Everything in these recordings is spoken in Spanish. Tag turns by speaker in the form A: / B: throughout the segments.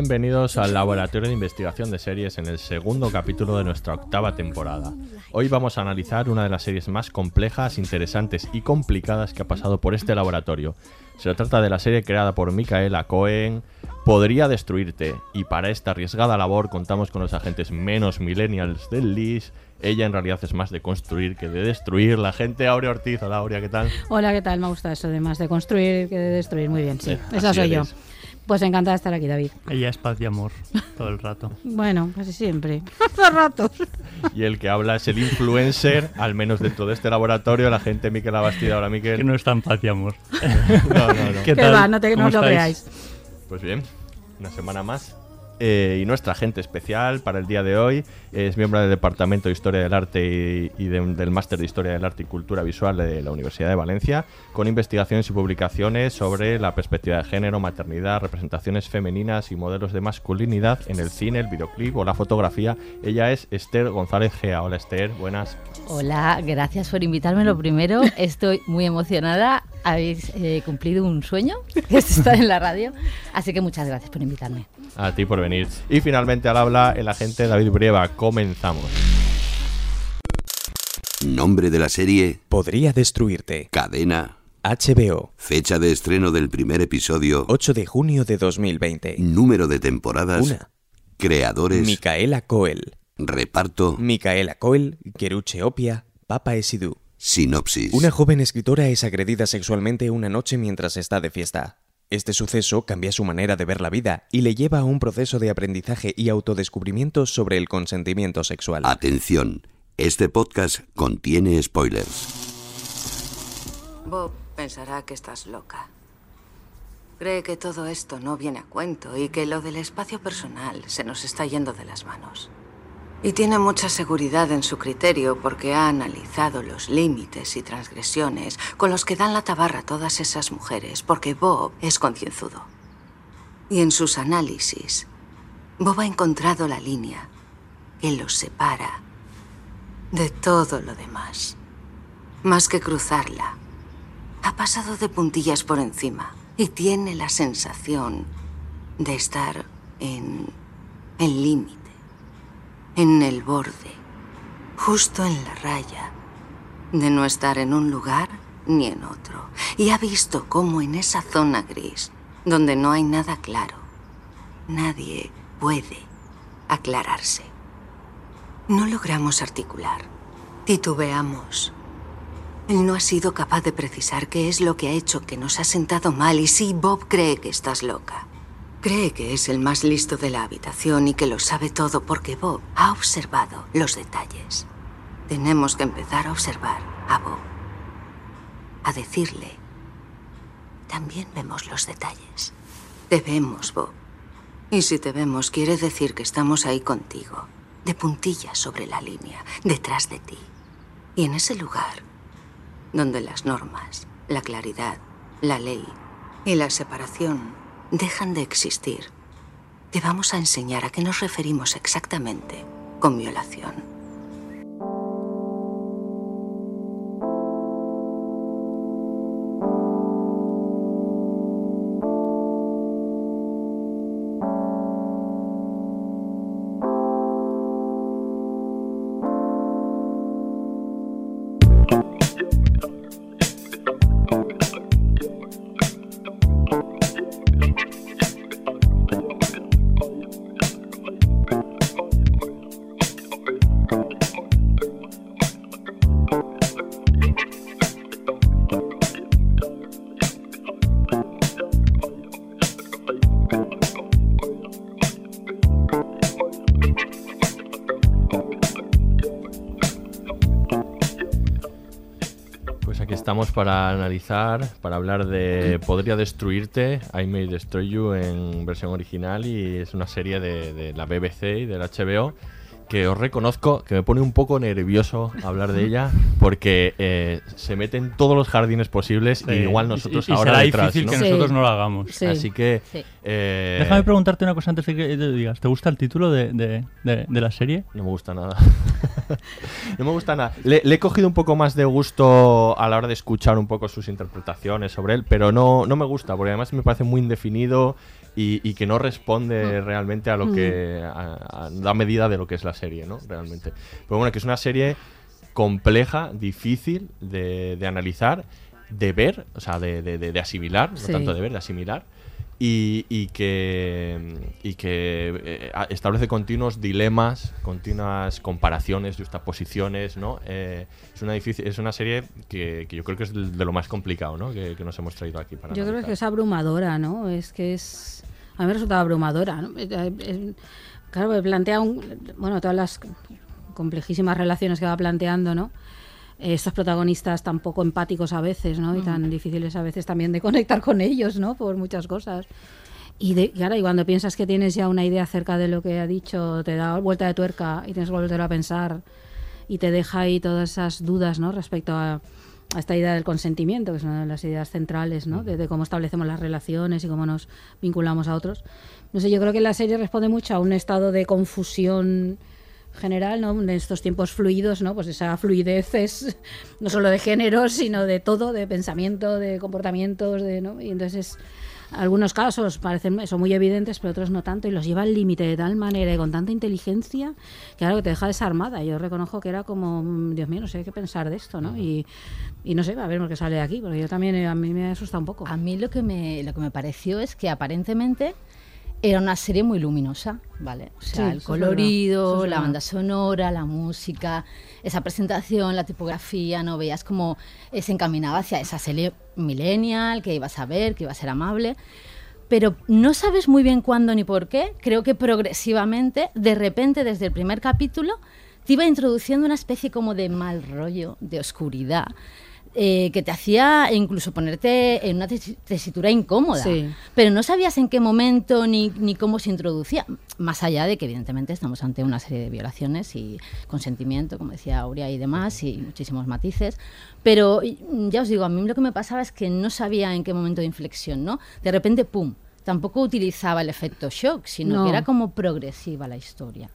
A: Bienvenidos al Laboratorio de Investigación de Series en el segundo capítulo de nuestra octava temporada. Hoy vamos a analizar una de las series más complejas, interesantes y complicadas que ha pasado por este laboratorio. Se trata de la serie creada por Micaela Cohen, Podría Destruirte, y para esta arriesgada labor contamos con los agentes menos millennials del LIS. Ella en realidad es más de construir que de destruir. La gente Aurea Ortiz, hola Aurea, ¿qué tal?
B: Hola, ¿qué tal? Me gusta eso de más de construir que de destruir. Muy bien, sí.
A: Eh,
B: Esa soy yo. Pues encantada de estar aquí, David.
C: Ella es paz y amor todo el rato.
B: Bueno, casi siempre. Hace rato.
A: Y el que habla es el influencer, al menos dentro de este laboratorio, la gente Miquel Abastida. Hola Miquel.
C: Que no es tan paz y amor.
A: No, no, no.
C: ¿Qué
B: Que
C: tal?
B: va, no, te, no
C: ¿Cómo
B: os lo creáis.
A: Pues bien, una semana más. Eh, y nuestra agente especial para el día de hoy es miembro del Departamento de Historia del Arte y, y de- del Máster de Historia del Arte y Cultura Visual de la Universidad de Valencia, con investigaciones y publicaciones sobre la perspectiva de género, maternidad, representaciones femeninas y modelos de masculinidad en el cine, el videoclip o la fotografía. Ella es Esther González Gea. Hola Esther, buenas.
D: Hola, gracias por invitarme. Lo primero, estoy muy emocionada. Habéis eh, cumplido un sueño, que es estar en la radio. Así que muchas gracias por invitarme.
A: A ti por venir. Y finalmente al habla el agente David Brieva. Comenzamos.
E: Nombre de la serie,
F: Podría destruirte.
E: cadena,
F: HBO.
E: fecha de estreno del primer episodio,
F: 8 de junio de 2020.
E: número de temporadas,
F: Una.
E: creadores,
F: Micaela Coel.
E: reparto,
F: Micaela Coel, Keruche Opia, Papa Esidú.
E: Sinopsis.
F: Una joven escritora es agredida sexualmente una noche mientras está de fiesta. Este suceso cambia su manera de ver la vida y le lleva a un proceso de aprendizaje y autodescubrimiento sobre el consentimiento sexual.
E: Atención, este podcast contiene spoilers.
G: Bob pensará que estás loca. Cree que todo esto no viene a cuento y que lo del espacio personal se nos está yendo de las manos. Y tiene mucha seguridad en su criterio porque ha analizado los límites y transgresiones con los que dan la tabarra todas esas mujeres, porque Bob es concienzudo. Y en sus análisis, Bob ha encontrado la línea que los separa de todo lo demás. Más que cruzarla, ha pasado de puntillas por encima y tiene la sensación de estar en el límite, en el borde, justo en la raya, de no estar en un lugar ni en otro. Y ha visto cómo en esa zona gris, donde no hay nada claro, nadie puede aclararse. No logramos articular, titubeamos. Él no ha sido capaz de precisar qué es lo que ha hecho que nos ha sentado mal y sí, Bob cree que estás loca. Cree que es el más listo de la habitación y que lo sabe todo porque Bob ha observado los detalles. Tenemos que empezar a observar a Bob. A decirle, también vemos los detalles. Te vemos, Bob. Y si te vemos, quiere decir que estamos ahí contigo, de puntillas sobre la línea, detrás de ti. Y en ese lugar, donde las normas, la claridad, la ley y la separación dejan de existir, te vamos a enseñar a qué nos referimos exactamente con violación.
A: Para analizar, para hablar de Podría Destruirte, I May Destroy You en versión original y es una serie de, de la BBC y del HBO que os reconozco que me pone un poco nervioso hablar de ella porque eh, se mete en todos los jardines posibles y igual nosotros
C: y, y
A: ahora
C: será
A: detrás,
C: difícil
A: ¿no?
C: que nosotros no lo hagamos.
B: Sí.
A: Así que
D: Sí.
A: eh,
C: Déjame preguntarte una cosa antes de que te digas. ¿Te gusta el título de, de- de- de la serie?
A: No me gusta nada. no me gusta nada. Le, le he cogido un poco más de gusto a la hora de escuchar un poco sus interpretaciones sobre él, pero no, no me gusta, porque además me parece muy indefinido y, y que no responde realmente a lo que. a, a la medida de lo que es la serie, ¿no? Realmente. Pero bueno, que es una serie compleja, difícil de, de analizar, de ver, o sea, de, de- asimilar,
B: Sí.
A: no tanto de ver, de asimilar. Y, y que, y que eh, establece continuos dilemas, continuas comparaciones, justaposiciones, ¿no? Eh, es, una difícil, es una serie que, que yo creo que es de, lo más complicado, ¿no? Que, que nos hemos traído aquí para
B: Yo creo que es abrumadora, ¿no? Es que es... A mí me resulta abrumadora, ¿no? Eh, eh, Claro, plantea un... Bueno, todas las complejísimas relaciones que va planteando, ¿no? Eh, Estos protagonistas tan poco empáticos a veces, ¿no? Y tan difíciles a veces también de conectar con ellos, ¿no? Por muchas cosas. Y, de, y ahora, y cuando piensas que tienes ya una idea acerca de lo que ha dicho, te da vuelta de tuerca y tienes que volver a pensar y te deja ahí todas esas dudas, ¿no? Respecto a, a esta idea del consentimiento, que es una de las ideas centrales, ¿no? De, de cómo establecemos las relaciones y cómo nos vinculamos a otros. No sé, yo creo que la serie responde mucho a un estado de confusión general, ¿no? En estos tiempos fluidos, ¿no? Pues esa fluidez es no solo de género, sino de todo, de pensamiento, de comportamientos, de, ¿no? Y entonces algunos casos parecen eso muy evidentes, pero otros no tanto, y los lleva al límite de tal manera y con tanta inteligencia que algo que te deja desarmada. Yo reconozco que era como, mm, Dios mío, no sé qué pensar de esto, ¿no? Y, y no sé, a ver que sale de aquí, porque yo también, eh, a mí me asusta un poco.
D: A mí lo que me, lo que me pareció es que aparentemente era una serie muy luminosa, ¿vale? O sea,
B: Sí,
D: el colorido, la banda sonora, la música, esa presentación, la tipografía, ¿no? Veías como eh, se encaminaba hacia esa serie millennial, que ibas a ver, que iba a ser amable. Pero no sabes muy bien cuándo ni por qué. Creo que progresivamente, de repente, desde el primer capítulo, te iba introduciendo una especie como de mal rollo, de oscuridad, eh, que te hacía incluso ponerte en una tesi- tesitura incómoda.
B: Sí.
D: Pero no sabías en qué momento ni, ni cómo se introducía. Más allá de que, evidentemente, estamos ante una serie de violaciones y consentimiento, como decía Aurea y demás, y muchísimos matices. Pero ya os digo, a mí lo que me pasaba es que no sabía en qué momento de inflexión, ¿no? De repente, ¡pum! Tampoco utilizaba el efecto shock, sino
B: No.
D: que era como progresiva la historia.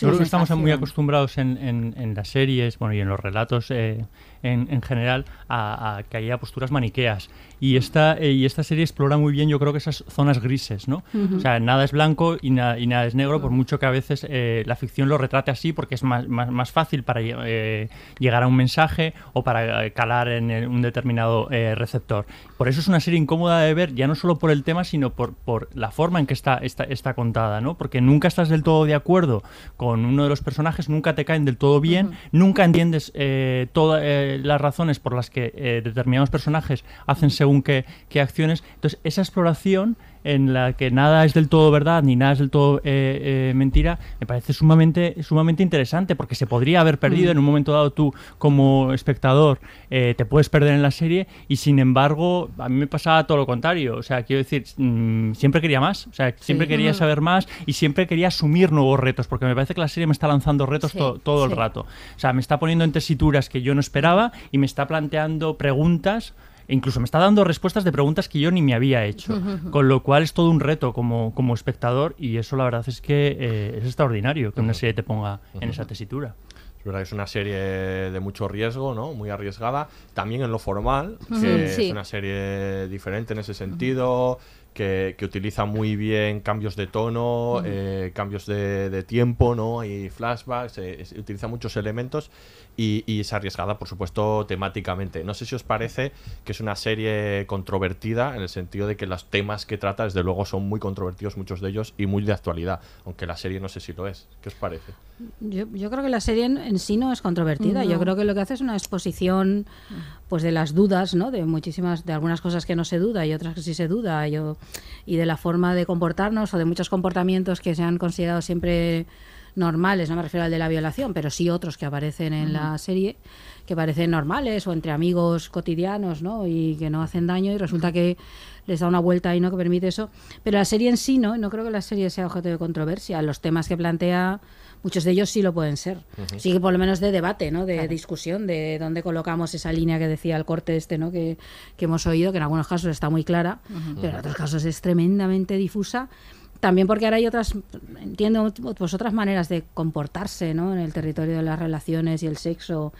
C: Yo creo que estamos muy acostumbrados en, en- en las series bueno, y en los relatos eh, en, en general a, a que haya posturas maniqueas. Y esta, eh, y esta serie explora muy bien, yo creo que esas zonas grises, ¿no?
B: Ujú.
C: O sea, nada es blanco y, na- y nada es negro, por mucho que a veces eh, la ficción lo retrate así, porque es más, más, más fácil para eh, llegar a un mensaje o para eh, calar en el- un determinado eh, receptor. Por eso es una serie incómoda de ver, ya no solo por el tema, sino por, por la forma en que está, está, está contada, ¿no? Porque nunca estás del todo de acuerdo con uno de los personajes, nunca te caen del todo bien, nunca entiendes eh, todas las razones por las que determinados personajes hacen según qué, qué acciones. Entonces, esa exploración en la que nada es del todo verdad ni nada es del todo eh, eh, mentira, me parece sumamente, sumamente interesante porque se podría haber perdido
B: Mm.
C: en un momento dado tú como espectador, eh, te puedes perder en la serie y sin embargo a mí me pasaba todo lo contrario, o sea, quiero decir, mm, siempre quería más, o sea, siempre
B: Sí.
C: quería saber más y siempre quería asumir nuevos retos porque me parece que la serie me está lanzando retos
D: Sí,
C: to- todo el
D: sí.
C: rato, o sea, me está poniendo en tesituras que yo no esperaba y me está planteando preguntas e incluso me está dando respuestas de preguntas que yo ni me había hecho. Con lo cual es todo un reto como, como espectador y eso la verdad es que eh, es extraordinario que una serie te ponga en esa tesitura.
A: Es verdad que es una serie de mucho riesgo, ¿no? Muy arriesgada. También en lo formal, que
D: sí.
A: es una serie diferente en ese sentido, que, que utiliza muy bien cambios de tono, eh, cambios de, de tiempo, ¿no? Y flashbacks, eh, utiliza muchos elementos y, y es arriesgada, por supuesto, temáticamente. No sé si os parece que es una serie controvertida en el sentido de que los temas que trata, desde luego, son muy controvertidos, muchos de ellos, y muy de actualidad, aunque la serie no sé si lo es. ¿Qué os parece?
B: Yo, yo creo que la serie en, en sí no es controvertida. Yo creo que lo que hace es una exposición pues de las dudas, ¿no? De muchísimas, de algunas cosas que no se duda y otras que sí se duda. Yo, y de la forma de comportarnos o de muchos comportamientos que se han considerado siempre normales, no me refiero al de la violación, pero sí otros que aparecen en la serie, que parecen normales o entre amigos cotidianos, ¿no? Y que no hacen daño y resulta que les da una vuelta y no que permite eso. Pero la serie en sí, ¿no? No creo que la serie sea objeto de controversia. Los temas que plantea, muchos de ellos sí lo pueden ser. Sí que por lo menos de debate, ¿no? De discusión, de dónde colocamos esa línea que decía el corte este, ¿no? Que, que hemos oído, que en algunos casos está muy clara, pero en otros casos es tremendamente difusa. También porque ahora hay otras, entiendo, pues otras maneras de comportarse, ¿no? En el territorio de las relaciones y el sexo.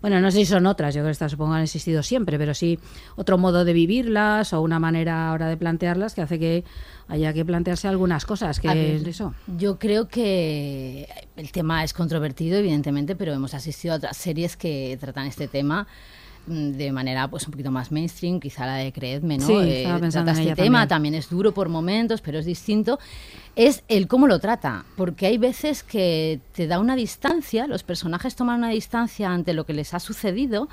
B: Bueno, no sé si son otras, yo creo que estas supongo han existido siempre, pero sí otro modo de vivirlas o una manera ahora de plantearlas que hace que haya que plantearse algunas cosas. Que
D: ver,
B: eso.
D: Yo creo que el tema es controvertido, evidentemente, pero hemos asistido a otras series que tratan este tema de manera pues un poquito más mainstream, quizá la de Creedme, ¿no?
B: Sí,
D: Eh, trata este tema,
B: también.
D: también es duro por momentos, pero es distinto. Es el cómo lo trata, porque hay veces que te da una distancia, los personajes toman una distancia ante lo que les ha sucedido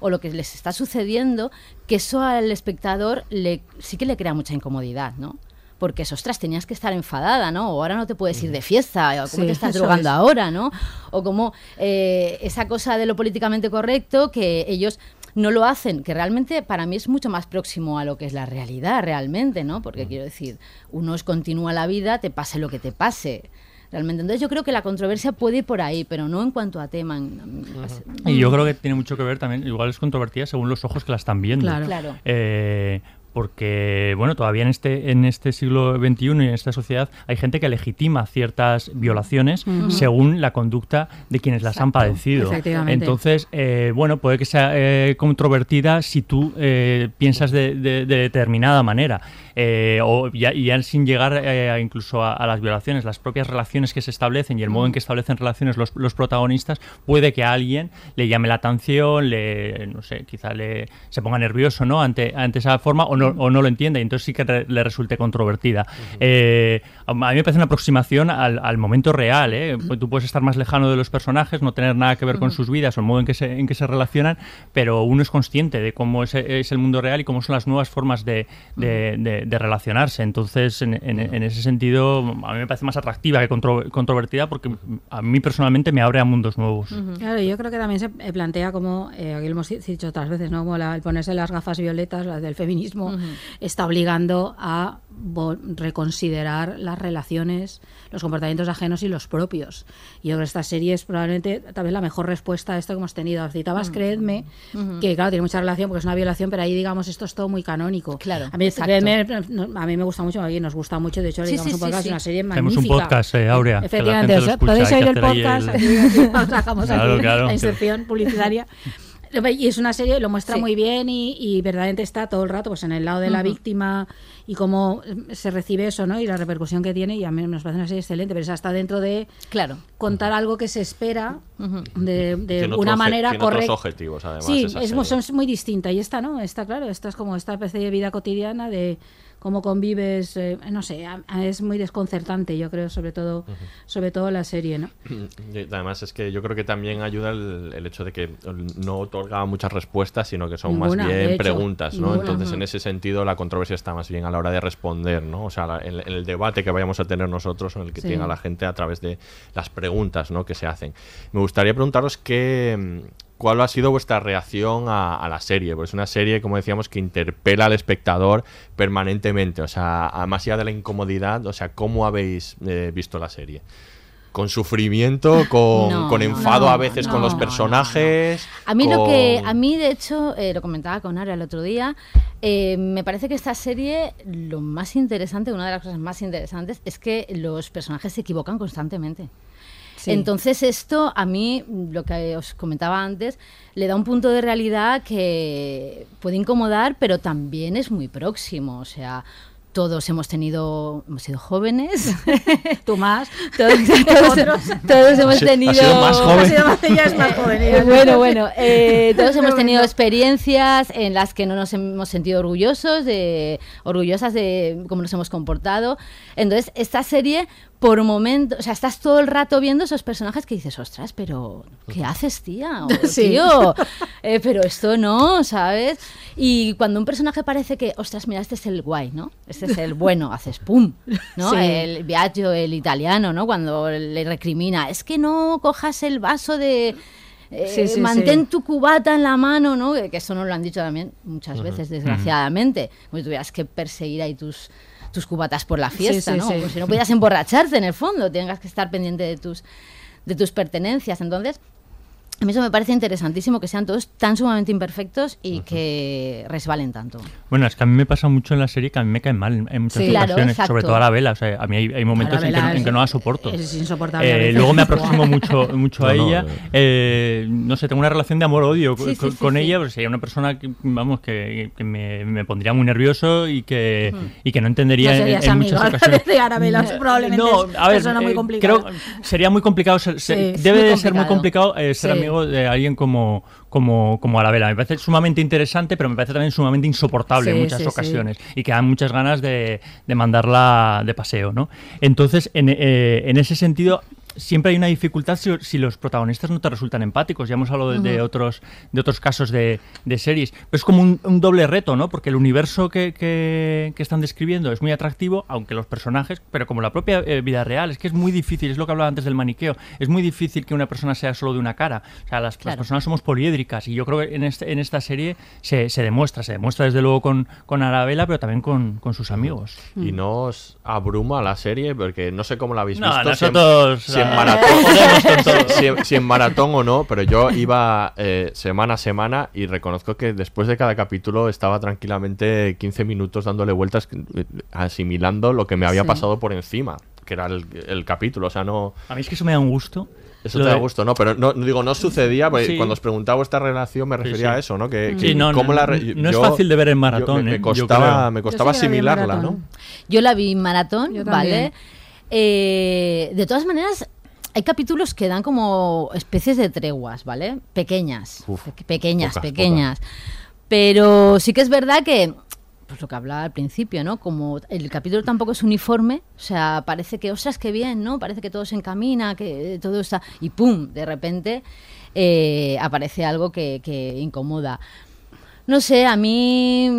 D: o lo que les está sucediendo, que eso al espectador le, sí que le crea mucha incomodidad, ¿no? Porque, ostras, tenías que estar enfadada, ¿no? O ahora no te puedes ir de fiesta, o cómo
B: Sí,
D: te estás drogando
B: es.
D: ahora, ¿no? O como eh, esa cosa de lo políticamente correcto que ellos no lo hacen, que realmente para mí es mucho más próximo a lo que es la realidad realmente, ¿no? Porque quiero decir, uno es continúa la vida, te pase lo que te pase. Realmente. Entonces yo creo que la controversia puede ir por ahí, pero no en cuanto a tema.
C: Y yo creo que tiene mucho que ver también, igual es controvertida según los ojos que la están viendo.
D: Claro. Claro.
C: Eh, porque, bueno, todavía en este, en este siglo XXI y en esta sociedad hay gente que legitima ciertas violaciones según la conducta de quienes las han padecido. Entonces, eh, bueno, puede que sea eh, controvertida si tú eh, piensas de, de- de determinada manera. Eh, o ya, ya sin llegar eh, incluso a, a las violaciones, las propias relaciones que se establecen y el modo en que establecen relaciones los, los protagonistas, puede que a alguien le llame la atención, le, no sé, quizá le, se ponga nervioso ¿no? ante, ante esa forma o no, o no lo entienda y entonces sí que re- le resulte controvertida. Eh, a mí me parece una aproximación al, al momento real. ¿eh? Pues Tú puedes estar más lejano de los personajes, no tener nada que ver con sus vidas o el modo en que se, en que se relacionan, pero uno es consciente de cómo es, es el mundo real y cómo son las nuevas formas de, de- de- de relacionarse. Entonces, en, en- en ese sentido, a mí me parece más atractiva que contro- controvertida porque a mí personalmente me abre a mundos nuevos.
B: Claro, yo creo que también se eh, plantea como, eh, aquí lo hemos dicho otras veces, ¿no? Como la- el ponerse las gafas violetas, las del feminismo, está obligando a reconsiderar las relaciones, los comportamientos ajenos y los propios. Y yo creo que esta serie es probablemente tal vez la mejor respuesta a esto que hemos tenido. Citabas Creedme,
D: Ujú.
B: que claro, tiene mucha relación porque es una violación, pero ahí digamos esto es todo muy canónico.
D: Claro,
B: A mí. Creedme, a mí me gusta mucho, a mí nos gusta mucho, de hecho,
D: Sí,
B: digamos
D: sí,
B: un podcast,
D: sí.
B: una serie
C: Tenemos
B: magnífica.
C: un podcast, eh, Aurea, que la
B: Efectivamente,
C: gente
B: o
C: lo
B: sea,
C: escucha,
B: podéis oír el podcast,
C: el-
B: aquí, os dejamos
C: Claro,
B: aquí
C: claro.
B: la inserción publicitaria. Y es una serie, lo muestra
D: Sí.
B: muy bien y, y verdaderamente está todo el rato pues en el lado de la víctima y cómo eh, se recibe eso, ¿no? Y la repercusión que tiene y a mí nos parece una serie excelente, pero esa está dentro de
D: Claro.
B: contar algo que se espera de, de
A: Tiene
B: una
A: otros-
B: manera correcta.
A: objetivos, además,
B: Sí,
A: esa
B: es, es muy distinta y esta, ¿no? Está claro, esta es como esta especie de vida cotidiana de cómo convives, eh, no sé, a- a- es muy desconcertante, yo creo, sobre todo, sobre todo la serie, ¿no?
A: Y Además es que yo creo que también ayuda el, el hecho de que no otorga muchas respuestas, sino que son
B: Ninguna,
A: más bien
B: hecho,
A: preguntas, ¿no?
B: ninguna.
A: Entonces en ese sentido la controversia está más bien a la hora de responder, ¿no? O sea, la- el debate que vayamos a tener nosotros, en el que
B: Sí.
A: tenga la gente a través de las preguntas, ¿no? Que se hacen. Me gustaría preguntaros qué... ¿Cuál ha sido vuestra reacción a, a la serie? Pues es una serie, como decíamos, que interpela al espectador permanentemente. O sea, a- más allá de la incomodidad, o sea, ¿cómo habéis eh, visto la serie? ¿Con sufrimiento? ¿Con,
D: No,
A: con
D: no,
A: enfado
D: no,
A: a veces con los personajes?
D: A mí lo que, a mí de hecho, eh, lo comentaba con Ara el otro día, eh, me parece que esta serie, lo más interesante, una de las cosas más interesantes, es que los personajes se equivocan constantemente.
B: Sí.
D: Entonces esto a mí, lo que os comentaba antes, le da un punto de realidad que puede incomodar, pero también es muy próximo. O sea, todos hemos tenido, hemos sido jóvenes.
B: Tú más.
D: Todos, todos- todos hemos
A: ha
D: tenido...
A: sido más joven.
B: Ha sido más- ella es más joven, ella
D: bueno, bueno, eh, todos hemos tenido experiencias en las que no nos hemos sentido orgullosos, de, orgullosas de cómo nos hemos comportado. Entonces, esta serie por momentos, o sea, estás todo el rato viendo esos personajes que dices, ostras, pero ¿qué haces, tía? O,
B: Sí.
D: Tío, eh, pero esto no, ¿sabes? Y cuando un personaje parece que, ostras, mira, este es el guay, ¿no? Este es el bueno, haces pum, ¿no?
B: Sí.
D: El Biagio, el italiano, ¿no? Cuando le recrimina, es que no cojas el vaso de... eh,
B: Sí, sí,
D: mantén
B: sí.
D: tu cubata en la mano, ¿no? Que eso nos lo han dicho también muchas veces, desgraciadamente. Como si tuvieras que perseguir ahí tus, tus cubatas por la fiesta,
B: sí,
D: ¿no? Como si no pudieras emborracharte en el fondo, tengas que estar pendiente de tus, de tus pertenencias. Entonces, a mí eso me parece interesantísimo que sean todos tan sumamente imperfectos y que resbalen tanto.
C: Bueno, es que a mí me pasa mucho en la serie que a mí me caen mal en- muchas
D: Sí. Claro,
C: ocasiones,
D: exacto.
C: sobre todo a la vela. O sea, a mí hay, hay momentos en que,
B: Arabella
C: no- en que
B: es-
C: no la soporto.
B: es insoportable
C: Eh, luego me aproximo mucho, mucho a
A: No, no,
C: ella. eh, no sé, tengo una relación de amor-odio
D: Sí,
C: con,
D: sí,
C: con
D: sí.
C: ella, porque sería una persona que, vamos, que, que me, me pondría muy nervioso y que, y que no entendería
B: No
C: en- en, muchas ocasiones.
B: de Arabella, probablemente
C: No,
B: es
C: a ver,
B: persona muy
C: eh,
B: complicada.
C: creo sería muy complicado ser- ser-
B: Sí, es
C: debe de ser muy
B: complicado.
C: complicado eh, ser De alguien como como como Arabella. Me parece sumamente interesante, pero me parece también sumamente insoportable en muchas
B: sí, sí.
C: ocasiones y que dan muchas ganas de, de mandarla de paseo, ¿no? Entonces, en, eh, en ese sentido siempre hay una dificultad si, si los protagonistas no te resultan empáticos. Ya hemos hablado de, otros de otros casos de, de series. Pero es como un, un doble reto, ¿no? Porque el universo que, que- que están describiendo es muy atractivo, aunque los personajes, pero como la propia eh, vida real, es que es muy difícil, es lo que hablaba antes del maniqueo, es muy difícil que una persona sea solo de una cara. O sea, las, las personas somos poliédricas y yo creo que en, este- en esta serie se, se demuestra, se demuestra desde luego con, con Arabella, pero también con, con sus amigos.
A: Y no os abruma la serie, porque no sé cómo la habéis
C: No,
A: visto.
C: nosotros,
A: en,
C: ah,
A: maratón, si, en- si en maratón o no, pero yo iba eh, semana a semana y reconozco que después de cada capítulo estaba tranquilamente 15 minutos dándole vueltas, eh, asimilando lo que me había
C: Sí.
A: pasado por encima, que era el, el capítulo. O sea, no.
C: A mí es que eso me da un gusto.
A: Eso
C: Lo
A: te da gusto, ¿no? Pero no, digo, no sucedía, porque
C: Sí.
A: cuando os preguntaba vuestra relación me refería
C: sí.
A: a eso, ¿no? Que,
C: Sí,
A: que
C: no,
A: cómo
C: no,
A: la re-
C: no es fácil de ver en
A: yo-
C: maratón,
A: me,
C: ¿eh?
A: me costaba, me
C: Yo
A: costaba asimilarla, ¿no?
B: maratón.
D: Yo la vi en maratón,
B: Yo también.
D: ¿vale? Eh, de todas maneras, hay capítulos que dan como especies de treguas, ¿vale? Pequeñas,
A: Uf,
D: pe- pequeñas,
A: pocas,
D: pequeñas. Pero sí que es verdad que, pues lo que hablaba al principio, ¿no? Como el capítulo tampoco es uniforme, o sea, parece que, ostras, qué bien, ¿no? Parece que todo se encamina, que todo está... Y ¡pum! De repente eh, aparece algo que, que incomoda. No sé, a mí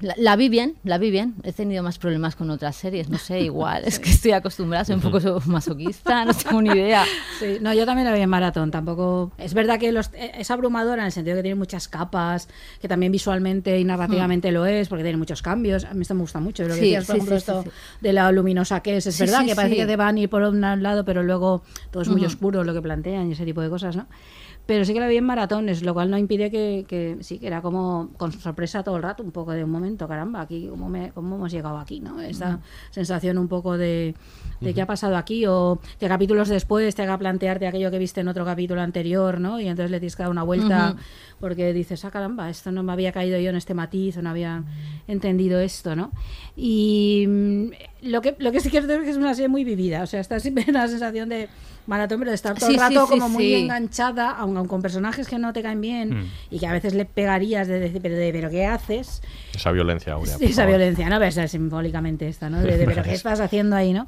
D: la, la vi bien, la vi bien. He tenido más problemas con otras series, no sé, igual. Es que estoy acostumbrada, soy un poco masoquista, no tengo ni idea.
B: Sí, no, yo también la vi en maratón, tampoco... Es verdad que los- eh, es abrumadora en el sentido que tiene muchas capas, que también visualmente y narrativamente lo es, porque tiene muchos cambios. A mí esto me gusta mucho. Lo que
D: Hmm. Sí,
B: decías, por ejemplo, esto de la luminosa que es. Es verdad que parece que te van a ir por un lado, pero luego todo es muy oscuro lo que plantean y ese tipo de cosas, ¿no? Pero sí que la vi en maratones, lo cual no impide que, que sí, que era como con sorpresa todo el rato, un poco de un momento, caramba, aquí, ¿cómo, me- cómo hemos llegado aquí? ¿no? Esta sensación un poco de, de qué ha pasado aquí, o que capítulos después te haga plantearte aquello que viste en otro capítulo anterior, ¿no? Y entonces le tienes que dar una vuelta porque dices, ah, caramba, esto no me había caído yo en este matiz, o no había entendido esto, ¿no? Y mm, lo que, lo que sí que es que es una serie muy vivida, o sea, está siempre una sensación de maratón, pero de estar todo
D: Sí,
B: el rato
D: sí,
B: como muy
D: sí.
B: enganchada, aun, aun con personajes que no te caen bien
A: Mm.
B: y que a veces le pegarías de decir, pero, de, ¿pero qué haces?
A: Esa violencia, Aurea.
B: Esa
A: favor.
B: violencia, ¿no? Ves, simbólicamente esta, ¿no? De, de, pero ¿qué estás haciendo ahí, no?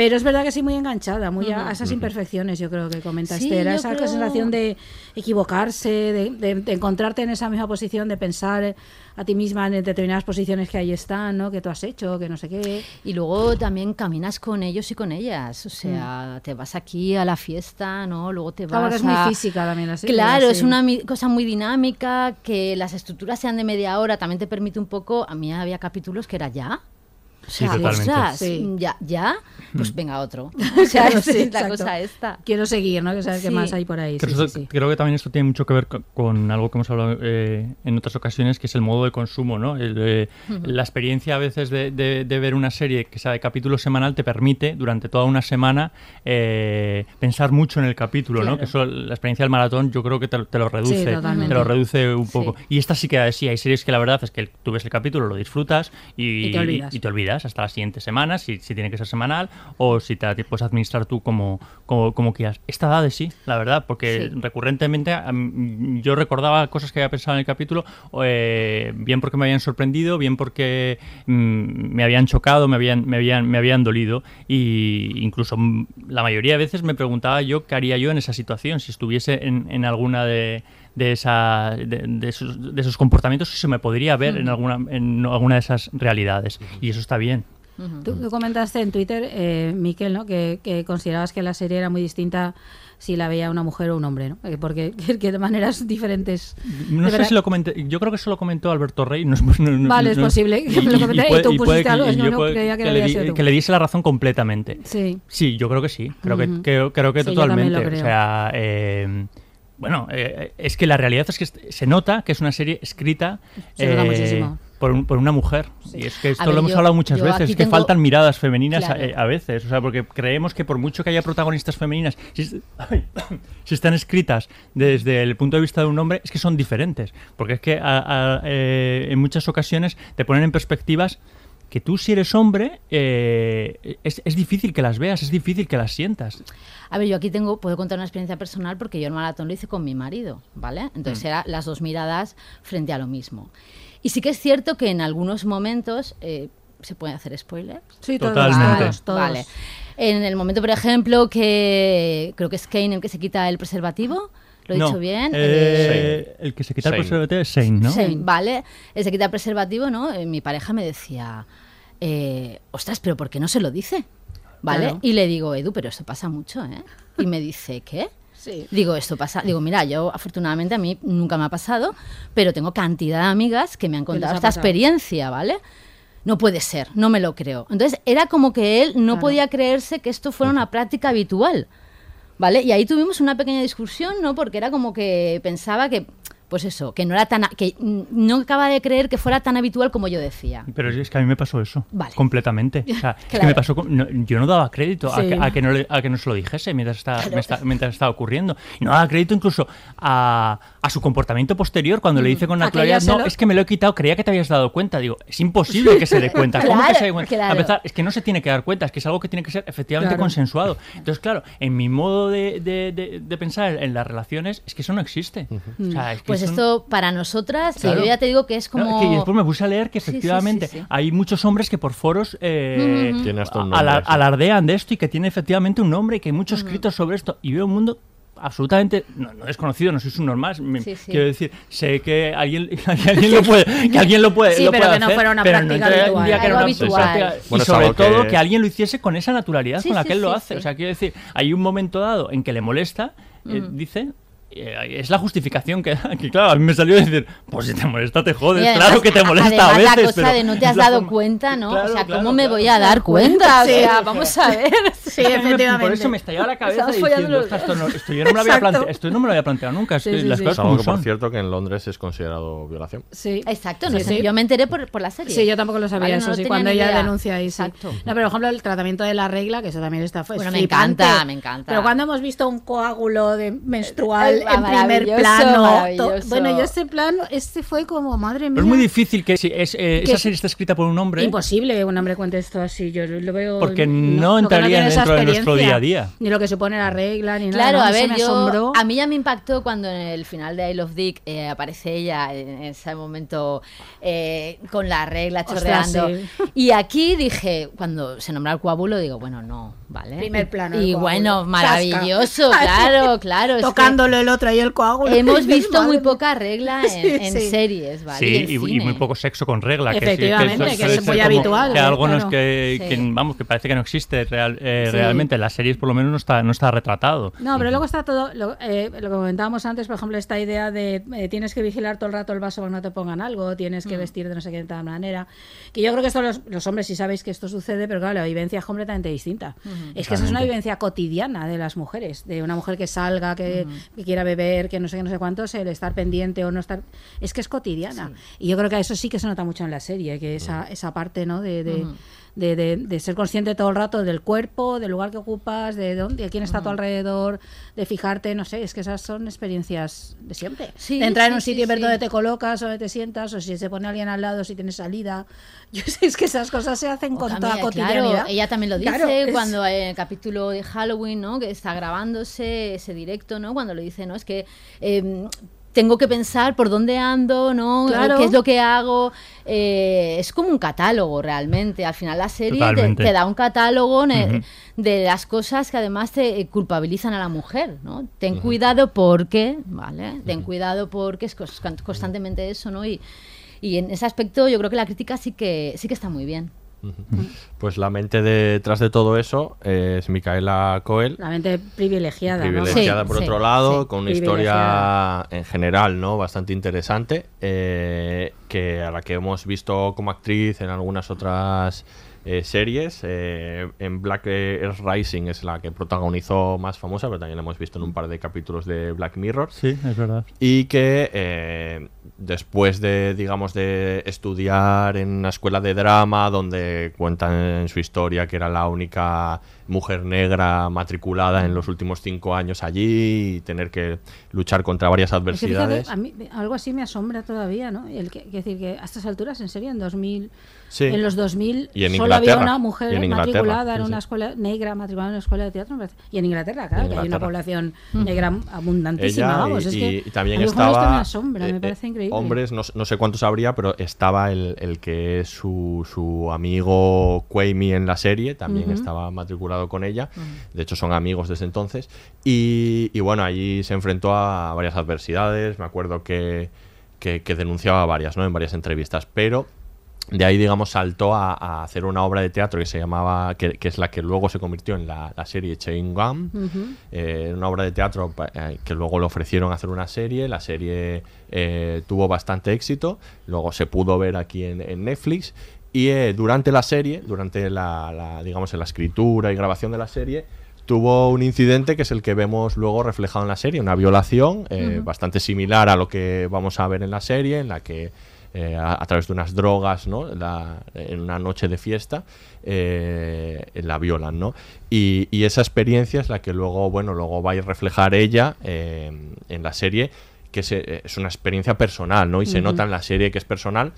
B: Pero es verdad que sí muy enganchada, muy a, a esas imperfecciones, yo creo que comenta
D: Sí,
B: a
D: yo
B: esa
D: creo-
B: sensación de equivocarse, de, de- de encontrarte en esa misma posición, de pensar a ti misma en determinadas posiciones que ahí están, ¿no? Que tú has hecho, que no sé qué.
D: Y luego también caminas con ellos y con ellas. O sea, te vas aquí a la fiesta, ¿no? Luego te vas
B: Claro, que es muy
D: a-
B: física también serie,
D: Claro,
B: sí.
D: es una cosa muy dinámica, que las estructuras sean de media hora, también te permite un poco... A mí había capítulos que era ya. O
C: Sí,
D: sea,
C: totalmente.
D: ostras,
B: Sí.
D: ya, ya, pues
C: Mm.
D: venga otro. O sea,
B: Claro,
D: es
B: sí,
D: la
B: exacto.
D: cosa esta.
B: Quiero seguir, ¿no? Que saber qué más hay por ahí.
C: Creo,
B: sí,
C: eso- creo que también esto tiene mucho que ver co- con, algo que hemos hablado eh, en otras ocasiones, que es el modo de consumo, ¿no? El, eh,
B: Ujú.
C: La experiencia a veces de, de- de ver una serie que sea de capítulo semanal te permite durante toda una semana eh, pensar mucho en el capítulo, ¿no?
B: Claro.
C: Que eso, la experiencia del maratón yo creo que te, lo- te lo reduce, te lo reduce un
B: Sí.
C: poco. Y esta sí que sí, hay series que la verdad es que tú ves el capítulo, lo disfrutas y,
B: Y te olvidas.
C: y te olvidas. Hasta la siguiente semana, si, si tiene que ser semanal o si te puedes administrar tú como, como, como quieras. Esta da de sí, la verdad, porque
D: Sí.
C: recurrentemente yo recordaba cosas que había pensado en el capítulo, eh, bien porque me habían sorprendido, bien porque mm, me habían chocado, me habían, me habían, me habían dolido y incluso mm, la mayoría de veces me preguntaba yo qué haría yo en esa situación, si estuviese en, en alguna de, de, esa, de, de esos, de esos comportamientos, si se me podría ver en, alguna, en alguna de esas realidades. Y eso está bien.
B: Tú, tú comentaste en Twitter, eh, Miquel, ¿no? que, que considerabas que la serie era muy distinta si la veía una mujer o un hombre, ¿no? Eh, Porque que de maneras diferentes.
C: No sé
B: verdad-
C: si lo comenté, yo creo que eso lo comentó Alberto Rey. no
B: Vale, es posible que lo comenté y tú pusiste algo,
C: que
B: es que
C: yo
B: no
C: puede-
B: creía que
C: que
B: lo
C: le, di- que diese la razón completamente.
B: Sí.
C: Sí, yo creo que sí. Creo que, creo, creo que
B: Sí, yo también
C: totalmente.
B: lo creo.
C: O sea, eh, bueno, eh, es que la realidad es que se nota que es una serie escrita
B: Se
C: eh, por, un- por una mujer. Y es que esto
D: ver,
C: lo hemos
D: yo-
C: hablado muchas veces, que
D: tengo-
C: faltan miradas femeninas
D: Claro.
C: eh, a, veces. O sea, porque creemos que por mucho que haya protagonistas femeninas, si, ay, si están escritas desde el punto de vista de un hombre, es que son diferentes. Porque es que a- a- eh, en muchas ocasiones te ponen en perspectivas que tú si eres hombre eh, es, es difícil que las veas, es difícil que las sientas.
D: A ver, yo aquí tengo, puedo contar una experiencia personal porque yo el maratón lo hice con mi marido, ¿vale? Entonces
C: Mm.
D: eran las dos miradas frente a lo mismo. Y sí que es cierto que en algunos momentos eh, se pueden hacer spoilers.
B: Sí,
C: todos, Totalmente. todos,
B: todos.
D: Vale. En el momento, por ejemplo, que creo que es Kane el que se quita el preservativo. ¿Lo he
C: No,
D: dicho bien?
C: eh, el que se quita el
A: Shane.
C: preservativo es Shane, ¿no?
D: Sí, vale. Se quita el preservativo, ¿no? Eh, mi pareja me decía, eh, ostras, pero ¿por qué no se lo dice? ¿Vale?
B: Claro.
D: Y le digo, Edu, pero esto pasa mucho, ¿eh? Y me dice, ¿qué?
B: Sí.
D: Digo, esto pasa. Digo, mira, yo afortunadamente a mí nunca me ha pasado, pero tengo cantidad de amigas que me han contado esta
B: pasado.
D: experiencia, ¿vale? No puede ser, no me lo creo. Entonces era como que él no
B: Claro.
D: podía creerse que esto fuera una práctica habitual, ¿vale? Y ahí tuvimos una pequeña discusión, ¿no? Porque era como que pensaba que, pues eso, que no era tan, que mm, no acaba de creer que fuera tan habitual como yo decía.
C: Pero es que a mí me pasó eso.
D: Vale.
C: Completamente. O sea, es que me pasó. con- no, yo no daba crédito a, que, a que no le- a que no se lo dijese mientras estaba, está- mientras estaba ocurriendo. Y no daba crédito incluso a, a su comportamiento posterior cuando le dice con
B: A que
C: naturalidad:
B: ella se
C: No,
B: lo-
C: es que me lo he quitado, creía que te habías dado cuenta. Digo, es imposible que se dé cuenta. ¿Cómo que
D: Claro,
C: se dé cuenta?
D: claro.
C: A empezar, es que no se tiene que dar cuenta, es que es algo que tiene que ser efectivamente
B: Claro.
C: consensuado. Entonces, claro, en mi modo de, de- de- de pensar en las relaciones, es que eso no existe. O sea, es que
D: Pues
C: no-
D: esto para nosotras,
C: Claro.
D: yo ya te digo que es
C: no,
D: como...
C: es que después me puse a leer que
D: Sí, sí, sí,
C: efectivamente
D: sí.
C: hay muchos hombres que por foros eh, alardean de esto y que tiene efectivamente un nombre y que hay muchos escritos sobre esto. Y veo un mundo absolutamente no, no desconocido, no soy un normal. me-
D: Sí, sí.
C: Quiero decir, sé que alguien, que alguien lo puede, que alguien lo puede,
B: Sí,
C: lo
B: pero
C: puede
B: que no fuera una
C: pero
B: práctica
C: entendía
B: habitual.
C: que era una
D: habitual.
C: práctica-
A: Bueno,
C: y sobre todo
A: que-
C: que... alguien lo hiciese con esa naturalidad
D: Sí,
C: con la
D: sí,
C: que él lo
D: sí,
C: hace.
D: sí.
C: O sea, quiero decir, hay un momento dado en que le molesta, eh, dice. Eh, Es la justificación que, que, claro, a mí me salió decir, pues si te molesta te jodes,
D: además,
C: claro que te molesta a veces.
D: la cosa
C: pero
D: de no te has dado
C: forma-
D: cuenta, ¿no?
C: Claro,
D: o sea,
C: claro,
D: ¿cómo me
C: claro.
D: voy a dar cuenta? O sea, vamos a ver.
B: Sí,
C: Por
B: efectivamente.
C: eso me estallaba la cabeza
D: Estamos
C: diciendo,
D: follando los
C: "Ostras, esto, no, esto yo no me lo había planteado, esto no me lo había planteado nunca, es
B: Sí,
C: que
B: sí,
C: las
B: sí.
C: cosas
A: Es algo
C: como
A: que, por
C: son.
A: cierto, que en Londres es considerado violación.
B: Sí.
D: Exacto, no
B: Sí,
D: sé,
B: sí.
D: yo me enteré por, por la serie.
B: Sí, yo tampoco lo sabía
D: no
B: eso, sí, cuando ella denuncia ahí.
D: Exacto.
B: No, pero por ejemplo el tratamiento de la regla, que eso también está fue
D: Bueno, me encanta, me encanta.
B: Pero cuando hemos visto un coágulo de menstrual En primer plano, bueno, yo este plano, este fue como, madre mía.
C: Pero es muy difícil que si es, eh,
B: Que-
C: esa serie está escrita por un hombre.
B: Imposible que un hombre cuente esto así, yo lo veo...
C: Porque no entraría
B: esa
C: dentro de nuestro día a día.
B: Ni lo que supone la regla, ni
D: Claro,
B: nada. ¿no?
D: a ver, yo,
B: asombró.
D: a mí ya me impactó cuando en el final de I Love Dick eh, aparece ella en ese momento eh, con la regla
B: Ostras,
D: chorreando.
B: sí.
D: Y aquí dije, cuando se nombra el coágulo, digo, bueno, no, ¿vale?
B: Primer
D: Y-
B: plano
D: Y, bueno, maravilloso,
B: Chasca.
D: claro, claro. es que
B: Tocándolo el otro y el coágulo.
D: Hemos visto muy poca regla en,
B: Sí,
D: en
B: sí.
D: series, ¿vale?
C: Sí, y, muy poco sexo con regla.
B: Efectivamente,
C: que,
B: que
C: suele
B: es muy habitual,
C: Que
B: Claro.
C: que,
D: Sí.
C: que, vamos, que parece que no existe real- eh,
B: Sí.
C: realmente. En las series, por lo menos, no está, no está retratado.
B: No, pero luego está todo, lo, eh, lo que comentábamos antes, por ejemplo, esta idea de eh, tienes que vigilar todo el rato el vaso para que no te pongan algo, tienes
D: Mm.
B: que vestir de no sé qué de tal manera. Que yo creo que esto los, los hombres sí sabéis que esto sucede, pero claro, la vivencia es completamente distinta. Es que esa es una vivencia cotidiana de las mujeres, de una mujer que salga, que, que quiera beber, que no sé qué, no sé cuántos, el estar pendiente o no estar. Es que es cotidiana. Y yo creo que eso sí que se nota mucho en la serie, que esa, esa parte, ¿no? de, de- de, de- de ser consciente todo el rato del cuerpo, del lugar que ocupas, de dónde, de quién está a tu alrededor, de fijarte, no sé, es que esas son experiencias de siempre.
D: Sí,
B: de entrar en un
D: sí,
B: sitio y ver dónde te colocas, dónde te sientas, o si se pone alguien al lado, si tienes salida. Yo sé, es que esas cosas se hacen con toda cotidianidad.
D: Claro, ella también lo dice
B: Claro, es-
D: cuando en el capítulo de Halloween, ¿no? Que está grabándose ese directo, ¿no? Cuando lo dice, ¿no? Es que eh, tengo que pensar por dónde ando, ¿no?
B: Claro.
D: ¿Qué es lo que hago? Eh, es como un catálogo realmente. Al final la serie te, da un catálogo de las cosas que además te eh, culpabilizan a la mujer, ¿no? Ten cuidado porque, ¿vale? Ten cuidado porque es constantemente eso, ¿no? Y, y en ese aspecto yo creo que la crítica sí que sí que está muy bien.
A: Pues la mente detrás de todo eso es Micaela Coel,
B: La mente privilegiada,
A: privilegiada por
D: sí,
A: otro lado,
D: sí.
A: con una historia en general, ¿no? Bastante interesante, eh, que a la que hemos visto como actriz en algunas otras eh, series. eh, en Black Earth Rising es la que protagonizó más famosa, pero también la hemos visto en un par de capítulos de Black Mirror.
C: Sí, es verdad.
A: Y que eh, después de, digamos, de estudiar en una escuela de drama donde cuentan en su historia que era la única mujer negra matriculada en los últimos cinco años allí y tener que luchar contra varias
B: Es que fíjate,
A: adversidades.
B: a mí algo así me asombra todavía, ¿no? El que, que decir que a estas alturas, en serio, en 2000,
A: Sí.
B: en los 2000
A: Y en
B: solo había
A: Inglaterra.
B: una mujer
A: en Inglaterra,
B: matriculada en
A: sí,
B: una escuela negra, matriculada en una escuela de teatro. Y en Inglaterra, claro,
A: En
B: que hay una
A: Inglaterra.
B: población negra abundantísima,
A: Ella
B: vamos.
A: y,
B: es
A: y-
B: que
A: y también
B: a
A: estaba
B: me asombra,
A: eh,
B: me
A: eh,
B: parece increíble.
A: Hombres no, sé cuántos habría pero estaba el, el que es su, su amigo Quamey en la serie también estaba matriculado con ella. De hecho son amigos desde entonces. Y, y bueno allí se enfrentó a varias adversidades. Me acuerdo que, que, que denunciaba varias no en varias entrevistas. Pero de ahí, digamos, saltó a, a hacer una obra de teatro que se llamaba, que, que es la que luego se convirtió en la, la serie Chain Gum, eh, una obra de teatro eh, que luego le ofrecieron hacer una serie. La serie eh, tuvo bastante éxito, luego se pudo ver aquí en, en Netflix. Y durante la serie, durante la, la, digamos, en la escritura y grabación de la serie, tuvo un incidente que es el que vemos luego reflejado en la serie, una violación eh, bastante similar a lo que vamos a ver en la serie, en la que eh, a, a través de unas drogas, ¿no? La- en una noche de fiesta, eh, la violan, ¿no? Y, y esa experiencia es la que luego, bueno, luego va a reflejar ella eh, en la serie, que es, es una experiencia personal, ¿no? Y se nota en la serie que es personal,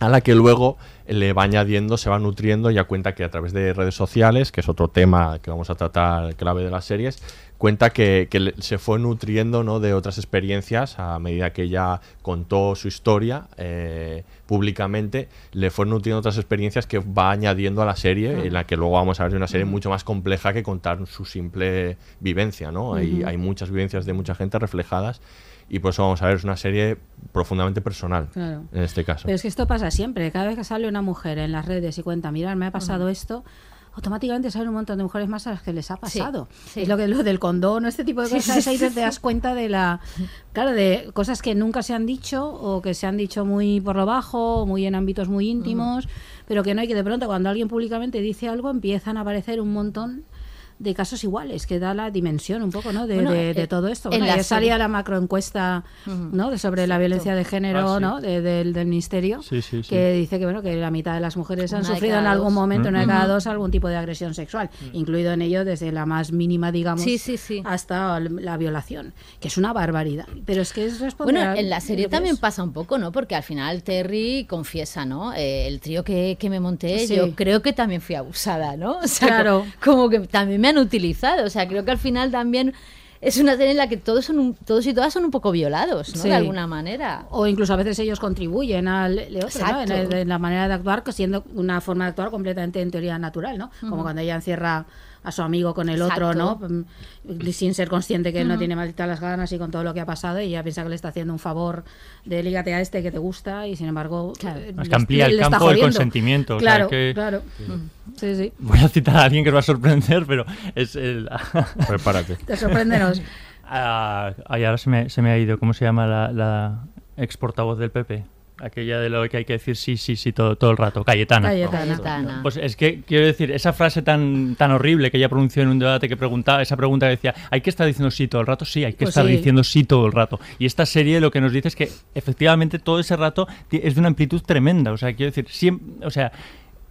A: a la que luego le va añadiendo, se va nutriendo y ya cuenta que a través de redes sociales, que es otro tema que vamos a tratar clave de las series, cuenta que, que se fue nutriendo ¿no? de otras experiencias a medida que ella contó su historia eh, públicamente, le fue nutriendo otras experiencias que va añadiendo a la serie, en la que luego vamos a ver una serie mucho más compleja que contar su simple vivencia, ¿no? Hay, hay muchas vivencias de mucha gente reflejadas y por eso vamos a ver, es una serie profundamente personal
B: Claro.
A: en este caso.
B: Pero es que esto pasa siempre. Cada vez que sale una mujer en las redes y cuenta, mira, me ha pasado esto, automáticamente salen un montón de mujeres más a las que les ha pasado.
D: sí.
B: Es lo que lo del condón, este tipo de cosas.
D: sí,
B: ahí
D: sí,
B: te, te das cuenta de la. Claro, de cosas que nunca se han dicho o que se han dicho muy por lo bajo, o muy en ámbitos muy íntimos, pero que no hay que de pronto, cuando alguien públicamente dice algo, empiezan a aparecer un montón de casos iguales, que da la dimensión un poco ¿no? de,
D: Bueno,
B: de- de
D: eh,
B: todo esto.
D: en
B: Bueno,
D: la
B: ya salía la macroencuesta
D: Ujú.
B: ¿no? de sobre la violencia de género
C: Ah, sí.
B: ¿no? de- del, del ministerio,
C: Sí, sí, sí.
B: que dice que bueno que la mitad de las mujeres han
D: Una
B: sufrido en
D: cada
B: algún
D: dos.
B: momento, una de cada
D: Ujú.
B: dos, algún tipo de agresión sexual, incluido en ello desde la más mínima, digamos,
D: Sí, sí, sí.
B: hasta la violación, que es una barbaridad. Pero es que es responder
D: Bueno, en la serie también
B: es.
D: pasa un poco, ¿no? Porque al final Terry confiesa, ¿no? Eh, el trío que, que me monté,
B: Sí.
D: yo creo que también fui abusada, ¿no? O sea,
B: Claro.
D: co- como que también me han utilizado. O sea, creo que al final también es una serie en la que todos son un- todos y todas son un poco violados, ¿no?
B: Sí.
D: De alguna manera.
B: O incluso a veces ellos contribuyen al le- otro, ¿no? en, la manera de actuar, que siendo una forma de actuar completamente en teoría natural, ¿no? Como cuando ella encierra a su amigo con el otro, ¿no? Mm, Sin ser consciente que él no tiene malditas las ganas y con todo lo que ha pasado, y ella piensa que le está haciendo un favor de lígate a este que te gusta, y sin embargo. eh,
C: Es que
B: le-
C: amplía el campo del consentimiento, o sea,
B: Claro,
C: que-
B: claro. Sí, sí.
C: Voy a citar a alguien que os va a sorprender, pero es el...
A: Prepárate.
B: Te
C: Ah, ay, ahora se me, se me ha ido. ¿Cómo se llama la, la ex portavoz del PP? Aquella de lo que hay que decir sí, sí, sí todo, todo el rato. Cayetana.
B: Cayetana.
D: Cayetana.
C: Pues es que quiero decir, esa frase tan, tan horrible que ella pronunció en un debate que preguntaba, esa pregunta que decía, ¿hay que estar diciendo sí todo el rato? Sí, hay que
B: Pues
C: estar
B: sí.
C: diciendo sí todo el rato. Y esta serie lo que nos dice es que efectivamente todo ese rato es de una amplitud tremenda. O sea, quiero decir, siempre, o sea,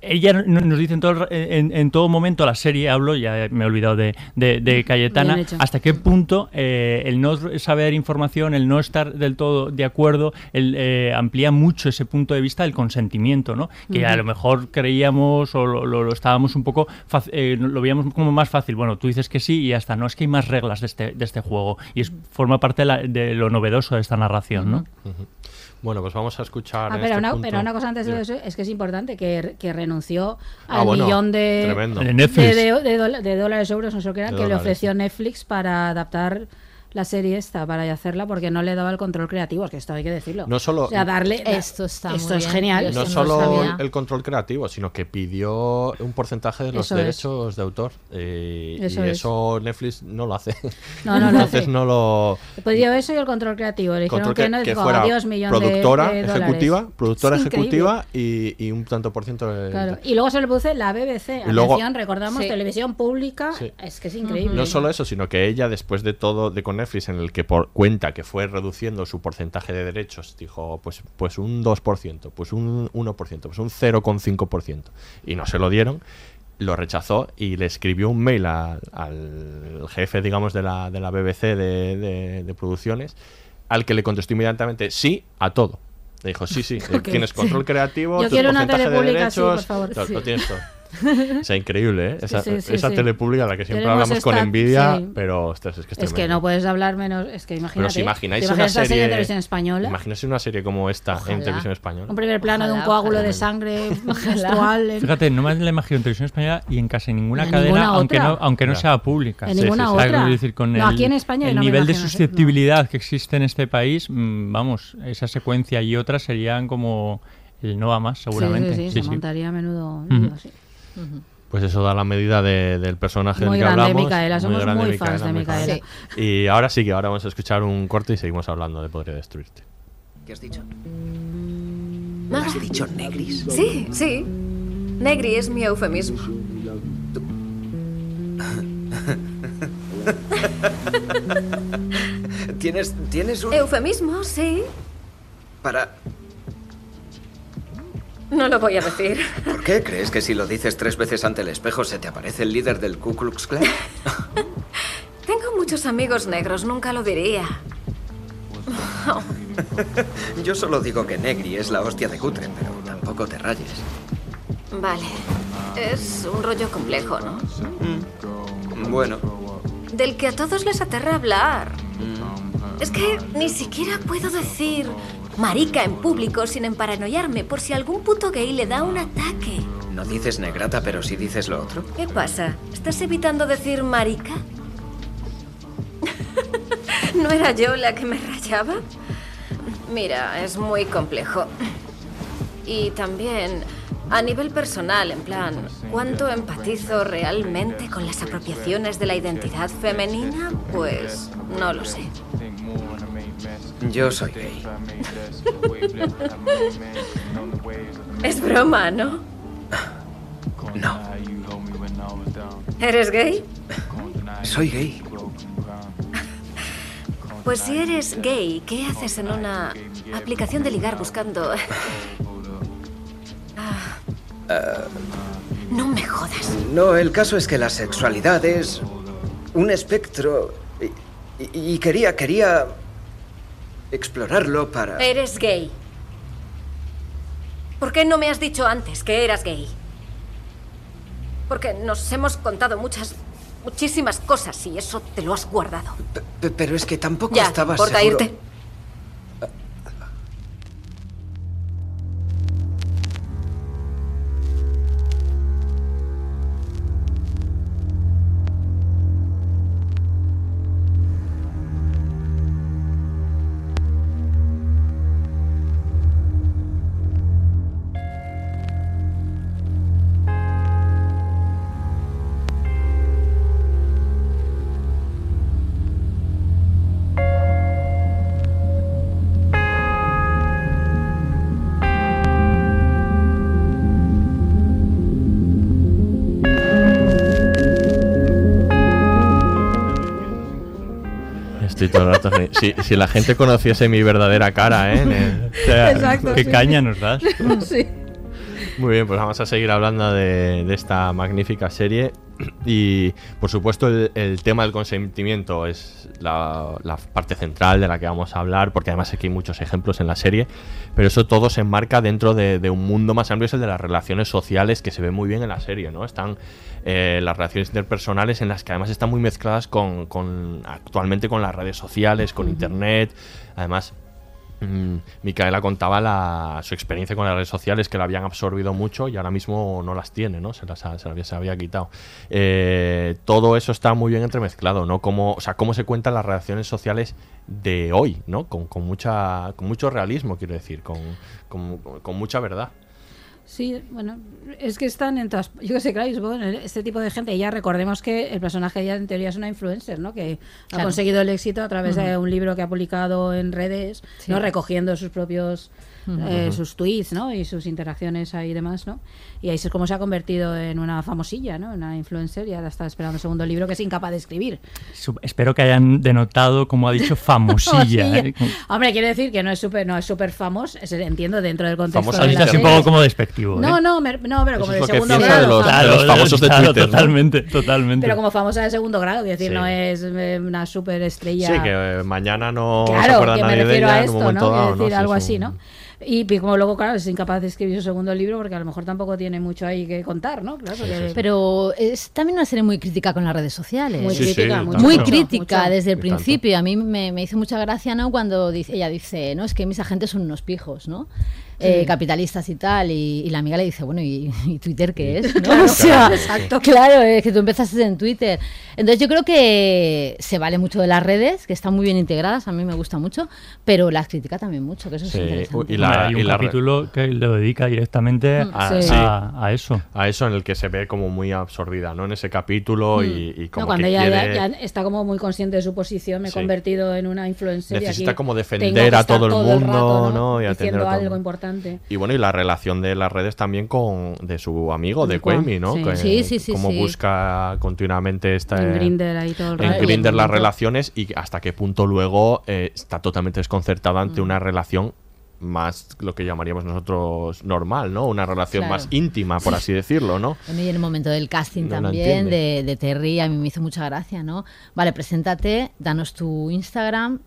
C: ella no- nos dice en todo, en, en todo momento, la serie hablo, ya me he olvidado de, de- de Cayetana, hasta qué punto eh, el no saber información, el no estar del todo de acuerdo, el, eh, amplía mucho ese punto de vista del consentimiento, ¿no? Que a lo mejor creíamos o lo, lo- lo estábamos un poco, eh, lo veíamos como más fácil. Bueno, tú dices que sí y ya está, no es que hay más reglas de este, de este juego y es, forma parte de, la- de lo novedoso de esta narración, ¿no?
A: Bueno, pues vamos a escuchar.
B: Ah,
A: en
B: pero,
A: este
B: una,
A: punto-
B: pero una cosa antes de eso es que es importante que, que renunció
A: Ah,
B: al
A: bueno,
B: millón de.
C: De
B: de,
C: Netflix.
B: de- de dola- de dólares, euros, no sé lo que era, que le ofreció Netflix para adaptar la serie esta, para hacerla, porque no le daba el control creativo, es que esto hay que decirlo.
A: No solo-
B: O sea, darle...
D: Esto está
B: Esto
D: muy
B: es
D: bien.
B: genial.
D: Yo
A: No
D: no
A: solo
D: sabía.
A: el control creativo, sino que pidió un porcentaje de los
B: Eso es.
A: derechos de autor. eh,
B: Eso
A: y
B: es.
A: eso Netflix no lo hace.
B: No, no
A: Entonces no lo.
B: Pidió eso y el control creativo. Le dijeron
A: control
B: que,
A: que,
B: no,
A: que
B: dijo,
A: fuera
B: adiós, millón de-
A: productora
B: de, dólares.
A: ejecutiva, productora
B: Es increíble.
A: ejecutiva y, y un tanto por ciento de.
B: Claro. Y luego se le produce la BBC.
A: Y luego-
B: Atención, recordamos,
D: Sí.
B: televisión pública.
A: Sí.
B: Es que es increíble.
A: No solo eso, sino que ella, después de todo de con Netflix, en el que por cuenta que fue reduciendo su porcentaje de derechos, dijo, pues, pues un 2%, pues un 1%, pues un 0,5%. Y no se lo dieron, lo rechazó y le escribió un mail a- al jefe, digamos, de la, de la BBC de, de- de producciones, al que le contestó inmediatamente sí a todo. Le dijo, sí, sí, tienes control
B: sí.
A: creativo,
B: Yo
A: tu
B: quiero una
A: porcentaje de
B: por
A: derechos,
B: favor,
A: lo,
B: sí.
A: lo tienes todo. O sea, increíble, ¿eh? Esa,
B: sí, sí,
A: esa
B: sí.
A: telepública a la que siempre
B: Queremos
A: hablamos con
B: esta-
A: envidia,
B: sí.
A: pero ostras, es que es,
B: Es que no puedes hablar menos. Es que imagínate.
A: Pero si imagináis
B: ¿te
A: una
B: imaginas esta
A: serie,
B: de televisión española.
A: Imagínate una serie como esta en
B: Ojalá.
A: televisión española.
B: Un primer plano de un
D: Ojalá,
B: coágulo
D: ojalá.
B: de sangre menstrual. en-
C: Fíjate, no me la imagino en televisión española y en casi ninguna
B: En
C: cadena,
B: ninguna
C: aunque
B: otra.
C: no, aunque no sea pública.
B: En ninguna otra.
C: decir, con
B: No,
C: el,
B: aquí en España
C: el
B: no
C: nivel de
B: sí,
C: susceptibilidad que existe en este país, mm, vamos, esa secuencia y otras serían como el no va más, seguramente.
B: Sí, sí,
C: Sí,
B: se
C: sí.
B: montaría a menudo.
C: Ujú.
B: Sí.
A: Pues eso da la medida de- del personaje
B: Muy
A: del que
B: grande,
A: hablamos.
B: Micaela, somos
A: grande,
B: muy fans de
A: muy
B: Micaela.
A: fan. Y ahora sí que ahora vamos a escuchar un corte y seguimos hablando de Podría Destruirte.
H: ¿Qué has dicho?
I: Nada.
H: ¿Has dicho negris?
I: Sí, sí. Negri es mi eufemismo.
H: ¿Tienes, tienes un...
I: Eufemismo, sí.
H: para...
I: No lo voy a decir.
H: ¿Por qué crees que si lo dices tres veces ante el espejo se te aparece el líder del Ku Klux Klan?
I: Tengo muchos amigos negros, nunca lo diría.
H: Yo solo digo que negri es la hostia de cutre, pero tampoco te rayes.
I: Vale. Es un rollo complejo, ¿no?
H: Bueno,
I: Del que a todos les aterra hablar. Es que ni siquiera puedo decir marica en público sin emparanoiarme por si algún puto gay le da un ataque.
H: no dices negrata, pero sí dices lo otro.
I: ¿Qué pasa? ¿Estás evitando decir marica? ¿No era yo la que me rayaba? Mira, es muy complejo. Y también, a nivel personal, en plan, ¿cuánto empatizo realmente con las apropiaciones de la identidad femenina? Pues no lo sé.
H: Yo soy gay.
I: Es broma, ¿no?
H: No,
I: ¿Eres gay?
H: soy gay.
I: Pues si eres gay, ¿qué haces en una aplicación de ligar buscando... Ah, no me jodas.
H: No, el caso es que la sexualidad es un espectro y, y- y quería, quería explorarlo para...
I: Eres gay. ¿Por qué no me has dicho antes que eras gay? Porque nos hemos contado muchas, muchísimas cosas y eso te lo has guardado.
H: Pe- Pero es que tampoco
I: Ya, ¿te
H: estaba
I: importa
H: seguro.
I: irte?
A: Si, si la gente conociese mi verdadera cara, ¿eh?
C: O sea,
B: Exacto,
C: qué
B: sí,
C: caña nos das.
B: Sí.
A: Muy bien, pues vamos a seguir hablando de, de esta magnífica serie. Y por supuesto el, el tema del consentimiento es la, la parte central de la que vamos a hablar, porque además aquí hay muchos ejemplos en la serie, pero eso todo se enmarca dentro de, de un mundo más amplio, es el de las relaciones sociales, que se ve muy bien en la serie, ¿no? Están eh, las relaciones interpersonales en las que además están muy mezcladas con, con actualmente con las redes sociales, con internet, además Micaela contaba la, su experiencia con las redes sociales, que la habían absorbido mucho y ahora mismo no las tiene, ¿no? Se las ha- se, se había quitado. Eh, todo eso está muy bien entremezclado, ¿no? O sea, cómo se cuentan las relaciones sociales de hoy, ¿no? Con, con mucha, con mucho realismo, quiero decir, con, con mucha verdad.
B: Sí, bueno, es que están en todas. Yo que sé, claro, en este tipo de gente. Ya recordemos que el personaje ya en teoría es una influencer, ¿no? Que ha conseguido el éxito a través de un libro que ha publicado en redes,
D: Sí.
B: ¿no? Recogiendo sus propios. Eh, sus tweets, ¿no? Y sus interacciones ahí y demás, ¿no? Y ahí es como se ha convertido en una famosilla, ¿no? Una influencer y ahora está esperando el segundo libro que es incapaz de escribir.
C: Espero que hayan denotado, como ha dicho, famosilla. ¿eh?
B: Hombre, quiere decir que no es súper no es súper famoso, es- entiendo dentro del contexto
C: Famosa
B: de la
C: así un poco como despectivo.
B: No,
C: ¿eh?
B: no, me- no, pero como
C: Eso es
B: de
C: lo que
B: segundo
C: de
B: grado.
C: los-
B: famoso.
C: de los famosos de
A: Twitter, ¿no?
C: Totalmente, totalmente.
B: Pero como famosa de segundo grado, quiero decir,
A: Sí.
B: no es eh, una superestrella.
A: Sí, que eh, mañana no se
B: Claro,
A: acuerda
B: que me
A: de
B: refiero
A: ella
B: a
A: en
B: esto,
A: un
B: ¿no?
A: momento dado,
B: decir
A: ¿no?
B: Algo
A: es
B: así,
A: un-
B: ¿no? Y pi- como luego, claro, es incapaz de escribir su segundo libro porque a lo mejor tampoco tiene mucho ahí que contar, ¿no? Claro,
D: Pero es también una serie muy crítica con las redes sociales.
B: Muy Sí, crítica, mucho,
D: muy crítica
B: mucho.
D: desde el principio. A mí me, me hizo mucha gracia, ¿no? Cuando dice, ella dice, no, es que mis agentes son unos pijos, ¿no? Eh, capitalistas y tal. Y, y la amiga le dice, bueno, ¿y, y Twitter qué es? ¿no?
B: Claro,
D: o sea,
B: claro, exacto.
D: claro, es que tú empezaste en Twitter. Entonces yo creo que se vale mucho de las redes, que están muy bien integradas, a mí me gusta mucho, pero las critica también mucho, que eso
A: Sí,
D: es interesante.
A: y la-
C: Hay un capítulo que lo dedica directamente
D: Mm, sí.
C: a, a eso.
A: A eso en el que se ve como muy absorbida, ¿no? En ese capítulo
B: Mm.
A: y, y como
B: no, cuando
A: que
B: ella ya-
A: quiere...
B: ya, está como muy consciente de su posición, me he
A: Sí.
B: convertido en una influencer. y
A: Necesita
B: aquí
A: como defender a todo el mundo,
B: rato,
A: ¿no? Y atender a todo
B: algo
A: mundo.
B: Importante.
A: Y bueno, y la relación de las redes también con de su amigo, de Quemi, ¿no?
B: sí.
A: Que-
B: Sí, sí, sí,
A: Cómo
B: sí.
A: busca continuamente esta...
B: En Grindr ahí todo el
A: en. Grindr las relaciones y hasta qué punto luego eh, está totalmente desconcertado ante
B: Mm.
A: una relación más lo que llamaríamos nosotros normal, ¿no? Una relación
D: Claro.
A: más íntima, por así decirlo, ¿no?
D: Y en el momento del casting
A: No
D: también de, de Terry, a mí me hizo mucha gracia, ¿no? Vale, preséntate, danos tu Instagram.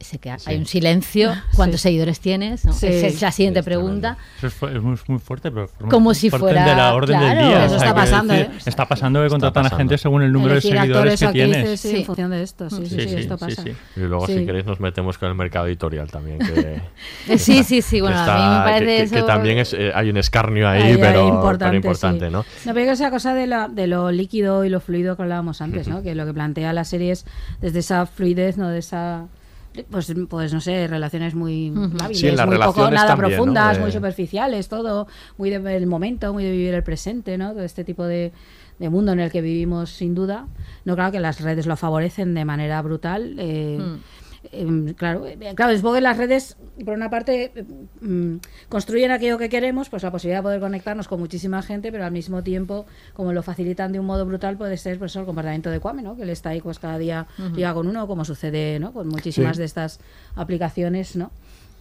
D: Sé que hay un silencio. ¿Cuántos seguidores tienes? ¿no?
B: Sí.
D: Esa es la siguiente pregunta.
C: Eso es, muy, muy fuerte, pero
D: Como si fuera-
C: de la orden
D: claro.
C: del día.
D: Eso
C: o sea,
B: está pasando,
C: decir,
B: ¿eh?
C: Está pasando que contratan a gente según el número de seguidores
B: actores,
C: que tienes.
B: actrices, sí,
D: Sí.
B: en función de esto. Sí, sí, sí,
C: Sí, sí,
B: esto
C: sí,
B: pasa.
C: sí.
A: Y luego,
B: Sí.
A: si queréis, nos metemos con el mercado editorial también. Que,
D: sí, sí, sí, bueno, a mí me parece
A: que, que-
D: eso-
A: que también es, eh, hay un escarnio ahí, pero
B: importante,
A: pero importante. ¿no?
B: No, pero que esa cosa de, la, de lo líquido y lo fluido que hablábamos antes, ¿no? Que lo que plantea la serie es desde esa fluidez, ¿no? De esa... Pues, pues no sé, relaciones muy
A: Sí, en las
B: muy poco,
A: relaciones
B: nada
A: también, ¿no?
B: profundas,
A: De-
B: muy superficiales, todo muy de- del momento, muy de vivir el presente, ¿no? Todo este tipo de, de mundo en el que vivimos sin duda. No, claro que las redes lo favorecen de manera brutal. eh,
D: Mm.
B: Em, claro, eh, claro, supongo que las redes, por una parte, eh, mm, construyen aquello que queremos, pues la posibilidad de poder conectarnos con muchísima gente, pero al mismo tiempo, como lo facilitan de un modo brutal, puede ser pues, el comportamiento de Kwame, ¿no? Que él está ahí pues cada día
D: Ujú.
B: liga con uno, como sucede ¿no? con muchísimas
A: Sí.
B: de estas aplicaciones, ¿no?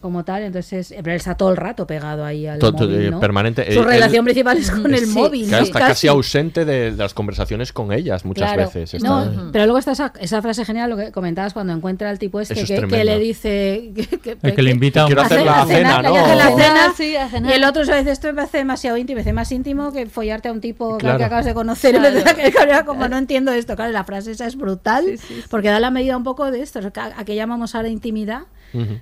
B: Como tal, entonces, eh, pero él está todo el rato pegado ahí al
A: To- to-
B: móvil,
A: eh,
B: ¿no?
A: permanente.
B: Su
A: Él-
B: relación
A: él-
B: principal es con el
D: Sí,
B: móvil,
A: Claro,
B: ¿no?
A: está casi ausente de, de las conversaciones con ellas muchas
B: Claro.
A: veces.
B: No,
A: está-
B: pero luego está esa, esa frase genial, lo que comentabas cuando encuentra al tipo este
A: es
B: que, que le dice que, que-
C: El que le invita a un
A: Quiero hacer la cena, ¿no?
B: hace la cena,
D: Sí, a cenar.
B: y el otro a veces esto me parece demasiado íntimo, me parece más íntimo que follarte a un tipo
A: Claro.
B: que acabas de conocer
D: Claro.
B: como no entiendo esto, claro, la frase esa es brutal porque da la medida un poco de esto, a, a que llamamos ahora intimidad,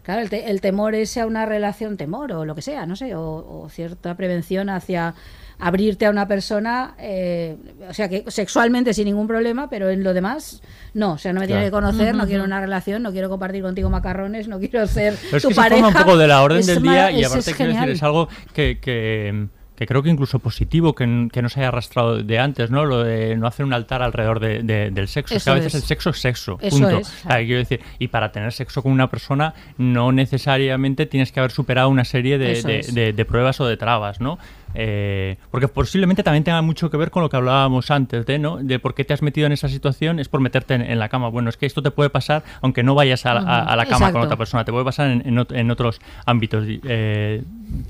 B: Claro, el, te- el temor es a una relación, temor o lo que sea, no sé, o, o cierta prevención hacia abrirte a una persona, eh, o sea, que sexualmente sin ningún problema, pero en lo demás, no, o sea, no me tiene que
A: Claro.
B: conocer, no quiero una relación, no quiero compartir contigo macarrones, no quiero ser
C: Pero es
B: tu
C: que se forma un poco de la orden
B: Es
C: del día y aparte
B: es
C: quiero decir, es algo que, que, que creo que incluso positivo, que, que no se haya arrastrado de antes, ¿no? Lo de no hacer un altar alrededor de- de- del sexo. Es que
B: Eso
C: a veces
B: es.
C: el sexo es sexo,
B: Eso
C: punto.
B: es.
C: O sea, quiero decir, y para tener sexo con una persona no necesariamente tienes que haber superado una serie de,
B: Eso
C: de-
B: es.
C: de- de pruebas o de trabas, ¿no? Eh, porque posiblemente también tenga mucho que ver con lo que hablábamos antes, de, ¿no? de por qué te has metido en esa situación, es por meterte en, en la cama. Bueno, es que esto te puede pasar aunque no vayas a, a- a la cama
B: Exacto.
C: con otra persona, te puede pasar en, en en otros ámbitos eh,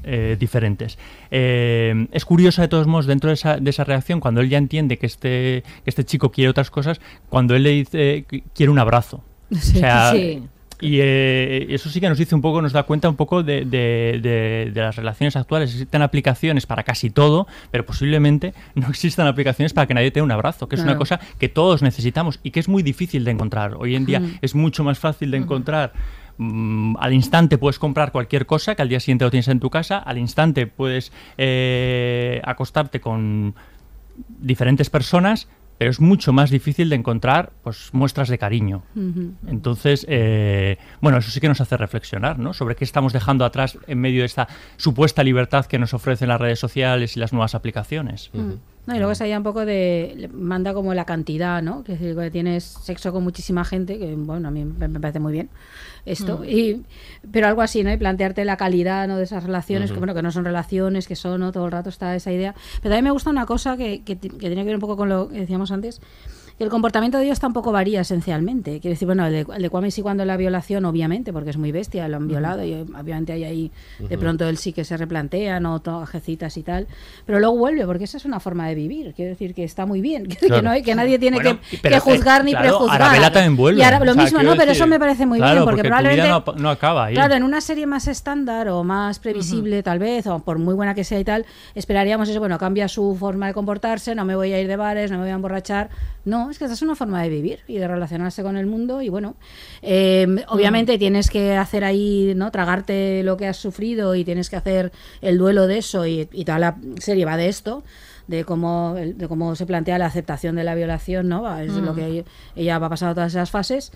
C: eh, diferentes. Eh, es curioso, de todos modos, dentro de esa, de esa reacción, cuando él ya entiende que este, que este chico quiere otras cosas, cuando él le dice quiere un abrazo.
B: Sí.
C: O sea,
D: Sí.
C: Y eh, eso sí que nos dice un poco, nos da cuenta un poco de, de- de- de las relaciones actuales. Existen aplicaciones para casi todo, pero posiblemente no existan aplicaciones para que nadie tenga un abrazo, que es una cosa que todos necesitamos y que es muy difícil de encontrar. Hoy en día
B: Mm.
C: es mucho más fácil de encontrar. mm, al instante puedes comprar cualquier cosa que al día siguiente lo tienes en tu casa. Al instante puedes eh, acostarte con diferentes personas, pero es mucho más difícil de encontrar pues muestras de cariño. Entonces, eh, bueno, eso sí que nos hace reflexionar, ¿no? Sobre qué estamos dejando atrás en medio de esta supuesta libertad que nos ofrecen las redes sociales y las nuevas aplicaciones.
B: No, y luego es ahí un poco de. Manda como la cantidad, ¿no? Que es decir, que tienes sexo con muchísima gente, que bueno, a mí me parece muy bien esto.
D: Mm.
B: Y, pero algo así, ¿no? Y plantearte la calidad, ¿no? De esas relaciones, que bueno, que no son relaciones, que son, ¿no? Todo el rato está esa idea. Pero también me gusta una cosa que, que, que tiene que ver un poco con lo que decíamos antes. Que El comportamiento de ellos tampoco varía esencialmente. Quiero decir, bueno, el de, el de Kwame sí cuando la violación, obviamente, porque es muy bestia, lo han violado y obviamente hay ahí, de pronto él sí que se replantea, no tojecitas y tal, pero luego vuelve, porque esa es una forma de vivir. Quiero decir que está muy bien, que,
C: Claro.
B: no hay, que nadie tiene
C: Bueno,
B: que,
C: pero,
B: que juzgar
C: eh,
B: ni
C: claro,
B: prejuzgar.
C: Arabella también vuelve.
B: Y ahora, lo
C: O sea,
B: mismo, no, pero eso me parece muy
C: claro,
B: bien, porque,
C: porque
B: probablemente.
C: vida no, no acaba ahí.
B: Claro, en una serie más estándar o más previsible, tal vez, o por muy buena que sea y tal, esperaríamos eso, bueno, cambia su forma de comportarse, no me voy a ir de bares, no me voy a emborrachar. No, es que esa es una forma de vivir y de relacionarse con el mundo y bueno, eh, obviamente tienes que hacer ahí, ¿no? Tragarte lo que has sufrido y tienes que hacer el duelo de eso y, y toda la serie va de esto de cómo de cómo se plantea la aceptación de la violación, ¿no? Va, Es
D: Mm.
B: lo que ella va pasando todas esas fases.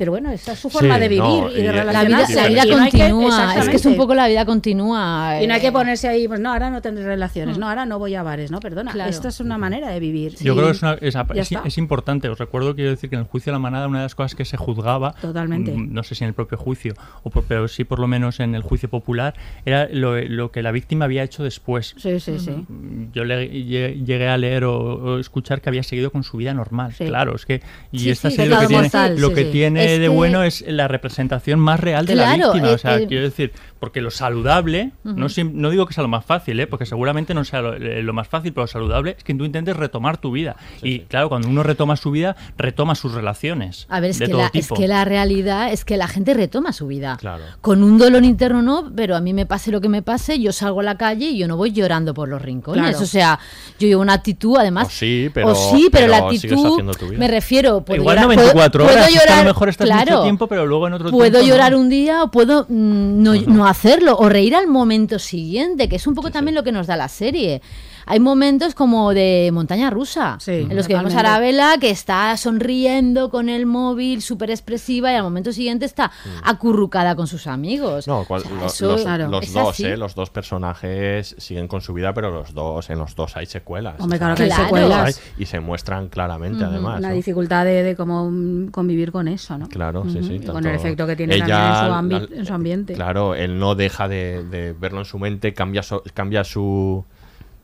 B: Pero bueno, esa es su forma
A: Sí,
B: de vivir
A: no,
B: y de
A: y-
D: La vida,
B: relacionarse.
D: la vida
B: Y no hay que-
D: continúa. es que es un poco la vida continúa.
B: Y no hay que
D: eh,
B: ponerse ahí, pues no, ahora no tendré relaciones, no, ahora no voy a bares, no, perdona.
D: Claro.
B: Esto es una manera de vivir.
C: Yo creo que es, una- es- es- importante. Os recuerdo, quiero decir, que en el juicio de la manada una de las cosas que se juzgaba,
B: Totalmente.
C: mm, no sé si en el propio juicio, o por- pero sí por lo menos en el juicio popular, era lo, lo que la víctima había hecho después.
B: Sí, sí, sí.
C: Yo le- lle- llegué a leer o, o escuchar que había seguido con su vida normal.
B: Sí.
C: Claro, es que y
B: Sí,
C: esta
B: sí,
C: serie lo que tiene,
B: mortal,
C: lo
B: sí,
C: que
B: sí.
C: tiene
D: Es
C: de
D: que-
C: bueno es la representación más real de la víctima. o sea,
D: el-
C: quiero decir, porque lo saludable, no,
D: Ujú.
C: siem- no digo que sea lo más fácil, ¿eh? porque seguramente no sea lo, eh, lo más fácil, pero lo saludable es que tú intentes retomar tu vida. y claro, cuando uno retoma su vida, retoma sus relaciones.
D: A ver, es
C: de
D: que,
C: todo
D: la, es
C: tipo.
D: que la realidad es que la gente retoma su vida.
A: Claro.
D: Con un dolor interno no, pero a mí me pase lo que me pase, yo salgo a la calle y yo no voy llorando por los rincones.
B: Claro.
D: O sea, yo llevo una actitud, además.
A: O sí, pero-
D: o sí, pero, la
A: pero
D: actitud. Me refiero. Puedo
C: Igual
D: llorar-
C: no 24
D: puedo-
C: horas,
D: puedo
C: a lo mejor estás mucho
D: claro,
C: tiempo, pero luego en otro
D: Puedo
C: tiempo no.
D: llorar un día o puedo mm, no, no hacerlo, o reír al momento siguiente, que es un poco también lo que nos da la serie. Hay momentos como de montaña rusa, en los que vemos a. Arabella que está sonriendo con el móvil, súper expresiva, y al momento siguiente está acurrucada con sus amigos.
A: No, cual-
D: O sea,
A: lo-
D: eso
A: los,
D: claro,
A: los dos. ¿eh? Los dos personajes siguen con su vida, pero los dos, en los dos hay secuelas.
B: Hombre, claro que hay
A: los
B: secuelas.
A: hay, y se muestran claramente, además.
B: Una
A: ¿no?
B: dificultad de, de cómo mm, convivir con eso, ¿no?
A: Claro, sí, sí.
B: con el efecto que tiene
A: ella,
B: también en su, ambi-
A: la-
B: en su ambiente.
A: Claro, él no deja de, de verlo en su mente, cambia, su- cambia su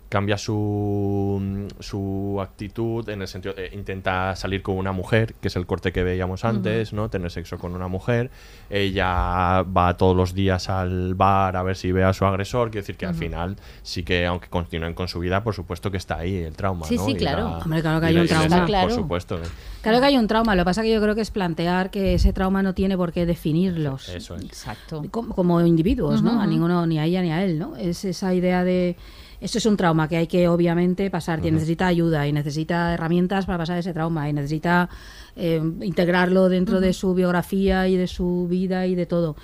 A: cambia su, su actitud en el sentido de intenta salir con una mujer, que es el corte que veíamos antes, ¿no? Tener sexo con una mujer. Ella va todos los días al bar a ver si ve a su agresor, quiere decir que al final sí que aunque continúen con su vida, por supuesto que está ahí el trauma,
D: Sí,
A: ¿no?
D: sí,
A: Y
D: claro.
A: la-
B: Hombre, claro que hay un trauma.
D: Claro.
A: Por supuesto.
B: Claro que hay un trauma, lo que pasa que yo creo que es plantear que ese trauma no tiene por qué definirlos.
A: Eso es.
D: Exacto.
B: como, como individuos, ¿no? A ninguno, ni a ella ni a él, ¿no? Es esa idea de... Eso es un trauma que hay que obviamente pasar, y necesita ayuda y necesita herramientas para pasar ese trauma y necesita eh, integrarlo dentro de su biografía y de su vida y de todo.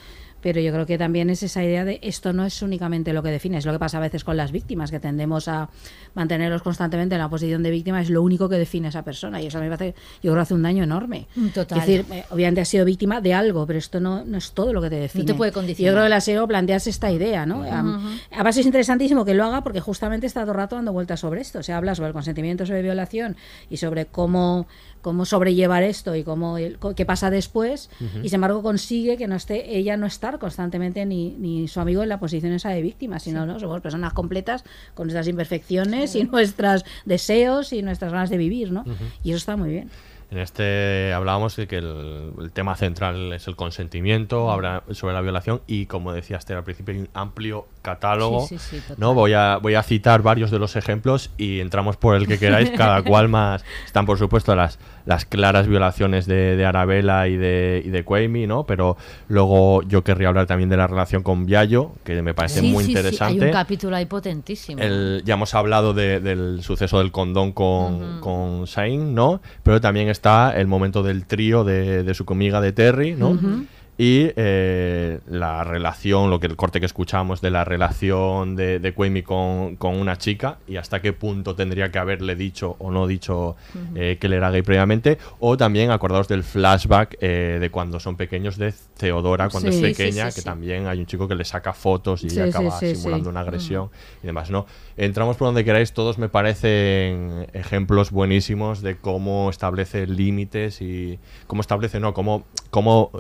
B: Pero yo creo que también es esa idea de esto no es únicamente lo que define, es lo que pasa a veces con las víctimas, que tendemos a mantenerlos constantemente en la posición de víctima, es lo único que define a esa persona. Y eso a mí me hace, yo creo hace un daño enorme.
D: Mm, total.
B: Es decir, eh, obviamente has sido víctima de algo, pero esto no, no es todo lo que te define.
D: te puede condicionar.
B: Yo creo que la SEO planteas esta idea, ¿no? Am-
D: Ujú.
B: Además es interesantísimo que lo haga porque justamente está todo el rato dando vueltas sobre esto. Se habla sobre el consentimiento, sobre violación y sobre cómo cómo sobrellevar esto y cómo el- qué pasa después y sin embargo consigue que no esté ella no estar constantemente ni, ni su amigo en la posición esa de víctima sino no somos personas completas con nuestras imperfecciones y nuestros deseos y nuestras ganas de vivir no y eso está muy bien
A: En este hablábamos de que el, el tema central es el consentimiento, sobre la violación y como decía Esther al principio hay un amplio catálogo.
D: Sí, sí, sí,
A: no voy a voy a citar varios de los ejemplos y entramos por el que queráis, cada cual más. Están por supuesto las las claras violaciones de, de Arabella y de y de Quaimi, ¿no? Pero luego yo querría hablar también de la relación con Viallo, que me parece
D: Sí,
A: muy
D: sí, sí,
A: interesante.
D: Hay un capítulo ahí potentísimo.
A: El- ya hemos hablado de- del suceso del condón con, con Sain, ¿no? Pero también está el momento del trío de, de su comiga de Terry, ¿no? Y eh, la relación, lo que el corte que escuchamos de la relación de, de con, con una chica y hasta qué punto tendría que haberle dicho o no dicho eh, que él era gay previamente. O también acordaos del flashback eh, de cuando son pequeños de Theodora, cuando
B: Sí.
A: es
B: sí,
A: pequeña,
B: sí,
A: que también hay un chico que le saca fotos y ella acaba simulando una agresión y demás, ¿no? Entramos por donde queráis, todos me parecen ejemplos buenísimos de cómo establece límites y cómo establece, no, cómo, cómo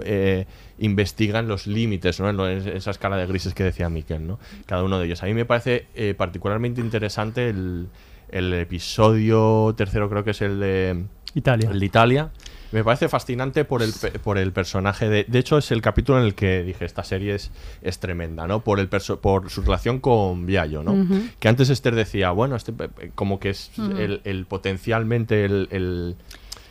A: investigan los límites, ¿no? En esa escala de grises que decía Miquel, ¿no? Cada uno de ellos. A mí me parece eh, particularmente interesante el, el episodio tercero, creo que es el de
C: Italia.
A: El de Italia. Me parece fascinante por el, pe- por el personaje de... De hecho, es el capítulo en el que dije, esta serie es, es tremenda, ¿no? Por, el perso- por su relación con Viallo, ¿no? Que antes Esther decía, bueno, este como que es el, el potencialmente el... el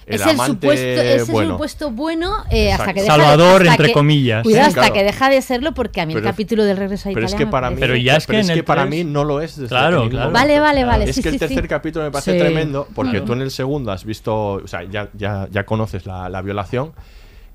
A: el
D: es el
A: amante
D: supuesto, es el
A: bueno.
D: supuesto bueno eh, hasta que deja de-
C: Salvador,
D: hasta
C: entre
D: que-
C: comillas.
D: Cuidado,
A: Sí,
D: hasta
A: claro.
D: que deja de serlo porque a mí el
A: Pero-
D: capítulo del regreso a
A: Pero
D: Italia
A: es que para mí,
C: Pero ya es
A: pero
C: que
A: es que
C: el
A: para mí no lo es desde
C: Claro, claro.
D: Vale, vale, vale,
A: Es
D: sí,
A: que el
D: sí,
A: tercer
D: sí.
A: capítulo me parece
B: Sí.
A: tremendo porque
B: Claro.
A: tú en el segundo has visto, o sea, ya, ya, ya conoces la, la violación.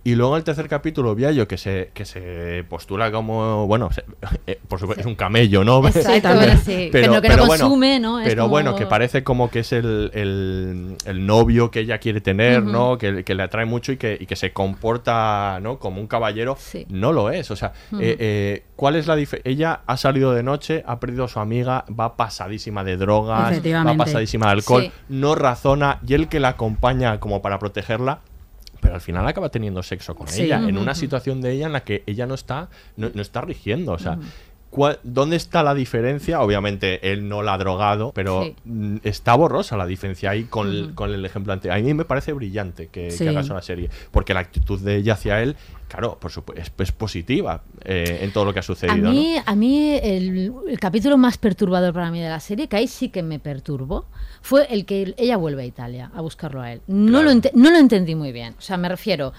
A: Y luego en el tercer capítulo, Viallo, que se, que se postula como, bueno, se- eh, por supuesto, es un camello, ¿no?
D: Exacto, bueno, sí. Que no- que no consume, ¿no? Es
A: Pero
D: como-
A: bueno, que parece como que es el, el- el novio que ella quiere tener. ¿no? Que, que le atrae mucho y que, y que se comporta, ¿no? Como un caballero.
D: Sí.
A: No lo es. O sea, eh, eh, ¿cuál es la diferencia? Ella ha salido de noche, ha perdido a su amiga, va pasadísima de drogas, va pasadísima de alcohol, no razona y el que la acompaña como para protegerla. Pero al final acaba teniendo sexo con
B: Sí.
A: ella, en una situación de ella en la que ella no está, no, no está rigiendo. O sea, ¿cuál- ¿dónde está la diferencia? Obviamente él no la ha drogado, pero
D: Sí.
A: mm, está borrosa la diferencia ahí con, el,
D: Ujú.
A: con el ejemplo anterior. A mí me parece brillante que, que
B: Sí.
A: haga eso la serie, porque la actitud de ella hacia él, claro, por supuesto, es, positiva eh, en todo lo que ha
D: A
A: sucedido.
D: mí, a mí el, el capítulo más perturbador para mí de la serie, que ahí sí que me perturbó, fue el que ella vuelve a Italia a buscarlo a él. No, lo, no lo entendí muy bien. O sea, me refiero,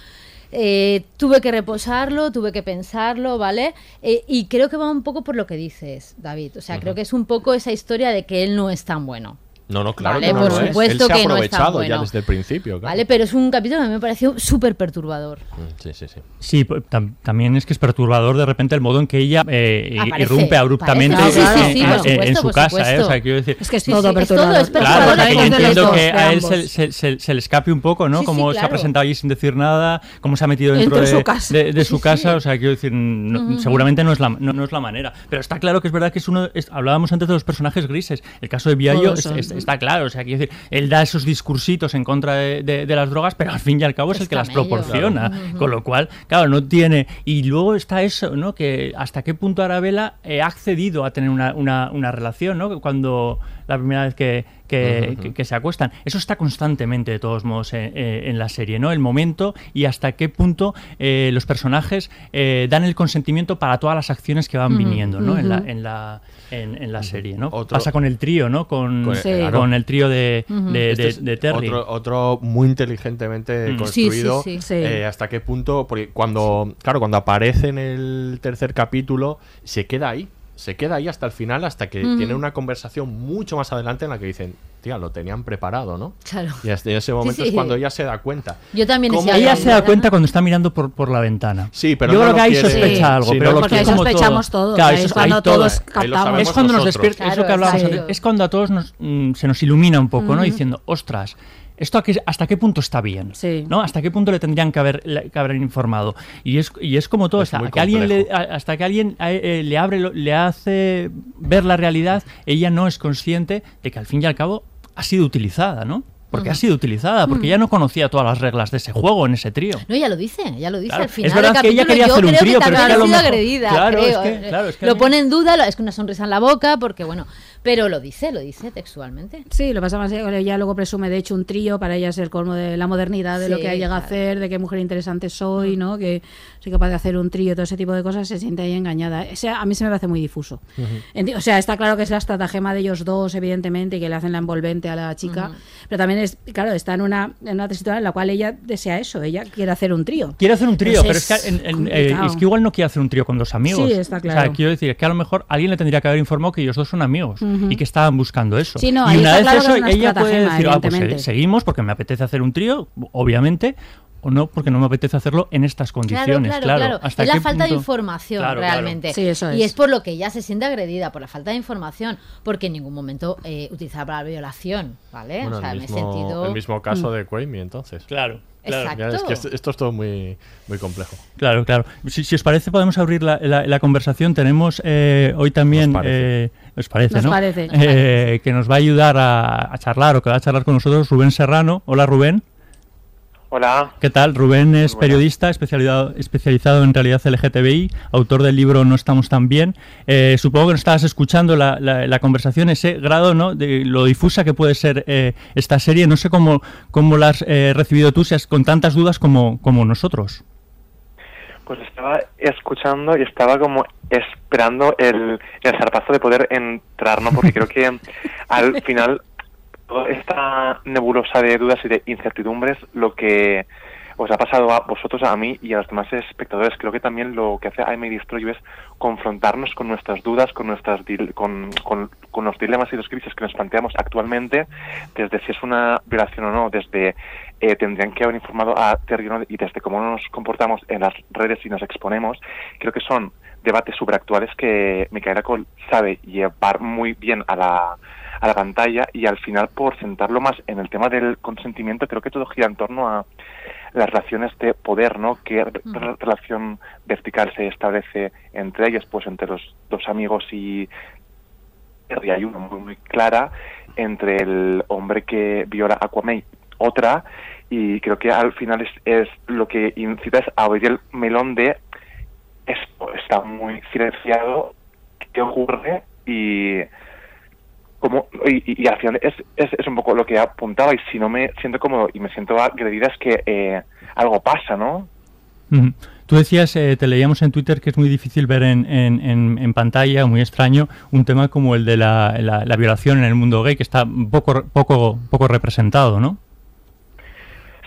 D: eh, tuve que reposarlo, tuve que pensarlo, ¿vale? Eh, y creo que va un poco por lo que dices, David. O sea, creo que es un poco esa historia de que él no es tan bueno.
A: ¿No? No, no, claro
D: Vale,
A: que no
D: por
A: lo es.
D: supuesto
A: Él se ha
D: que no es tan
A: aprovechado ya
D: bueno.
A: desde el principio. claro.
D: ¿Vale? Pero es un capítulo que a mí me pareció súper perturbador.
A: Mm, Sí, sí, sí.
C: Sí, pues, tam- también es que es perturbador de repente el modo en que ella eh,
D: Aparece,
C: irrumpe abruptamente
D: aparece.
B: Sí, sí,
C: en,
B: sí,
C: en-
B: por
C: en
D: supuesto,
C: su casa. ¿eh? O sea, quiero decir,
B: es que es
D: Sí,
B: todo
D: sí, es
B: perturbador
D: todo, es
C: Claro,
D: perturbador
C: yo entiendo
D: dos,
C: que a él se, se- se- se le escape un poco, ¿no?
D: Sí, sí,
C: Cómo se ha presentado allí sin decir nada, cómo se ha metido dentro
B: Dentro de su casa.
C: de- de
D: Sí,
C: su
D: sí.
C: casa. O sea, quiero decir, seguramente no es, la, no, no es la manera. Pero está claro que es verdad que es uno. es- hablábamos antes de los personajes grises. El caso de Viallo es- es- está claro. O sea, quiero decir, él da esos discursitos en contra de, de- de las drogas, pero al fin y al cabo es,
D: Es
C: el que las proporciona.
D: Claro.
C: Con lo cual, claro, no tiene. Y luego está eso, ¿no? Que hasta qué punto Arabella eh, ha accedido a tener una, una- una relación, ¿no? Cuando la primera vez que, que, se acuestan. Eso está constantemente, de todos modos, en la serie, ¿no? El momento y hasta qué punto eh, los personajes eh, dan el consentimiento para todas las acciones que van viniendo, ¿no? En la, en la, en, en la serie, ¿no?
A: Otro-
C: Pasa con el trío, ¿no? Con,
A: Con-
B: Sí.
C: con el trío de,
A: Este
C: de-
A: es
C: de Terry.
A: Otro, otro muy inteligentemente construido.
D: Sí, sí,
B: sí.
A: eh, hasta qué punto, porque cuando, claro, cuando aparece en el tercer capítulo, se queda ahí. Se queda ahí hasta el final, hasta que
D: Ujú.
A: tiene una conversación mucho más adelante en la que dicen, tía, lo tenían preparado, ¿no?
D: Claro.
A: Y hasta en ese momento
D: sí.
A: es cuando ella se da cuenta.
D: Yo también
A: ¿Cómo
D: decía,
C: Ella
D: "Ay,
C: se da
D: ¿verdad?".
C: cuenta cuando está mirando por, por la ventana.
A: Sí, pero
C: Yo
A: no
C: creo
A: lo
C: que ahí
A: quiere-
C: sospecha algo.
A: Sí,
C: pero
A: no lo
B: ahí sospechamos todos,
C: Claro,
B: ahí es cuando todos
C: todo-
B: captamos.
C: es cuando nos despierta, es lo que hablábamos antes, es cuando a todos nos, mm, se nos ilumina un poco, ¿no? Diciendo, ostras, ¿esto a qué- hasta qué punto está bien?
B: Sí.
C: ¿no? ¿Hasta qué punto le tendrían que haber, le- que haber informado? Y es, y es como todo,
A: Es
C: hasta que, alguien le, hasta que alguien eh, eh, le abre, lo- le hace ver la realidad, ella no es consciente de que al fin y al cabo ha sido utilizada, ¿no? porque ha sido utilizada, porque ella no conocía todas las reglas de ese juego en ese trío.
D: No, ella lo dice, ella lo dice
C: Claro,
D: al final
C: es verdad que ella quería hacer un trío,
D: que
C: pero es
D: ha
C: lo
D: sido agredida,
C: Claro, es
D: creo.
C: que- claro, es que
D: lo pone en duda, es que una sonrisa en la boca, porque bueno, pero lo dice, lo dice textualmente.
B: Sí, lo pasa más ella luego presume de hecho un trío para ella es el colmo de la modernidad, de lo que ha llegado a
D: claro. Mm.
B: hacer, de qué mujer interesante soy, ¿no? Que soy capaz de hacer un trío, todo ese tipo de cosas, se siente ahí engañada. O sea, a mí se me parece muy difuso. O sea, está claro que es la estratagema de ellos dos, evidentemente, y que le hacen la envolvente a la chica. Pero también es, claro, está en una, en una situación en la cual ella desea eso, ella quiere hacer un trío.
C: Quiere hacer un trío,
B: Pues
C: pero es que, en- en- eh, es que igual no quiere hacer un trío con dos amigos.
B: Sí, está
C: O sea,
B: claro.
C: quiero decir, es que a lo mejor alguien le tendría que haber informado que ellos dos son amigos Y que estaban buscando eso.
B: Sí, no,
C: y una vez
B: claro
C: eso,
B: es
C: ella puede decir, ah, pues eh, seguimos porque me apetece hacer un trío, obviamente, o no, porque no me apetece hacerlo en estas condiciones.
D: Claro, claro, claro.
C: ¿Hasta
D: es la
C: qué
D: falta de información
C: Claro, claro.
D: realmente.
B: Sí, eso
D: Y
B: es.
D: por lo que ella se siente agredida, por la falta de información, porque en ningún momento eh, utilizaba la violación, ¿vale?
A: Bueno,
D: o sea,
A: el,
D: me he
A: mismo,
D: sentido...
A: el mismo caso
D: Mm.
A: de Quamey, entonces.
C: Claro.
A: Ya,
D: Exacto.
A: es que esto, esto es todo muy, muy complejo.
C: Claro, claro. Si, si os parece, podemos abrir la, la- la conversación. Tenemos eh, hoy también.
A: Nos parece.
C: eh, ¿Os parece,
B: Nos
C: no?
B: parece.
C: Eh, que nos va a ayudar a, a charlar o que va a charlar con nosotros Rubén Serrano. Hola, Rubén.
J: Hola.
C: ¿Qué tal? Rubén es periodista especializado, especializado en realidad LGTBI, autor del libro No estamos tan bien. Eh, supongo que no estabas escuchando la, la- la conversación, ese grado ¿no? de lo difusa que puede ser eh, esta serie. No sé cómo, cómo la has eh, recibido tú, si has con tantas dudas como, como nosotros.
J: Pues estaba escuchando y estaba como esperando el, el zarpazo de poder entrar, ¿no? Porque creo que al final toda esta nebulosa de dudas y de incertidumbres, lo que os ha pasado a vosotros, a mí y a los demás espectadores, creo que también lo que hace I May Destroy es confrontarnos con nuestras dudas, con nuestras con, con los dilemas y los crisis que nos planteamos actualmente, desde si es una violación o no, desde eh, tendrían que haber informado a Terry o no, y desde cómo nos comportamos en las redes y nos exponemos, creo que son debates superactuales que Micaela Cole sabe llevar muy bien a la, a la pantalla y al final por sentarlo más en el tema del consentimiento creo que todo gira en torno a las relaciones de poder, ¿no? ¿Qué re- relación vertical se establece entre ellos? Pues entre los dos amigos y y hay una muy, muy clara entre el hombre que viola a Aquaman, otra, y creo que al final es, es lo que incita es a abrir el melón de esto está muy silenciado, qué ocurre y como y, y al final es, es, es un poco lo que apuntaba y si no me siento cómodo y me siento agredida es que eh, algo pasa, ¿no?
C: Tú decías, eh, te leíamos en Twitter que es muy difícil ver en, en- en- en pantalla, muy extraño, un tema como el de la, la- la violación en el mundo gay, que está poco, poco, poco representado, ¿no?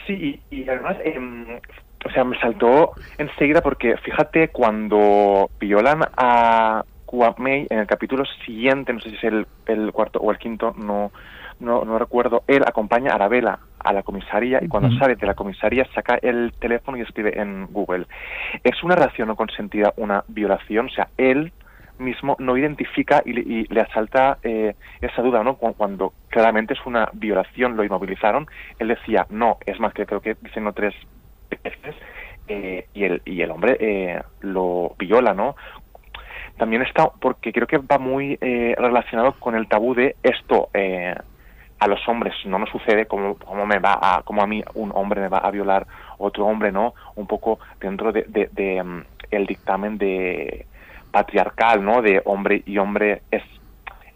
J: Sí, y, y además, em, o sea, me saltó enseguida porque fíjate cuando violan a En el capítulo siguiente, no sé si es el, el cuarto o el quinto, no, no, no recuerdo, él acompaña a Arabella a la comisaría y cuando sale de la comisaría saca el teléfono y escribe en Google. ¿Es una relación no consentida una violación? O sea, él mismo no identifica y, le- y le asalta eh, esa duda, ¿no? Cu- Cuando claramente es una violación, lo inmovilizaron, él decía, no, es más que creo que dicen no tres veces, eh, y, el, y el hombre eh, lo viola, ¿no? También está, porque creo que va muy eh, relacionado con el tabú de esto, eh, a los hombres no nos sucede como, como me va a, como a mí un hombre me va a violar otro hombre, ¿no? Un poco dentro de, mm, el dictamen de patriarcal, ¿no? De hombre y hombre es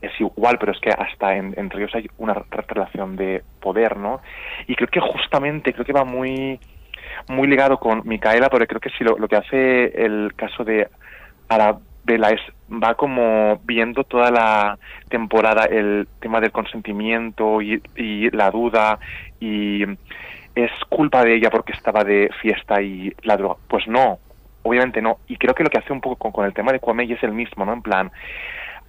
J: es igual, pero es que hasta en- entre ellos hay una re- relación de poder, ¿no? Y creo que justamente, creo que va muy muy ligado con Micaela, porque creo que si lo, que hace el caso de Arabella es va como viendo toda la temporada el tema del consentimiento y, y la duda y es culpa de ella porque estaba de fiesta y la droga. Pues no, obviamente no. Y creo que lo que hace un poco con, con el tema de Kwame es el mismo, ¿no? En plan,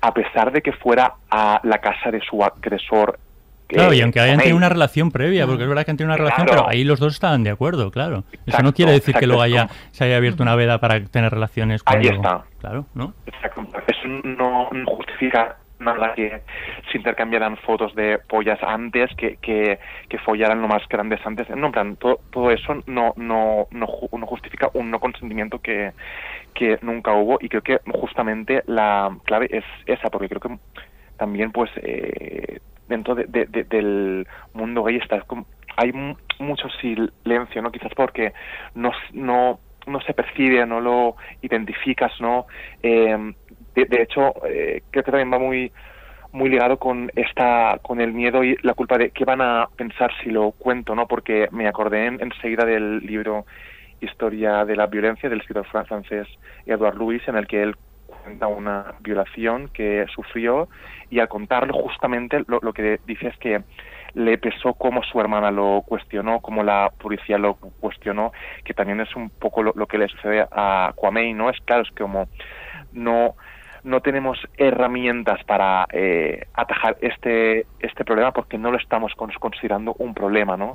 J: a pesar de que fuera a la casa de su agresor.
C: Claro, y aunque hayan tenido una relación previa, porque es verdad que han tenido una relación,
J: Claro.
C: pero ahí los dos estaban de acuerdo, claro. Eso no quiere decir que luego haya, se haya abierto una veda para tener relaciones
J: Ahí
C: cuando-
J: está.
C: Claro, ¿no?
J: Exacto. Eso no no justifica nada que se intercambiaran fotos de pollas antes, que, que, que follaran lo más grandes antes. No, en plan, todo, todo eso no, no, no justifica un no consentimiento que, que nunca hubo y creo que justamente la clave es esa, porque creo que también pues eh, dentro de- de- de- del mundo gay está como- hay mu- mucho silencio, ¿no? Quizás porque no, no, no se percibe, no lo identificas, ¿no? Eh, de, hecho, eh, creo que también va muy muy ligado con esta con el miedo y la culpa de qué van a pensar si lo cuento no porque me acordé en- enseguida del libro Historia de la violencia del escritor fran- francés Edouard Louis en el que él una violación que sufrió y al contarlo justamente lo, que dice es que le pesó cómo su hermana lo cuestionó, cómo la policía lo cuestionó, que también es un poco lo, que le sucede a Kwame, ¿no? Es claro, es como no no tenemos herramientas para eh, atajar este este problema porque no lo estamos cons- considerando un problema, ¿no?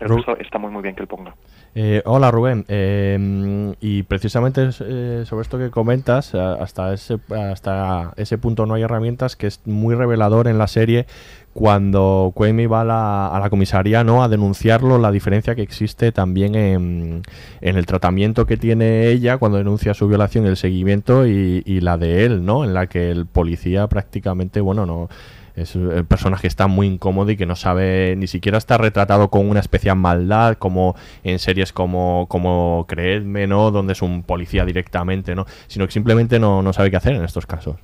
A: Ru-
J: eso está muy muy bien que él ponga.
A: Eh, hola Rubén, Eh, y precisamente eh, sobre esto que comentas, a- hasta ese, hasta ese punto no hay herramientas, que es muy revelador en la serie cuando Quamey va a la, a la comisaría ¿no? a denunciarlo, la diferencia que existe también en, el tratamiento que tiene ella cuando denuncia su violación, el seguimiento y, y la de él, ¿no? en la que el policía prácticamente, bueno, no es el personaje está muy incómodo y que no sabe ni siquiera está retratado con una especial maldad como en series como como Creedme, ¿no? Donde es un policía directamente, ¿no? Sino que simplemente no, no sabe qué hacer en estos casos.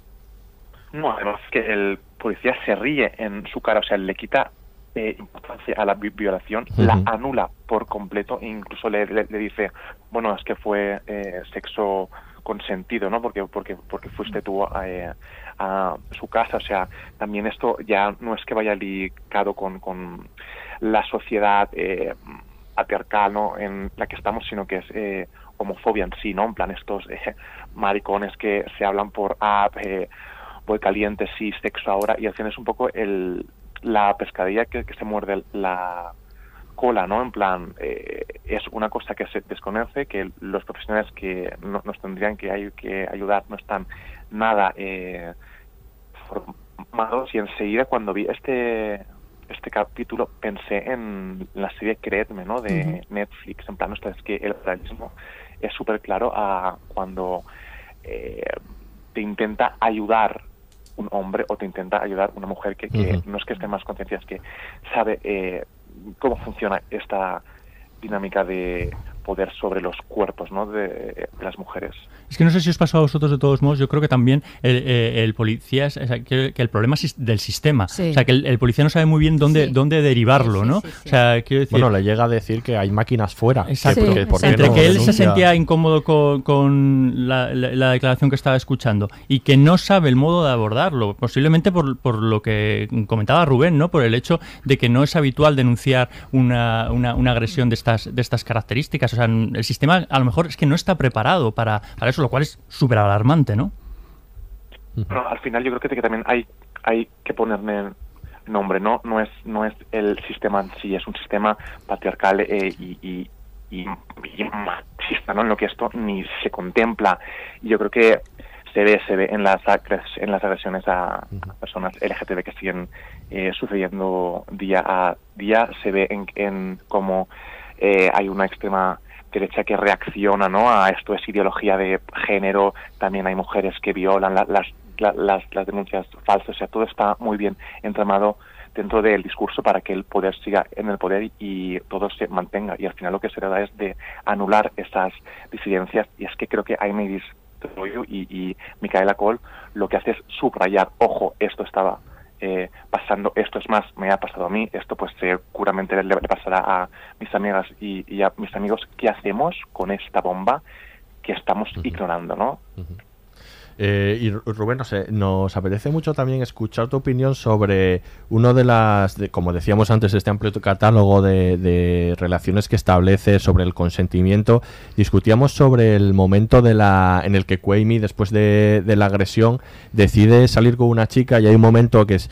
J: No, además que el policía se ríe en su cara, o sea, le quita eh, importancia a la vi- violación, la anula por completo e incluso le, le- le dice, bueno, es que fue eh, sexo consentido, ¿no? Porque porque porque fuiste tú a, eh, a su casa, o sea, también esto ya no es que vaya ligado con, con la sociedad eh, patriarcal, ¿no? En la que estamos, sino que es eh, homofobia en sí, ¿no? En plan estos maricones que se hablan por app, eh, voy caliente, sí, sexo ahora, y al final es un poco el, la pescadilla que, que se muerde la cola, ¿no? En plan, eh, es una cosa que se desconoce, que los profesionales que no- nos tendrían que, ay- que ayudar no están nada eh, formados y enseguida cuando vi este este capítulo pensé en la serie Creedme, ¿no? De. Netflix, en plan, ostras, es que el realismo es súper claro a cuando eh, te intenta ayudar un hombre o te intenta ayudar una mujer que, que no es que esté más conciencia, es que sabe eh, cómo funciona esta dinámica de poder sobre los cuerpos ¿no? de, de las mujeres.
C: Es que no sé si os pasó a vosotros de todos modos, yo creo que también el, eh, el policía, es, o sea, que, que el problema es del sistema.
A: Sí.
C: O sea, que el, el policía no sabe muy bien dónde, dónde derivarlo, ¿no? O sea, quiero decir...
A: Bueno, le llega a decir que hay máquinas fuera. que
C: Exacto.
A: porque- ¿por qué
C: Entre
A: no
C: que él se sentía incómodo con, con la, la- la declaración que estaba escuchando y que no sabe el modo de abordarlo, posiblemente por, por lo que comentaba Rubén, ¿no? Por el hecho de que no es habitual denunciar una, una- una agresión de estas, de estas características. O sea, el sistema a lo mejor es que no está preparado para, para eso, lo cual es súper alarmante, ¿no?
J: Al final yo creo que, que también hay, hay que ponerle nombre, ¿no? No es, no es el sistema en sí, es un sistema patriarcal eh, y, y, y, y machista, ¿no? En lo que esto ni se contempla. Y yo creo que se ve, se ve en las, agres- en las agresiones a, a personas LGTB que siguen eh, sucediendo día a día, se ve en, en cómo eh, hay una extrema derecha que reacciona ¿no? a esto es ideología de género, también hay mujeres que violan la- las, la- las, las denuncias falsas, o sea, todo está muy bien entramado dentro del discurso para que el poder siga en el poder y todo se mantenga. Y al final lo que se trata es de anular esas disidencias y es que creo que Aimee y, y Micaela Cole lo que hace es subrayar, ojo, esto estaba eh, pasando, esto es más, me ha pasado a mí, esto pues seguramente le, le pasará a mis amigas y, y a mis amigos, ¿qué hacemos con esta bomba que estamos ignorando, no?
A: Eh, y Ru- Rubén, no sé, nos apetece mucho también escuchar tu opinión sobre uno de las, como decíamos antes, este amplio catálogo de, de relaciones que establece sobre el consentimiento. Discutíamos sobre el momento de la, en el que Quamey, después de, de la agresión, decide salir con una chica y hay un momento que es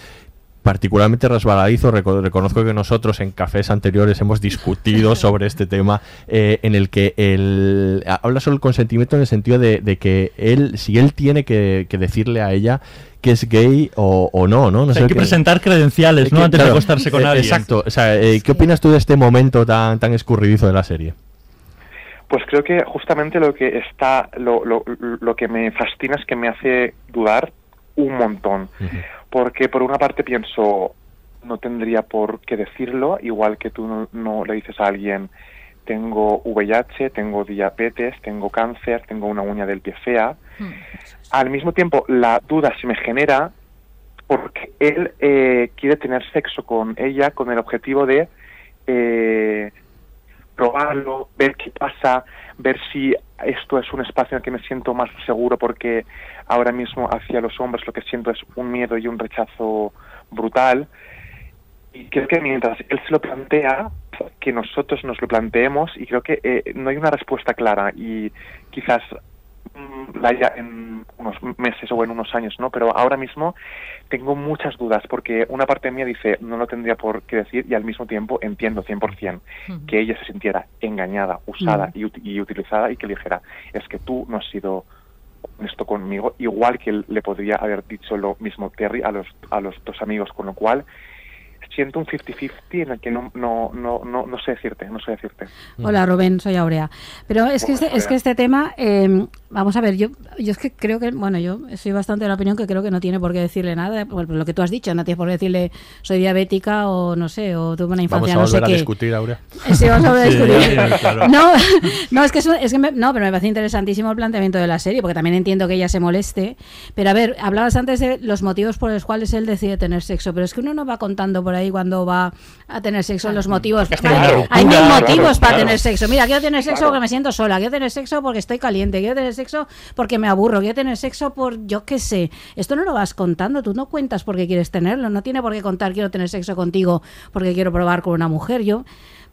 A: particularmente resbaladizo. Reco- reconozco que nosotros en cafés anteriores hemos discutido sobre este tema, eh, en el que él habla sobre el consentimiento en el sentido de, de que él, si él tiene que, que decirle a ella que es gay o, o no, ¿no? no
C: O sea, hay que presentar credenciales, ¿no?
A: que-
C: Antes de acostarse con
A: eh,
C: alguien.
A: Exacto. O sea, eh, ¿qué opinas tú de este momento tan, tan escurridizo de la serie?
J: Pues creo que justamente lo que está, lo, lo, lo que me fascina es que me hace dudar un montón. Porque por una parte pienso, no tendría por qué decirlo, igual que tú no, no le dices a alguien, tengo VIH, tengo diabetes, tengo cáncer, tengo una uña del pie fea. Al mismo tiempo, la duda se me genera porque él eh, quiere tener sexo con ella con el objetivo de eh, probarlo, ver qué pasa, ver si esto es un espacio en el que me siento más seguro porque ahora mismo hacia los hombres lo que siento es un miedo y un rechazo brutal. Y creo que mientras él se lo plantea, que nosotros nos lo planteemos y creo que eh, no hay una respuesta clara y quizás mm, la haya en unos meses o en unos años, ¿no? Pero ahora mismo tengo muchas dudas porque una parte mía dice no lo tendría por qué decir y al mismo tiempo entiendo 100% que ella se sintiera engañada, usada y, y utilizada y que le dijera es que tú no has sido honesto conmigo, igual que le podría haber dicho lo mismo Terry a los, a los dos amigos, con lo cual siento un 50-50 en el que no, no, no, no, no sé decirte, no sé decirte.
B: Hola Rubén, soy Aurea. Pero es que este, es que este tema, eh, vamos a ver, yo, yo es que creo que, bueno, yo soy bastante de la opinión que creo que no tiene por qué decirle nada, bueno, lo que tú has dicho, no tienes por qué decirle soy diabética o no sé, o tuve una
A: Vamos
B: infancia
A: a
B: no sé
A: volver a
B: qué.
A: discutir, Aurea.
B: Eh, Sí, vamos a volver a
A: Sí,
B: discutir.
A: claro.
B: No, no, es que, es que me, no, pero me parece interesantísimo el planteamiento de la serie, porque también entiendo que ella se moleste. Pero a ver, hablabas antes de los motivos por los cuales él decide tener sexo, pero es que uno no va contando por ahí cuando va a tener sexo los motivos.
J: Claro,
B: Hay mil
J: claro,
B: motivos para
J: claro.
B: tener sexo. Mira, quiero tener sexo
J: Claro.
B: porque me siento sola, quiero tener sexo porque estoy caliente, quiero tener sexo porque me aburro, quiero tener sexo por yo qué sé. Esto no lo vas contando, tú no cuentas porque quieres tenerlo, no tiene por qué contar quiero tener sexo contigo porque quiero probar con una mujer. Yo,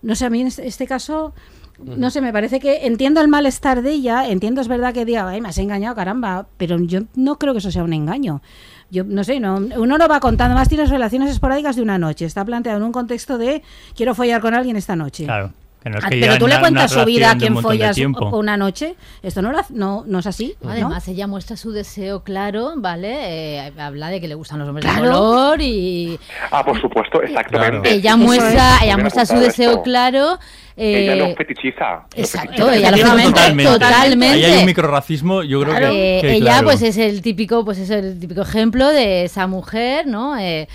B: no sé, a mí en este, este caso... No sé, me parece que entiendo el malestar de ella, entiendo es verdad que diga, ay, me has engañado, caramba, pero yo no creo que eso sea un engaño. Yo no sé, no, uno no va contando, más tienes relaciones esporádicas de una noche, está planteado en un contexto de quiero follar con alguien esta noche.
C: Claro. Es
B: Ah,
C: que
B: pero
C: llevan
B: tú le cuentas su vida a quien follas una noche. Esto no, lo hace- no, no es así. ¿no?
D: Además, ella muestra su deseo claro, ¿vale? Eh, habla de que le gustan los hombres de color y
J: Ah, por supuesto, exactamente.
D: ella muestra,
J: es.
D: ella muestra su deseo
J: esto.
D: claro.
J: Ella
D: eh,
J: lo fetichiza. lo
D: Exacto,
J: fetichiza.
D: ella lo fomenta totalmente.
C: Ahí hay un microracismo, yo creo
D: Claro,
C: que,
D: eh,
C: que,
D: ella
C: claro.
D: pues es el típico pues es el típico ejemplo de esa mujer no Eh,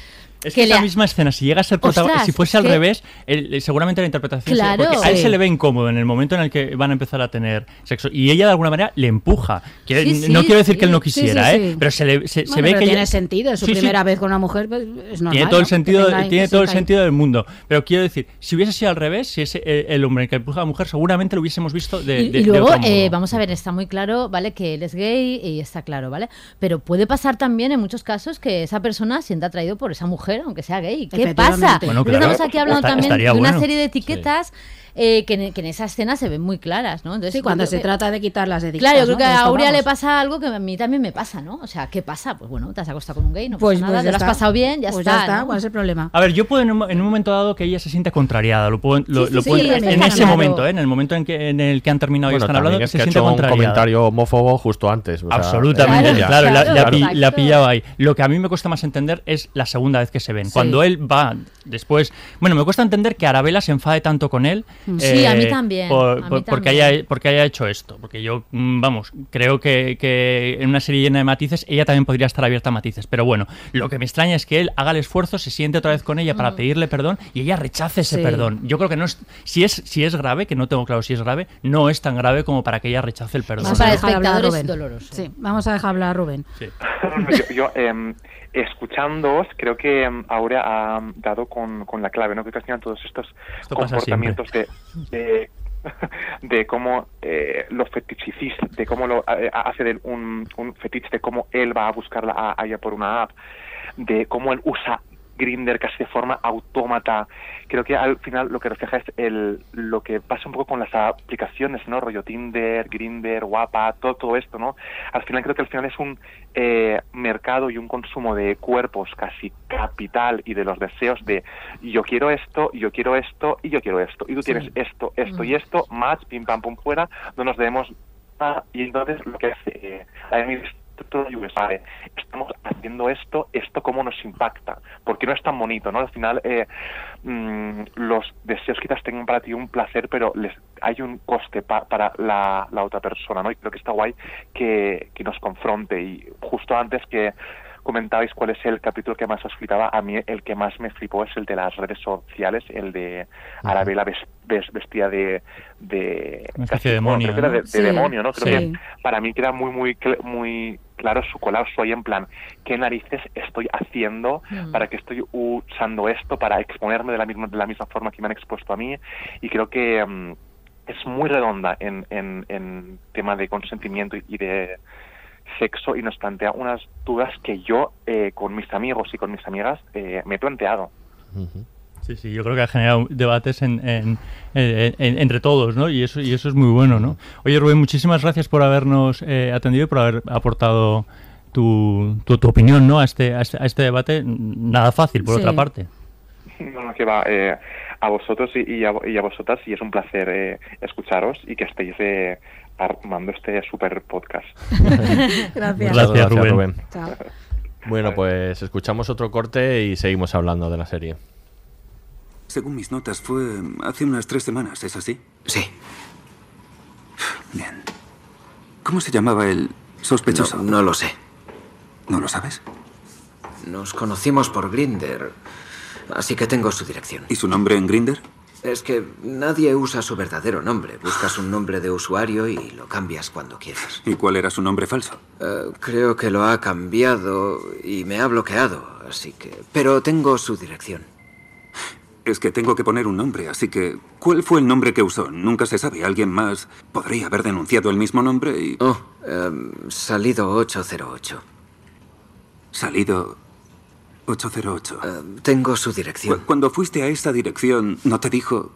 C: Es que, esa
D: ha-
C: misma escena, si llega a ser protagonista, si fuese
D: es
C: al
D: que-
C: revés, el- el- seguramente la interpretación sería-
D: Claro.
C: porque a él
D: Sí.
C: se le ve incómodo en el momento en el que van a empezar a tener sexo y ella de alguna manera le empuja. Que
B: Sí, sí,
C: no quiero decir
B: sí.
C: que él no
B: Sí, sí,
C: quisiera,
B: sí.
C: ¿eh? pero se, le, se, ve
B: pero
C: que
B: tiene
C: ella-
B: sentido, es su
C: Sí, sí.
B: primera vez con una mujer, pues, es normal.
C: tiene todo el
B: ¿no?
C: sentido,
B: Que tenga-
C: tiene
B: que
C: todo el sentido del mundo. Pero quiero decir, si hubiese sido al revés, si es el, el hombre el que empuja a la mujer, seguramente lo hubiésemos visto de,
D: y,
C: de-
D: y luego, eh, vamos a ver, está muy claro, ¿vale? Que él es gay y está claro, ¿vale? Pero puede pasar también en muchos casos que esa persona sienta atraído por esa mujer, aunque sea gay. ¿Qué pasa?
C: Bueno,
D: Porque
C: claro.
D: estamos aquí hablando
C: Está-
D: también de una
C: bueno.
D: serie de etiquetas eh, que, en, que en esa escena se ven muy claras, ¿no? Entonces,
B: Sí, cuando se
D: que-
B: trata de quitar las etiquetas.
D: Claro, yo creo
B: ¿no?
D: que a Aurea le pasa algo que a mí también me pasa, ¿no? O sea, ¿qué pasa? Pues bueno, te has acostado con un gay, no
B: Pues,
D: pasa nada,
B: pues
D: te
B: ya
D: lo has
B: está.
D: pasado bien, ya
B: Pues
D: está.
B: ya está,
D: ¿no?
B: ¿cuál es el problema?
C: A ver, yo puedo en un, en un momento dado que ella se siente contrariada, lo puedo, lo,
D: Sí, sí,
C: lo
D: sí,
C: puedo-
D: sí,
C: en ese
D: claro.
C: momento, ¿eh? en el momento en, que, en el que han terminado y
A: Bueno,
C: están
A: también
C: hablando,
A: es
C: se
A: que
C: siente
A: hecho un
C: contrariada.
A: comentario homófobo justo antes. o sea,
C: Absolutamente,
A: ya-
C: claro, la, pillaba ahí. Lo que a mí me cuesta más entender es la segunda vez que se ven. Cuando él va después. Bueno, me cuesta entender que Arabella se enfade tanto con él.
D: Mm. Sí, a mí también,
C: por-
D: a mí
C: por- porque,
D: también.
C: haya, porque haya hecho esto. Porque yo, mm, vamos, creo que, que en una serie llena de matices, ella también podría estar abierta a matices. Pero bueno, lo que me extraña es que él haga el esfuerzo, se siente otra vez con ella
D: Mm.
C: para pedirle perdón y ella rechace ese
B: Sí.
C: perdón. Yo creo que no es. Si es, si es grave, que no tengo claro si es grave, no es tan grave como para que ella rechace el perdón.
B: Vamos a dejar hablar a Rubén. Sí, vamos a dejar hablar a Rubén.
C: Sí.
J: yo, yo, em, escuchándoos, creo que em, Aurea ha dado con, con la clave, ¿no? Que al final todos estos
C: Esto
J: comportamientos de, de, de cómo eh, lo fetichicis, de cómo lo eh, hace de un, un fetiche, de cómo él va a buscarla a, a ella por una app, de cómo él usa Grinder casi de forma autómata. Creo que al final lo que refleja es el, lo que pasa un poco con las aplicaciones, ¿no? Rollo Tinder, Grinder, Guapa, todo, todo esto, ¿no? Al final creo que al final es un eh, mercado y un consumo de cuerpos casi capital y de los deseos de yo quiero esto, yo quiero esto y yo quiero esto. Y tú
B: Sí.
J: tienes esto, esto y esto, más, pim pam pum fuera, no nos debemos. Y entonces lo que hace eh, todo USA, eh, estamos haciendo esto, esto cómo nos impacta, porque no es tan bonito, ¿no? Al final eh, mm, los deseos quizás tengan para ti un placer, pero les hay un coste pa- para la, la otra persona, ¿no? Y creo que está guay que, que nos confronte y justo antes que comentabais cuál es el capítulo que más os flipaba, a mí el que más me flipó es el de las redes sociales, el de Arabella ves- ves- vestida de... de
C: Una especie
J: casi-
C: de
J: bueno,
C: demonio,
J: creo que era
C: ¿no?
J: de, de
C: Sí.
J: demonio, ¿no? Creo
C: Sí.
J: que para mí queda muy, muy, muy claro su colapso ahí en plan, ¿qué narices estoy haciendo?
K: Mm.
J: ¿Para qué estoy usando esto? Para exponerme de la misma, de la misma forma que me han expuesto a mí. Y creo que mm, es muy redonda en, en, en tema de consentimiento y de sexo y nos plantea unas dudas que yo eh, con mis amigos y con mis amigas eh, me he planteado.
C: Sí, sí, yo creo que ha generado debates en, en- en- en- entre todos, ¿no? Y eso, y eso es muy bueno, ¿no? Oye, Rubén, muchísimas gracias por habernos eh, atendido y por haber aportado tu, tu, tu opinión, ¿no? A este, a este, a este debate. Nada fácil, por
J: Sí.
C: otra parte.
J: No, no, que va eh, a vosotros y, y a, y a vosotras y es un placer eh, escucharos y que estéis eh, armando este super podcast.
B: Gracias.
A: Gracias,
C: Rubén.
A: Rubén.
B: Chao.
A: Bueno, pues escuchamos otro corte y seguimos hablando de la serie.
K: Según mis notas, fue hace unas tres semanas, ¿es así?
H: Sí.
K: Bien. ¿Cómo se llamaba el sospechoso?
H: No, no lo sé.
K: ¿No lo sabes?
H: Nos conocimos por Grinder, así que tengo su dirección.
K: ¿Y su nombre en Grinder?
H: Es que nadie usa su verdadero nombre. Buscas un nombre de usuario y lo cambias cuando quieras.
K: ¿Y cuál era su nombre falso?
H: Eh, creo que lo ha cambiado y me ha bloqueado, así que... Pero tengo su dirección.
K: Es que tengo que poner un nombre, así que... ¿Cuál fue el nombre que usó? Nunca se sabe. Alguien más podría haber denunciado el mismo nombre y...
H: Oh, em, salido 808.
K: Salido 808.
H: tengo su dirección.
K: Cu- Cuando fuiste a esa dirección, ¿no te dijo...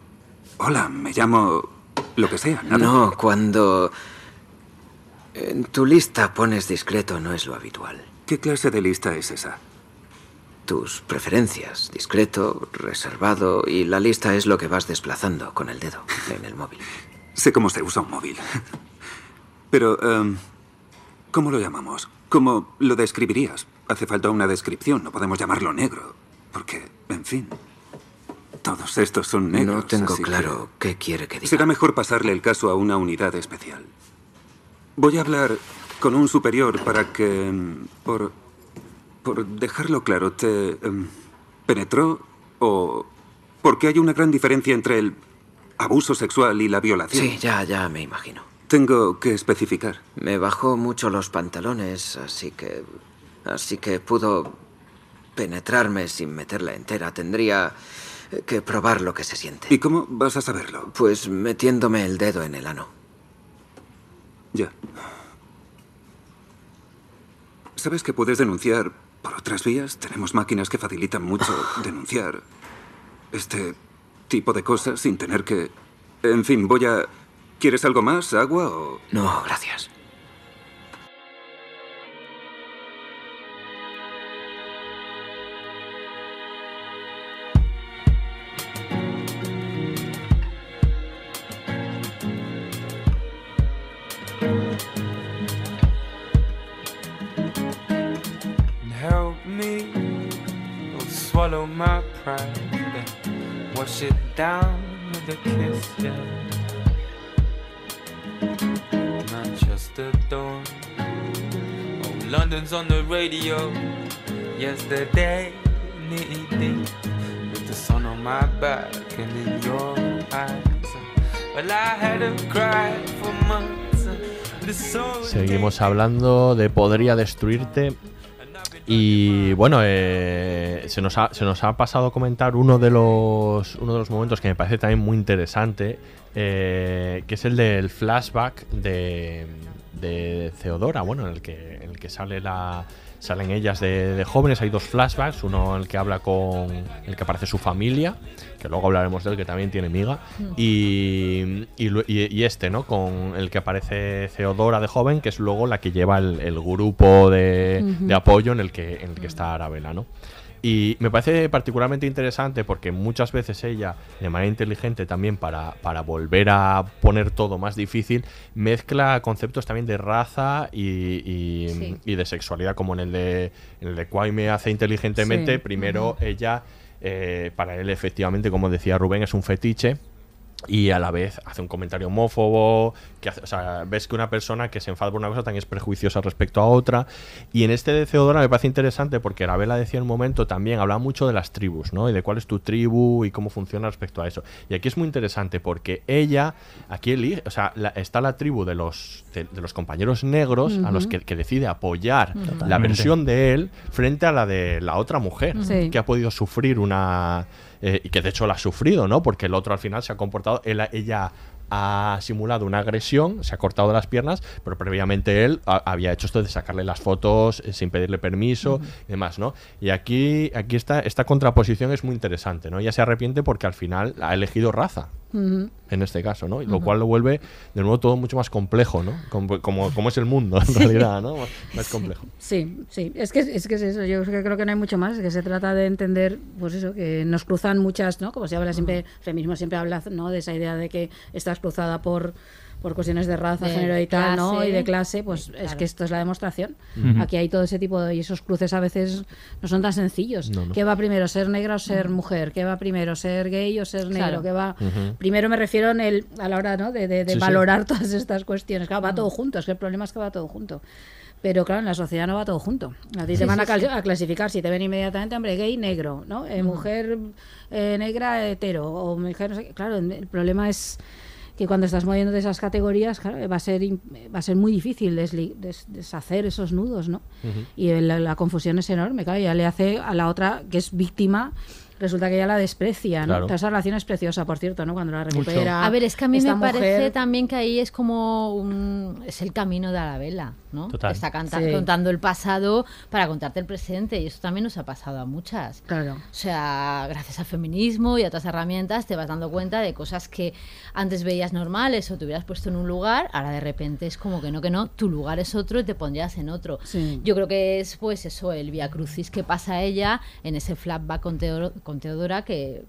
K: Hola, me llamo... lo que sea, nada?
H: No, cuando... En tu lista pones discreto no es lo habitual.
K: ¿Qué clase de lista es esa?
H: Tus preferencias, discreto, reservado, y la lista es lo que vas desplazando con el dedo en el móvil.
K: Sé cómo se usa un móvil. Pero, em, ¿cómo lo llamamos? ¿Cómo lo describirías? Hace falta una descripción, no podemos llamarlo negro. Porque, en fin, todos estos son negros.
H: No tengo
K: que
H: claro qué quiere que diga.
K: Será mejor pasarle el caso a una unidad especial. Voy a hablar con un superior para que, em, por, por dejarlo claro, te em, penetró o porque hay una gran diferencia entre el abuso sexual y la violación.
H: Sí, ya, ya me imagino.
K: Tengo que especificar.
H: Me bajó mucho los pantalones, así que... Así que pudo penetrarme sin meterla entera. Tendría que probar lo que se siente.
K: ¿Y cómo vas a saberlo?
H: Pues metiéndome el dedo en el ano.
K: Ya. ¿Sabes que puedes denunciar por otras vías? Tenemos máquinas que facilitan mucho denunciar este tipo de cosas sin tener que... En fin, voy a... ¿Quieres algo más? ¿Agua o...?
H: No, gracias.
L: Me oh, swallow my pride. Wash it down with a kiss, yeah. Manchester dawn. Oh, London's on the radio. Yesterday, deep. With the sun on my back and in your eyes. Well, I had to cry for months. The soul
A: Seguimos hablando de Podría Destruirte. Y bueno, eh, se, nos ha, se nos pasado comentar uno de los, uno de los momentos que me parece también muy interesante, eh, que es el del flashback de, de Theodora, bueno, en el que, en el que sale la, salen ellas de, de jóvenes. Hay dos flashbacks, uno en el que habla con el que aparece su familia, que luego hablaremos de él, que también tiene miga, y, y, y- este, ¿no? Con el que aparece Theodora de joven, que es luego la que lleva el, el grupo de, de apoyo en el que, en el que está Arabella, ¿no? Y me parece particularmente interesante porque muchas veces ella, de manera inteligente también para, para volver a poner todo más difícil, mezcla conceptos también de raza y, y-
M: Sí.
A: y de sexualidad, como en el de, en el de Kwame hace inteligentemente.
M: Sí.
A: Primero ella, eh, para él efectivamente, como decía Rubén, es un fetiche. Y a la vez hace un comentario homófobo, que hace- o sea, ves que una persona que se enfada por una cosa también es prejuiciosa respecto a otra. Y en este de Theodora me parece interesante porque Arabella decía en un momento también, hablaba mucho de las tribus, ¿no? Y de cuál es tu tribu y cómo funciona respecto a eso. Y aquí es muy interesante porque ella, aquí elige, o sea, la- está la tribu de los, de, de los compañeros negros a los que, que decide apoyar la versión de él frente a la de la otra mujer
B: Sí.
A: que ha podido sufrir una eh, y que de hecho la ha sufrido, ¿no? Porque el otro al final se ha comportado, él, ella ha simulado una agresión, se ha cortado las piernas, pero previamente él ha- había hecho esto de sacarle las fotos eh, sin pedirle permiso y demás, ¿no? Y aquí, aquí está, esta contraposición es muy interesante, ¿no? Ella se arrepiente porque al final ha elegido raza. En este caso, ¿no? Y lo cual lo vuelve de nuevo todo mucho más complejo, ¿no? Como, como, como es el mundo, en
B: Sí.
A: realidad, ¿no? Más complejo.
B: Sí, sí, es que es que es eso, yo creo que no hay mucho más, que se trata de entender, pues eso, que nos cruzan muchas, ¿no? Como se habla siempre, feminismo siempre habla, ¿no? De esa idea de que estás cruzada por por cuestiones de raza,
D: De
B: género y tal, ¿no?
D: clase.
B: Y de clase, pues es
D: Claro.
B: que esto es la demostración.
D: Ujú.
B: Aquí hay todo ese tipo de y esos cruces a veces no son tan sencillos.
D: No, no.
B: ¿Qué va primero, ser negra o ser mujer? ¿Qué va primero, ser gay o ser negro?
D: Claro.
B: ¿Qué va
D: Ujú.
B: Primero me refiero en el, a la hora ¿no? de, de- de
D: Sí, sí.
B: valorar todas estas cuestiones. Claro, va todo junto, es que el problema es que va todo junto. Pero claro, en la sociedad no va todo junto. A ti
D: Sí,
B: te van
D: sí,
B: a,
D: sí.
B: a clasificar, si te ven inmediatamente, hombre, gay, negro, ¿no? Eh, Mujer eh, negra, hetero, o mujer, no sé qué. Claro, el problema es que cuando estás moviendo de esas categorías, claro, va a ser, va a ser muy difícil desli- des- deshacer esos nudos, ¿no? Y la, la confusión es enorme, claro, ya le hace a la otra que es víctima, resulta que ella la desprecia, ¿no?
D: Claro.
B: Toda esa relación es preciosa, por cierto, ¿no? Cuando la recupera.
D: A ver, es que a mí me parece también que ahí es como un, es el camino de Arabella, ¿no?
B: Total.
D: Está canta-
B: Sí.
D: contando el pasado para contarte el presente y eso también nos ha pasado a muchas.
B: Claro.
D: O sea, gracias al feminismo y a otras herramientas te vas dando cuenta de cosas que antes veías normales o te hubieras puesto en un lugar, ahora de repente es como que no, que no, tu lugar es otro y te pondrías en otro.
B: Sí.
D: Yo creo que es pues eso, el via crucis que pasa a ella en ese flashback con, Teodoro- con Teodora que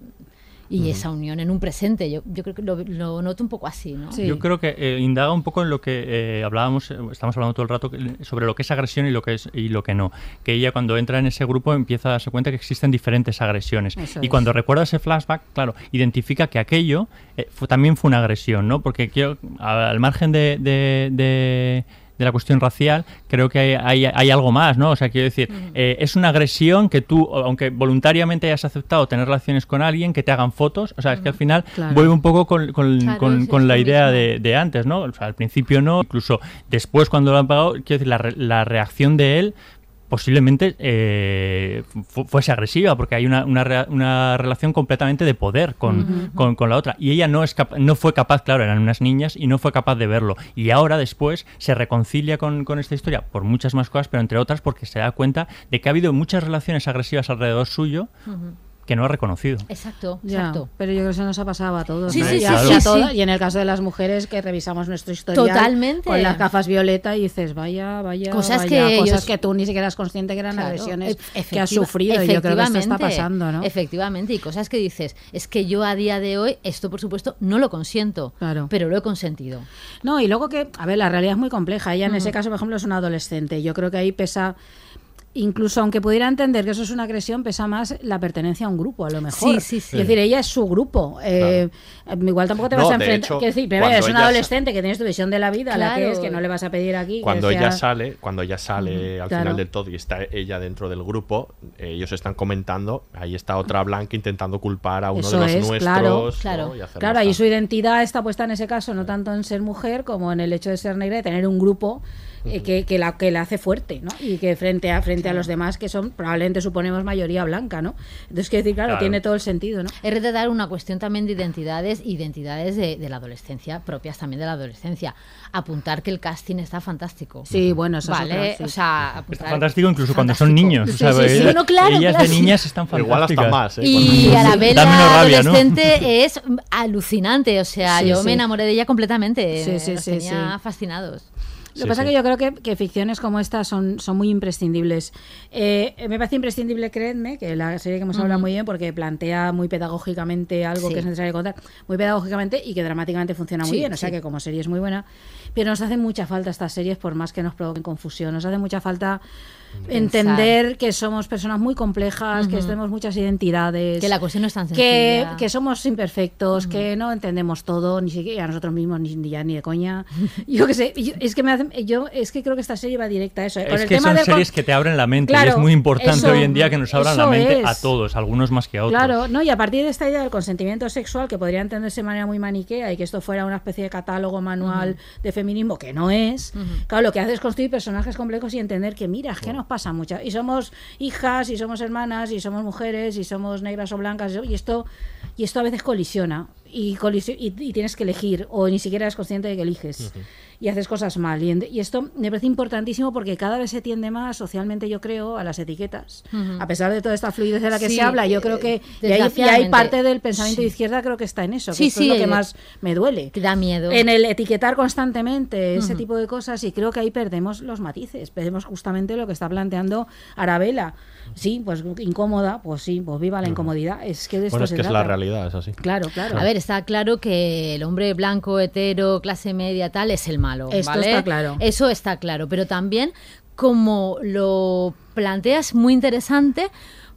D: y esa unión en un presente. Yo, yo creo que lo, lo noto un poco así, ¿no?
C: Yo creo que eh, indaga un poco en lo que eh, hablábamos, eh, estamos hablando todo el rato sobre lo que es agresión y lo que es y lo que no. Que ella cuando entra en ese grupo empieza a darse cuenta que existen diferentes agresiones.
B: Eso
C: y
B: es.
C: cuando recuerda ese flashback, claro, identifica que aquello eh, fue- también fue una agresión, ¿no? Porque quiero, a- al margen de, de- de- de la cuestión racial, creo que hay, hay- hay algo más, ¿no? O sea, quiero decir, eh, es una agresión que tú, aunque voluntariamente hayas aceptado tener relaciones con alguien, que te hagan fotos, o sea, es que al final
B: Claro.
C: vuelve un poco con, con-
B: Claro,
C: con- la idea de, de antes, ¿no? O sea, al principio no, incluso después cuando lo han pagado, quiero decir, la, la reacción de él posiblemente eh, fu- fuese agresiva porque hay una, una, una relación completamente de poder con, con, con la otra. Y ella no es no fue capaz claro eran unas niñas y no fue capaz de verlo. Y ahora después se reconcilia con, con esta historia por muchas más cosas pero entre otras porque se da cuenta de que ha habido muchas relaciones agresivas alrededor suyo. Que no ha reconocido
D: Exacto,
B: Ya,
D: exacto.
B: pero yo creo que eso nos ha pasado a todos.
D: Sí,
B: ¿no?
D: sí,
B: y,
D: sí,
B: a,
D: sí,
B: y a y en el caso de las mujeres que revisamos nuestro historial
D: Totalmente.
B: con las gafas violeta y dices, vaya, vaya,
D: Cosas
B: vaya,
D: que
B: cosas
D: ellos-
B: que tú ni siquiera eras consciente que eran
D: Claro,
B: agresiones
D: ef-
B: que has
D: efectiva-
B: sufrido y yo creo que esto está pasando, ¿no?
D: Efectivamente, y cosas que dices, es que yo a día de hoy, esto por supuesto no lo consiento,
B: Claro.
D: pero lo he consentido.
B: No, y luego que, a ver, la realidad es muy compleja. Ella en
D: Ujú.
B: ese caso, por ejemplo, es una adolescente. Yo creo que ahí pesa, incluso aunque pudiera entender que eso es una agresión, pesa más la pertenencia a un grupo, a lo mejor.
D: Sí, sí, sí.
B: Es decir, ella es su grupo. Eh, Igual tampoco te
A: No,
B: vas a enfrentar. decir, es una
A: ella
B: adolescente que tienes tu visión de la vida, la que es, que no le vas a pedir aquí. que
A: Cuando
B: sea-
A: ella sale, cuando ella sale al
B: Claro.
A: final del todo y está ella dentro del grupo, eh, ellos están comentando, ahí está otra blanca intentando culpar a uno
B: Eso
A: de los
B: es,
A: nuestros.
B: claro,
A: ¿no?
B: claro.
A: Y
B: Claro, y su identidad está puesta en ese caso no tanto en ser mujer como en el hecho de ser negra y tener un grupo eh, que, que la que la hace fuerte, ¿no? Y que frente a frente a los demás que son probablemente suponemos mayoría blanca, ¿no? Entonces quiero decir, claro,
D: Claro.
B: tiene todo el sentido, ¿no?
D: Es retratar una cuestión también de identidades, identidades de, de la adolescencia, propias también de la adolescencia. Apuntar que el casting está fantástico.
B: Sí, bueno, eso es
D: Vale,
B: sí.
D: o sea,
C: Está fantástico incluso cuando son niños. o
D: Sí,
C: sea,
D: sí,
C: ellas-
D: Bueno, claro,
C: ellas
D: claro.
C: de niñas están
A: Igual hasta
C: fantásticas.
A: más, ¿eh?
D: Y a la
C: ¿no?
D: adolescente es alucinante. O sea,
B: Sí,
D: yo
B: sí.
D: me enamoré de ella completamente.
B: Sí, sí,
D: Los
B: sí,
D: tenía
B: sí.
D: fascinados.
B: Lo que
A: Sí,
B: pasa es
A: sí.
B: que yo creo que, que ficciones como estas son, son muy imprescindibles. Eh, me parece imprescindible, creedme, que la serie que hemos hablado
D: Ujú.
B: muy bien porque plantea muy pedagógicamente algo
D: Sí.
B: que es necesario contar, muy pedagógicamente y que dramáticamente funciona muy bien. O sea que como serie es muy buena. Pero nos hace mucha falta estas series por más que nos provoquen confusión. Nos hace mucha falta entender que somos personas muy complejas, que tenemos muchas identidades.
D: Que la cuestión no es tan
B: que,
D: sencilla.
B: que somos imperfectos, que no entendemos todo, ni siquiera a nosotros mismos, ni, ni ya ni de coña. Yo qué sé, yo- es que me hace, yo es que creo que esta serie va directa a eso. ¿eh? Con
C: Es
B: el
C: que
B: tema
C: son
B: del
C: series que te abren la mente y
B: Claro,
C: es muy importante
B: eso-
C: hoy en día que nos abran la mente a todos, algunos más que a otros.
B: Claro, no, y a partir de esta idea del consentimiento sexual, que podría entenderse de manera muy maniquea y que esto fuera una especie de catálogo manual de feminismo, que no es, claro, lo que hace es construir personajes complejos y entender que, mira, es que pasa mucho. Y somos hijas, y somos hermanas, y somos mujeres, y somos negras o blancas, y esto, y esto a veces colisiona. Y, colisi- y, y tienes que elegir, o ni siquiera eres consciente de que eliges. Y haces cosas mal. Y, esto me parece importantísimo porque cada vez se tiende más socialmente, yo creo, a las etiquetas. A pesar de toda esta fluidez de la que
D: Sí,
B: se habla, yo creo
D: eh,
B: que. Y hay, y hay parte del pensamiento
D: Sí.
B: de izquierda, creo que está en eso. que
D: Sí,
B: esto
D: sí,
B: es lo que
D: eh,
B: más me duele.
D: Que da miedo.
B: En el etiquetar constantemente ese tipo de cosas, y creo que ahí perdemos los matices. Perdemos justamente lo que está planteando Arabella. Sí, pues incómoda, pues sí, pues viva la incomodidad. Es que de esto
A: Bueno, es
B: se
A: que es la realidad, es así.
B: Claro, claro.
D: A ver, está claro que el hombre blanco, hetero, clase media, tal, es el malo.
B: Esto
D: ¿vale?
B: está claro.
D: Eso está claro. Pero también, como lo planteas, muy interesante.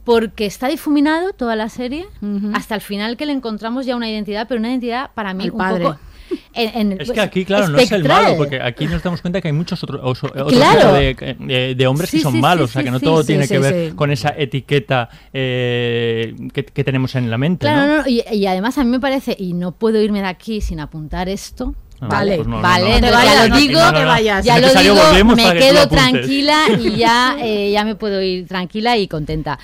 D: Porque está difuminado toda la serie hasta el final que le encontramos ya una identidad, pero una identidad para mí un
B: padre.
D: poco. En- en-
C: Es
D: pues,
C: que aquí, claro, no es el malo, porque aquí nos damos cuenta que hay muchos otros otro
D: Claro.
C: tipo de, de- de hombres
D: Sí,
C: que son
D: sí,
C: malos,
D: sí,
C: o sea, que no
D: sí,
C: todo
D: sí,
C: tiene
D: sí,
C: que ver
D: sí.
C: con esa etiqueta eh, que, que tenemos en la mente.
D: Claro,
C: ¿no?
D: no, no, y, y además a mí me parece, y no puedo irme de aquí sin apuntar esto.
C: Ah,
D: vale,
C: pues no,
D: vale,
C: no.
B: te
D: ya
B: vayas,
D: lo digo,
B: no te vayas.
D: ya lo digo,
C: volvemos
D: me
C: que
D: quedo tranquila y ya, eh, ya me puedo ir tranquila y contenta.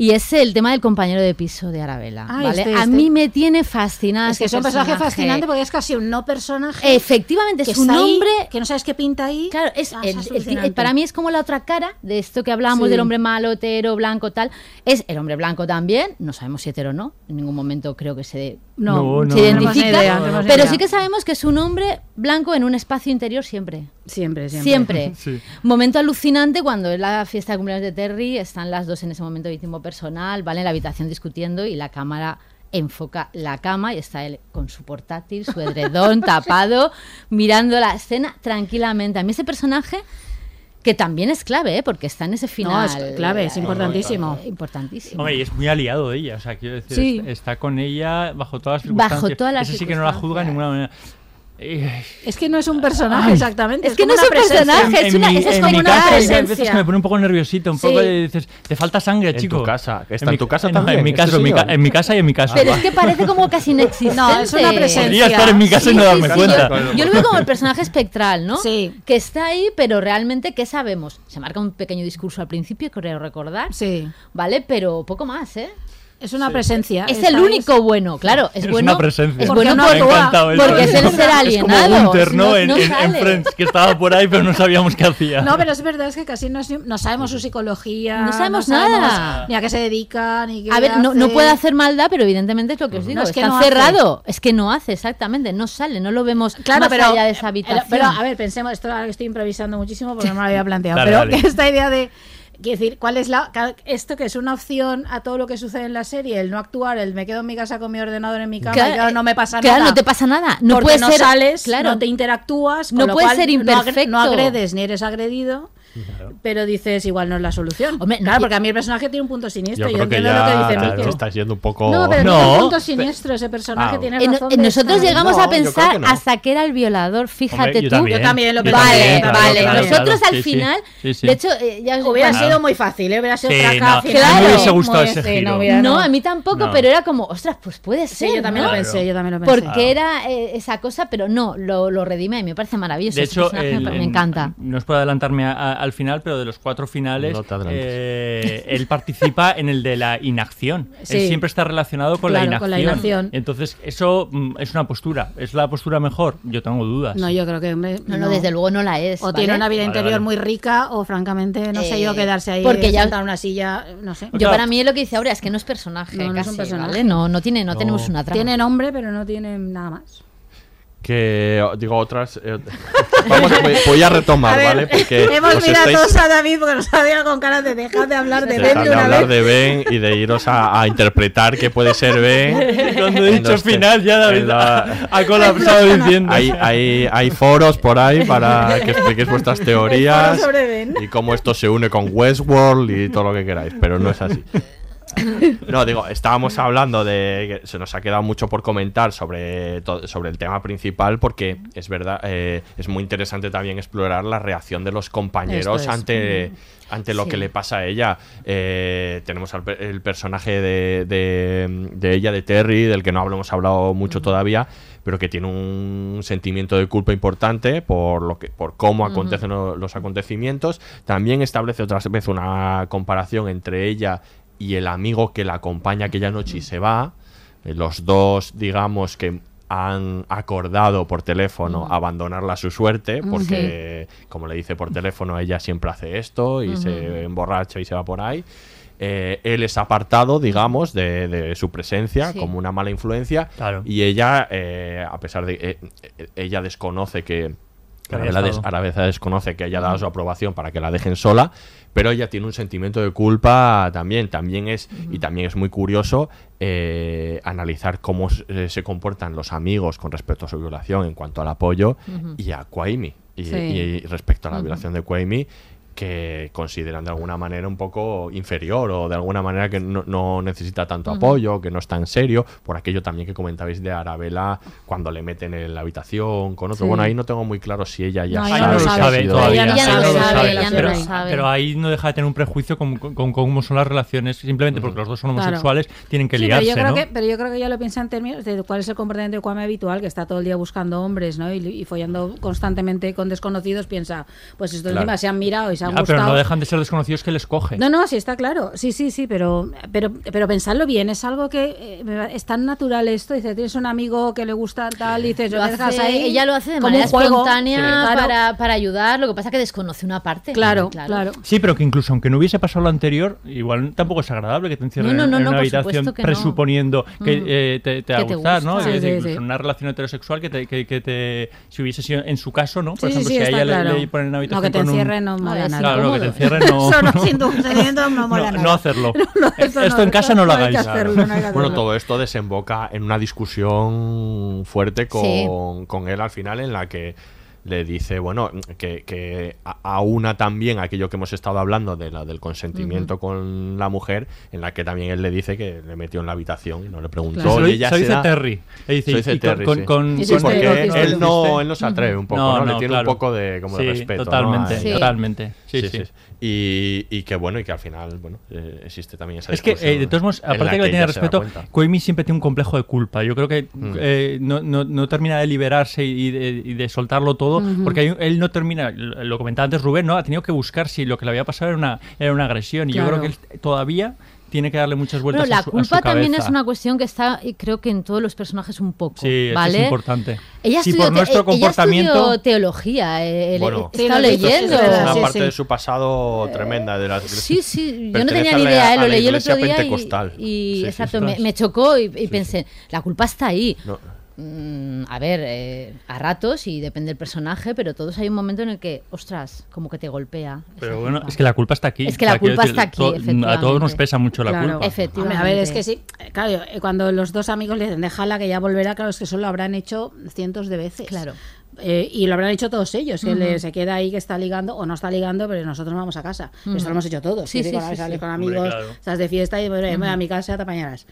D: Y es el tema del compañero de piso de Arabella.
B: Ah,
D: ¿vale?
B: este,
D: a
B: este.
D: mí me tiene fascinada.
B: Es que es un personaje fascinante porque es casi un no personaje.
D: Efectivamente, es un hombre
B: que no sabes qué pinta ahí.
D: Claro, es,
B: Ah,
D: el-
B: alucinante.
D: para mí es como la otra cara de esto que hablábamos
B: Sí.
D: del hombre malo, hetero, blanco, tal. Es el hombre blanco también, no sabemos si hetero o no, en ningún momento creo que se,
B: No,
C: No, no,
D: se
C: no
B: tenemos ni
D: identifica,
B: idea,
D: pero sí que sabemos que es un hombre blanco en un espacio interior siempre.
B: Siempre, siempre.
D: Siempre.
C: Sí.
D: Momento alucinante cuando es la fiesta de cumpleaños de Terry, están las dos en ese momento personal, van en la habitación discutiendo y la cámara enfoca la cama y está él con su portátil, su edredón tapado, mirando la escena tranquilamente. A mí ese personaje que también es clave, ¿eh? porque está en ese final.
B: es clave, es
D: eh,
B: importantísimo.
D: Importantísimo.
C: Hombre, y es muy aliado de ella, o sea, quiero decir,
B: Sí.
C: está con ella bajo todas las
D: Bajo
C: circunstancias.
D: todas las
C: Ese sí que no la juzga de ninguna manera. Eh,
B: Es que no es un personaje,
C: Ay.
B: exactamente.
D: Es que no es
B: una
D: un
B: presencia.
D: personaje, es
C: en
D: una-
C: mi,
D: esa es
C: en
D: como
C: mi
D: una
C: casa hay
B: presencia.
C: veces que me pone un poco nerviosito, un
B: Sí.
C: poco de dices, te falta sangre,
A: En
C: chico.
A: tu casa, está en
C: mi
A: tu
C: ca-
A: casa
C: no,
A: también,
C: En mi
A: este
C: casa, en mi,
A: señor.
C: ca- en mi casa y en mi casa.
D: Pero es que parece como casi inexistente.
B: No, es una presencia.
C: Podría estar en mi casa y no darme cuenta.
D: Yo, yo lo veo como el personaje espectral, ¿no?
B: Sí.
D: Que está ahí, pero realmente, ¿qué sabemos? Se marca un pequeño discurso al principio, creo recordar.
B: Sí.
D: ¿Vale? Pero poco más, ¿eh?
B: Es una presencia.
D: Es el único bueno, claro. Es,
C: Es
D: bueno.
C: una presencia.
D: Es
B: Porque
D: bueno
B: no
D: por-
C: Me ha encantado eso.
D: porque es el ser alienado.
C: Es como Gunther, ¿no?
D: No-
C: en,
D: no
C: en- en
D: sale.
C: Friends, que estaba por ahí, pero no sabíamos qué hacía.
B: No, pero es verdad, es que casi no, no sabemos su psicología.
D: No sabemos
B: sabemos
D: nada.
B: Ni a qué se dedica, ni qué
D: A ver, no,
B: hace.
D: no puede hacer maldad, pero evidentemente es lo que os digo.
B: No, es que
D: está
B: no hace.
D: cerrado. Es que no hace, exactamente. No sale, no lo vemos
B: Claro,
D: más
B: pero,
D: allá de esa habitación.
B: pero a ver, pensemos, esto ahora que estoy improvisando muchísimo porque no me lo había planteado,
C: Dale,
B: pero
C: dale.
B: esta idea de quiero decir, ¿cuál es la esto que es una opción a todo lo que sucede en la serie, el no actuar, el me quedo en mi casa con mi ordenador en mi cama
D: Claro,
B: y claro, no me pasa
D: claro,
B: nada.
D: no te pasa nada. No
B: porque
D: puede
B: no
D: ser-
B: sales,
D: claro.
B: no te interactúas, con
D: No
B: lo
D: puede
B: cual
D: ser imperfecto.
B: No, agredes ni eres agredido. Pero dices, igual no es la solución.
D: Hombre, no,
B: claro,
D: y-
B: porque a mí el personaje tiene un punto siniestro.
A: Yo
B: Yo,
A: creo que
B: entiendo lo que dice
A: estás yendo un poco...
B: No, pero
C: No,
B: tiene un punto siniestro ese personaje,
A: Ah,
B: tiene
D: En-
B: razón.
D: en nosotros
B: estar-
D: llegamos
A: No,
D: a pensar
A: que no.
D: hasta que era el violador, fíjate
C: Hombre, yo
D: tú.
C: también.
B: Yo también lo pensé,
D: Vale,
C: claro,
D: vale.
C: claro,
D: Nosotros
C: claro,
D: al
C: sí,
D: final,
C: Sí, sí.
D: de hecho, eh, ya
B: Hubiera
D: bueno,
B: sido muy fácil, ¿eh? hubiera sido
C: Sí,
B: otra
D: me hubiese
B: muy
C: gustado ese giro.
B: no hubiera-
D: No,
B: no.
D: a mí tampoco,
C: No.
D: pero era como, ostras, pues puede ser.
B: Sí, yo también
D: ¿no?
B: lo pensé, yo también lo pensé.
D: Porque era eh, esa cosa, pero no, lo, lo redime y me parece maravilloso.
C: De
D: ese
C: hecho,
D: me, me
C: en-
D: encanta.
C: No os puedo adelantarme a- al final, pero de los cuatro finales,
A: No
C: eh, él participa en el de la inacción.
B: Sí.
C: Él siempre está relacionado con, la,
B: Claro,
C: inacción.
B: con la inacción.
C: Entonces, eso mm, es una postura. ¿Es la postura mejor? Yo tengo dudas.
B: No, yo creo que hombre,
D: No, no, desde luego no la es.
B: O
D: ¿vale?
B: tiene una vida
C: Vale,
B: interior
C: vale.
B: muy rica o francamente no sé yo
D: Eh,
B: quedarse ahí
D: porque ya-
B: en una silla, no sé.
D: Yo para mí es lo que dice Aurea, es que no es personaje,
B: No, no es un
D: casi,
B: personaje.
D: ¿vale? No, no tiene, no,
A: No.
D: tenemos una trama.
B: Tiene nombre, pero no tiene nada más.
A: Que digo otras eh, vamos voy, voy a retomar
B: A ver,
A: vale porque
B: hemos
A: os
B: mirado
A: estáis-
B: todos a David porque nos había con cara de dejar de hablar de Ben de una
A: hablar
B: vez.
A: de Ben y de iros a, a interpretar qué puede ser Ben.
C: Cuando he dicho final, ya David
A: la-
C: ha colapsado diciendo.
A: Hay, hay, hay foros por ahí para que expliquéis vuestras teorías
B: foro sobre Ben.
A: y cómo esto se une con Westworld y todo lo que queráis, pero no es así. No, digo, estábamos hablando de se nos ha quedado mucho por comentar sobre, sobre el tema principal porque es verdad, eh, es muy interesante también explorar la reacción de los compañeros
M: es.
A: ante,
M: Mm.
A: ante lo
M: Sí.
A: que le pasa a ella. Eh, tenemos al el personaje de, de- de ella, de Terry, del que no hemos hablado mucho todavía, pero que tiene un sentimiento de culpa importante por lo que por cómo
M: Ujú.
A: acontecen lo- los acontecimientos. También establece otra vez una comparación entre ella y el amigo que la acompaña aquella noche y se va. Eh, Los dos, digamos que han acordado por teléfono abandonarla a su suerte, porque, como le dice por teléfono, ella siempre hace esto y se emborracha y se va por ahí. Eh, él es apartado, digamos, de, de su presencia
M: Sí.
A: como una mala influencia. Y ella, eh, a pesar de que ella desconoce que. Arabella, des- desconoce que haya dado su aprobación para que la dejen sola, pero ella tiene un sentimiento de culpa también. También es, y también es muy curioso eh, analizar cómo s- eh, se comportan los amigos con respecto a su violación en cuanto al apoyo y a Quaimi. Y,
M: Sí.
A: y respecto a la violación de Quaimi, que consideran de alguna manera un poco inferior o de alguna manera que no, no necesita tanto apoyo, que no es tan serio, por aquello también que comentabais de Arabella cuando le meten en la habitación con otro.
M: Sí.
A: Bueno, ahí no tengo muy claro si ella ya
B: No,
A: sabe.
B: no
C: todavía.
B: Ella no sabe, ella lo
C: pero,
B: sabe.
C: pero ahí no deja de tener un prejuicio con, con- con cómo son las relaciones, simplemente porque los dos son
B: Claro.
C: homosexuales, tienen que
B: Sí, pero
C: liarse,
B: yo creo
C: ¿no?
B: que pero yo creo que ella lo piensa en términos de cuál es el comportamiento de Kwame habitual que está todo el día buscando hombres ¿no? y, y follando constantemente con desconocidos piensa pues estos
C: Claro.
B: encima se han mirado y se han
C: Ah, pero no dejan de ser desconocidos que les coge.
B: no, no, sí está claro. Sí, sí, sí, pero, pero, pero pensadlo bien. Es algo que eh, me va- es tan natural esto. Dice, tienes un amigo que le gusta tal, dices,
D: Lo
B: lo dejas
D: hace-
B: ahí.
D: ella lo hace de
B: como
D: manera espontánea
B: Sí. Claro.
D: para, para ayudar, lo que pasa que desconoce una parte.
B: Claro, claro.
C: Sí, pero que incluso aunque no hubiese pasado lo anterior, igual tampoco es agradable que te encierren
D: No, no, no,
C: en una habitación
D: que
C: presuponiendo que eh, te, te va a
D: Que te
C: gustar, ¿no?
D: gusta.
C: Es
D: Sí,
C: decir,
D: sí, sí.
C: una relación heterosexual que te, que, que te si hubiese sido en su caso, ¿no? Por
B: Sí, sí,
C: ejemplo,
B: sí,
C: si a
B: está
C: ella le-
B: claro.
C: le, ponen en una habitación
B: No, que te encierren no mola
D: es
B: nada.
C: Claro, no, que te encierren no.
B: Eso no, sin consentimiento no mola
C: no,
B: nada.
C: no hacerlo.
B: No,
C: Esto
B: no,
C: en casa no lo hagáis.
B: hacerlo, que
A: Bueno, todo esto desemboca en una discusión fuerte con,
B: Sí.
A: con él al final en la que le dice, bueno, que, que a- aúna también aquello que hemos estado hablando de la, del consentimiento con la mujer, en la que también él le dice que le metió en la habitación y no le preguntó.
C: Claro. Se dice
A: da-
C: Terry. Le dice, y
A: Terry,
C: con-
A: sí.
C: con-
A: Sí,
C: con-
A: porque él, no, él no se atreve un poco,
C: No,
A: ¿no?
C: no,
A: Le tiene
C: claro.
A: un poco de, como de respeto.
C: totalmente, totalmente. Sí, sí.
A: Y, y que bueno, y que al final, bueno, eh, existe también esa
C: Es que, eh, de todos modos, aparte que le tiene respeto. Koimi siempre tiene un complejo de culpa. Yo creo que
A: Mm.
C: eh, no, no- no termina de liberarse y de, y de soltarlo todo, Porque hay- él no termina, lo comentaba antes Rubén, ¿no? Ha tenido que buscar si lo que le había pasado era una, era una agresión. Y yo creo que él todavía tiene que darle muchas vueltas
D: Bueno, la
C: a su, a su
D: culpa también es una cuestión que está, creo que en todos los personajes un poco.
C: Sí, eso
D: ¿vale?
C: es importante.
D: Ella
C: si
D: estudió,
C: por nuestro
D: ella estudió teología, eh, he-
A: Bueno,
D: estado leyendo.
A: Es una parte de su pasado tremenda. De
D: Sí, sí, yo no tenía ni idea, eh, lo leí el otro día y, exacto,
A: sí.
D: me, me chocó y, y pensé, la culpa está ahí.
A: No.
D: Mm, a ver, eh, a ratos y depende del personaje, pero todos hay un momento en el que, ostras, como que te golpea.
C: Pero bueno, es que la culpa está aquí.
D: Es que
C: O sea,
D: la culpa está aquí,
C: to- A
D: efectivamente.
C: todos nos pesa mucho la
B: Claro.
C: culpa.
D: Efectivamente.
B: A ver, es que sí. Claro, eh, cuando los dos amigos le dicen, déjala que ya volverá, claro, es que eso lo habrán hecho cientos de veces.
D: Claro.
B: Eh, y lo habrán hecho todos ellos, que
D: Ujú.
B: le- se queda ahí que está ligando o no está ligando, pero nosotros nos vamos a casa.
D: Ujú.
B: Esto lo hemos hecho todos.
D: Sí, sí,
B: cuando
D: sí,
B: sales
D: sí.
B: con
D: Hombre,
B: amigos,
D: claro.
B: estás de fiesta y bueno, ven
D: Ujú.
B: a mi casa te apañarás.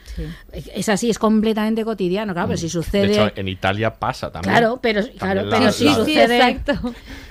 B: Es así, es completamente cotidiano, claro, pero si
A: De
B: sucede...
A: hecho, en Italia pasa también.
B: Claro, pero,
A: También
B: claro,
A: la-
B: pero si
A: la-
B: sucede...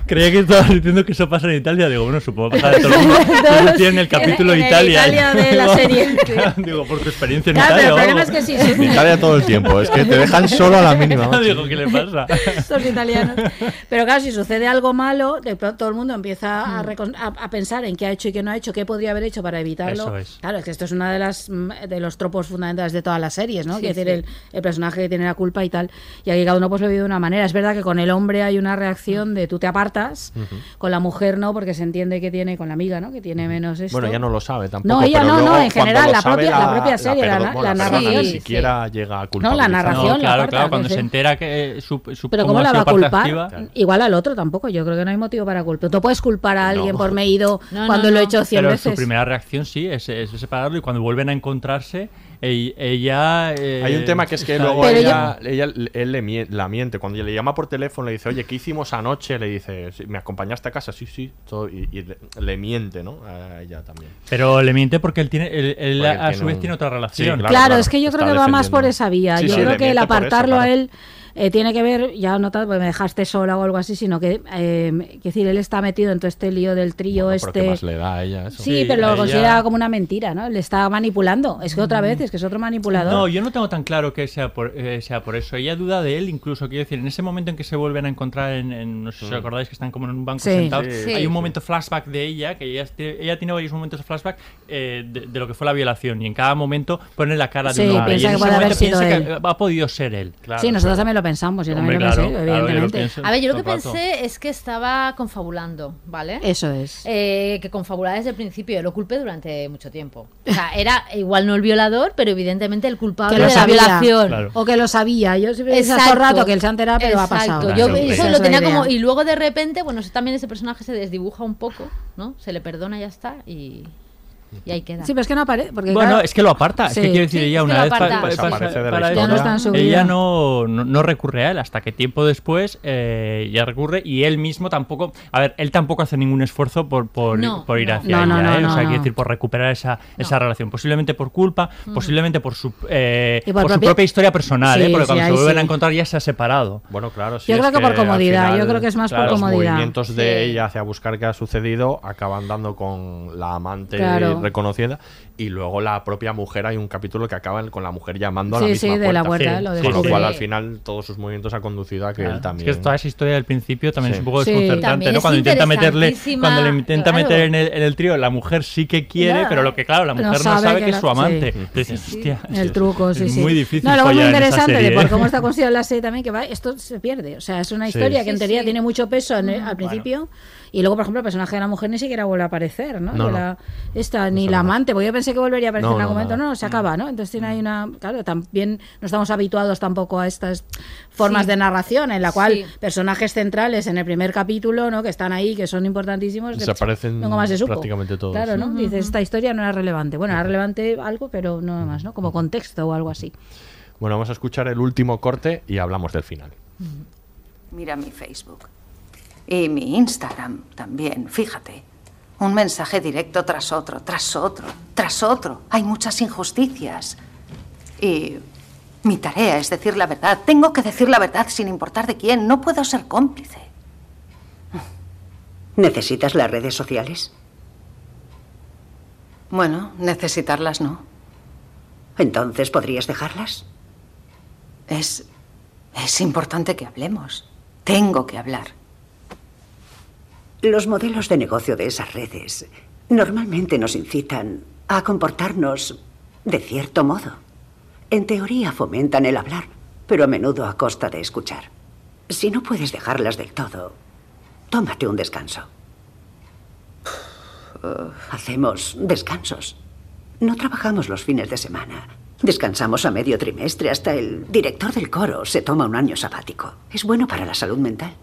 C: Creía que estabas diciendo que eso pasa en Italia. Digo, bueno, supongo que pasa en todo el mundo. Tienes el capítulo
B: en-
C: de
B: en
C: Italia.
B: Italia de la serie.
C: Digo, por tu experiencia en
B: Claro, pero
C: Italia.
B: el problema es que sí,
A: En Italia todo el tiempo, es que te dejan solo a la mínima.
C: Digo, ¿qué le pasa?
B: Estos italianos. Menos. Pero claro, si sucede algo malo, de pronto todo el mundo empieza a,
D: Mm.
B: recon- a- a pensar en qué ha hecho y qué no ha hecho, qué podría haber hecho para evitarlo.
C: Eso es.
B: Claro, es que esto es una de las mm, de los tropos fundamentales de todas las series, ¿no?
D: Sí,
B: Quiere decir,
D: sí.
B: el, el personaje que tiene la culpa y tal. Y aquí cada uno pues lo vive de una manera. Es verdad que con el hombre hay una reacción de tú te apartas, con la mujer no, porque se entiende que tiene, con la amiga, ¿no? Que tiene menos esto.
A: Bueno, ella no lo sabe tampoco.
B: No, ella
A: pero
B: no, no, en general, la propia- la propia serie, la la
A: persona
B: narración.
A: Ni
B: Sí,
A: siquiera llega a
B: No,
A: culpabilizar.
B: la narración,
C: No,
B: la
C: claro,
B: aparta,
C: claro, cuando se entera que su, su
B: Pero
C: cómo
B: ¿cómo
C: ha
B: la va a culpar? Igual al otro tampoco. Yo creo que no hay motivo para culpar. Tú puedes culpar a alguien
C: No.
B: por me he ido
D: No,
B: cuando
D: no,
B: lo he hecho 100
C: Pero
B: veces.
C: su primera reacción sí es, es separarlo y cuando vuelven a encontrarse, ell- ella... eh,
A: Hay un tema que es que luego ella, ella- él le la miente. Cuando le llama por teléfono, le dice, oye, ¿qué hicimos anoche? Le dice, "Sí, ¿me acompañaste a casa? Sí, sí. todo", y y le, le miente, ¿no? A ella también.
C: Pero le miente porque él tiene él, él
A: Porque
C: a,
A: él
C: a
A: tiene
C: su vez
A: un-
C: tiene otra
A: Sí,
C: relación.
A: claro,
B: Claro,
A: claro,
B: es que yo creo que va más por esa vía.
A: Sí,
B: yo
A: sí,
B: creo que el
A: eso,
B: apartarlo a él eh, tiene que ver, ya no tanto porque me dejaste sola o algo así, sino que, eh, quiero decir, él está metido en todo este lío del trío
A: Bueno, pero ¿qué
B: este.
A: más le da a ella eso?
B: Sí,
C: Sí,
B: pero lo
C: ella-
B: considera como una mentira, ¿no? Le está manipulando. Es que otra vez, es que es otro manipulador.
C: No, yo no tengo tan claro que sea por, eh, sea por eso. Ella duda de él, incluso, quiero decir, en ese momento en que se vuelven a encontrar, en, en- no sé si os
A: Mm.
C: acordáis que están como en un banco
B: Sí.
C: sentados,
A: Sí.
C: hay
D: Sí.
C: un momento flashback de ella, que ella, tiene- ella tiene varios momentos de flashback eh, de, de lo que fue la violación, y en cada momento pone la cara de un hombre. y
B: piensa
C: en
B: que
C: ese
B: puede haber
C: momento
B: sido
C: piensa
B: él.
C: que ha podido ser él.
A: Claro,
B: sí, nosotros
A: pero-
B: también lo pensamos, yo
C: Hombre,
B: también lo
C: claro,
B: pensé,
C: claro, yo lo
B: evidentemente.
C: pienso
D: A ver, yo lo que
C: el rato.
D: pensé es que estaba confabulando, ¿vale?
B: Eso es.
D: Eh, que confabulaba desde el principio. Yo lo culpé durante mucho tiempo. O sea, era igual no el violador, pero evidentemente el culpable
B: que lo
D: de la
B: sabía.
D: violación.
C: Claro.
B: O que lo sabía. Yo siempre
D: Exacto.
B: todo el rato que él se ha enterado, pero ha
D: Exacto.
B: pasado.
D: Yo
A: Claro,
D: eso lo tenía como. Y luego de repente, bueno, eso también ese personaje se desdibuja un poco, ¿no? Se le perdona y ya está. Y, y ahí queda.
B: Sí, pero es que no aparece. Porque,
C: Bueno,
B: claro,
C: es que lo aparta.
B: Sí.
C: Es que quiero decir,
D: Sí,
C: ella una vez pa- pasa-
A: de
C: para ella,
A: Ya no
C: ella no, no, no recurre a él hasta que tiempo después eh, ya recurre y él mismo tampoco. A ver, él tampoco hace ningún esfuerzo por, por,
D: No,
C: por ir
D: no.
C: hacia ella.
B: no,
C: ¿eh?
B: no,
C: o sea,
B: no.
C: quiero decir, por recuperar esa, esa relación. Posiblemente por culpa, posiblemente por su, eh,
B: por
C: por su
B: propia-
C: propia historia personal,
B: Sí,
C: ¿eh? porque
B: sí,
C: cuando se vuelven
B: sí.
C: a encontrar ya se ha separado.
A: Bueno, claro, sí.
B: Yo creo que por comodidad, yo creo que es más por
A: los
B: comodidad.
A: movimientos de ella hacia buscar qué ha sucedido acaban dando con la amante
B: Claro.
A: Reconocida y luego la propia mujer hay un capítulo que acaba con la mujer llamando a la
B: Sí,
A: misma
B: sí, de la
A: puerta.
C: Sí,
B: lo
C: sí,
A: con lo cual al final todos sus movimientos ha conducido a que
C: Claro.
A: él también
C: Es que toda esa historia del principio también
A: Sí.
C: es un poco desconcertante, ¿no? Cuando intenta meterle, cuando le intenta
D: claro.
C: meter en el, en el trío, la mujer sí que quiere,
B: Ya.
C: pero lo que claro, la mujer no
B: sabe
C: sabe,
B: que
C: que,
B: la-
C: es su amante.
B: sí.
C: Entonces, hostia,
B: El truco, sí,
C: es
B: sí.
C: muy difícil.
B: No, luego es muy interesante de por
C: ¿eh?
B: cómo está construida la serie también, que va, esto se pierde. O sea, es una historia que en teoría tiene mucho peso en el- al principio. Y luego, por ejemplo, el personaje de la mujer ni siquiera vuelve a aparecer, ¿no?
A: No,
B: De
A: no.
B: la- esta, ni la amante, porque yo pensé que volvería a aparecer
A: No,
B: en
A: no,
B: algún momento.
A: nada.
B: No, no, se acaba, ¿no? Entonces tiene ahí una. Claro, también no estamos habituados tampoco a estas formas
D: Sí.
B: de narración en la cual
D: Sí.
B: personajes centrales en el primer capítulo, ¿no? Que están ahí, que son importantísimos.
A: Desaparecen
B: nunca más se supo.
A: prácticamente todos,
B: Claro. ¿no? Dices, esta historia no era relevante. Bueno, era relevante algo, pero no más, ¿no? Como contexto o algo así.
A: Bueno, vamos a escuchar el último corte y hablamos del final.
G: Mira mi Facebook. Y mi Instagram también, fíjate. Un mensaje directo tras otro, tras otro, tras otro. Hay muchas injusticias. Y mi tarea es decir la verdad. Tengo que decir la verdad sin importar de quién. No puedo ser cómplice.
M: ¿Necesitas las redes sociales?
G: Bueno, necesitarlas no.
M: Entonces, ¿podrías dejarlas?
G: Es. Es importante que hablemos. Tengo que hablar.
M: Los modelos de negocio de esas redes normalmente nos incitan a comportarnos de cierto modo. En teoría fomentan el hablar, pero a menudo a costa de escuchar. Si no puedes dejarlas del todo, tómate un descanso. Hacemos descansos. No trabajamos los fines de semana. Descansamos a medio trimestre hasta el director del coro se toma un año sabático. Es bueno para la salud mental.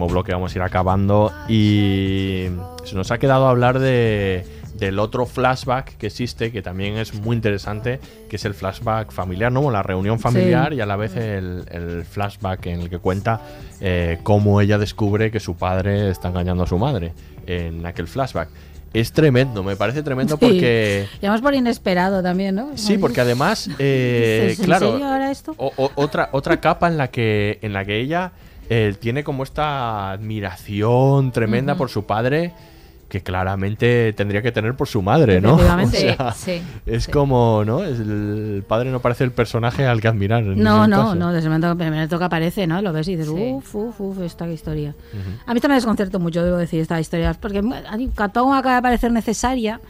A: Último bloque vamos a ir acabando y se nos ha quedado hablar de, del otro flashback que existe, que también es muy interesante, que es el flashback familiar, ¿no? La reunión familiar
B: Sí.
A: y a la vez el, el flashback en el que cuenta eh, cómo ella descubre que su padre está engañando a su madre en aquel flashback. Es tremendo, me parece tremendo
B: Sí.
A: porque...
B: Y además por inesperado también, ¿no?
A: Sí, porque además, eh,
B: Dices, ¿en
A: claro,
B: serio ahora esto?
A: o- o- otra, otra capa en la que, en la que ella eh, tiene como esta admiración tremenda por su padre que claramente tendría que tener por su madre, ¿no? O sea,
D: sí,
A: es como, ¿no? El padre no parece el personaje al que admirar. en
B: No, no,
A: caso.
B: no, desde el momento, el momento que aparece, ¿no? Lo ves y dices,
D: Sí.
B: uff, uff, uff, esta historia. A mí también me desconcertó mucho, debo decir, esta historia, porque a mí tampoco me acaba de parecer necesaria.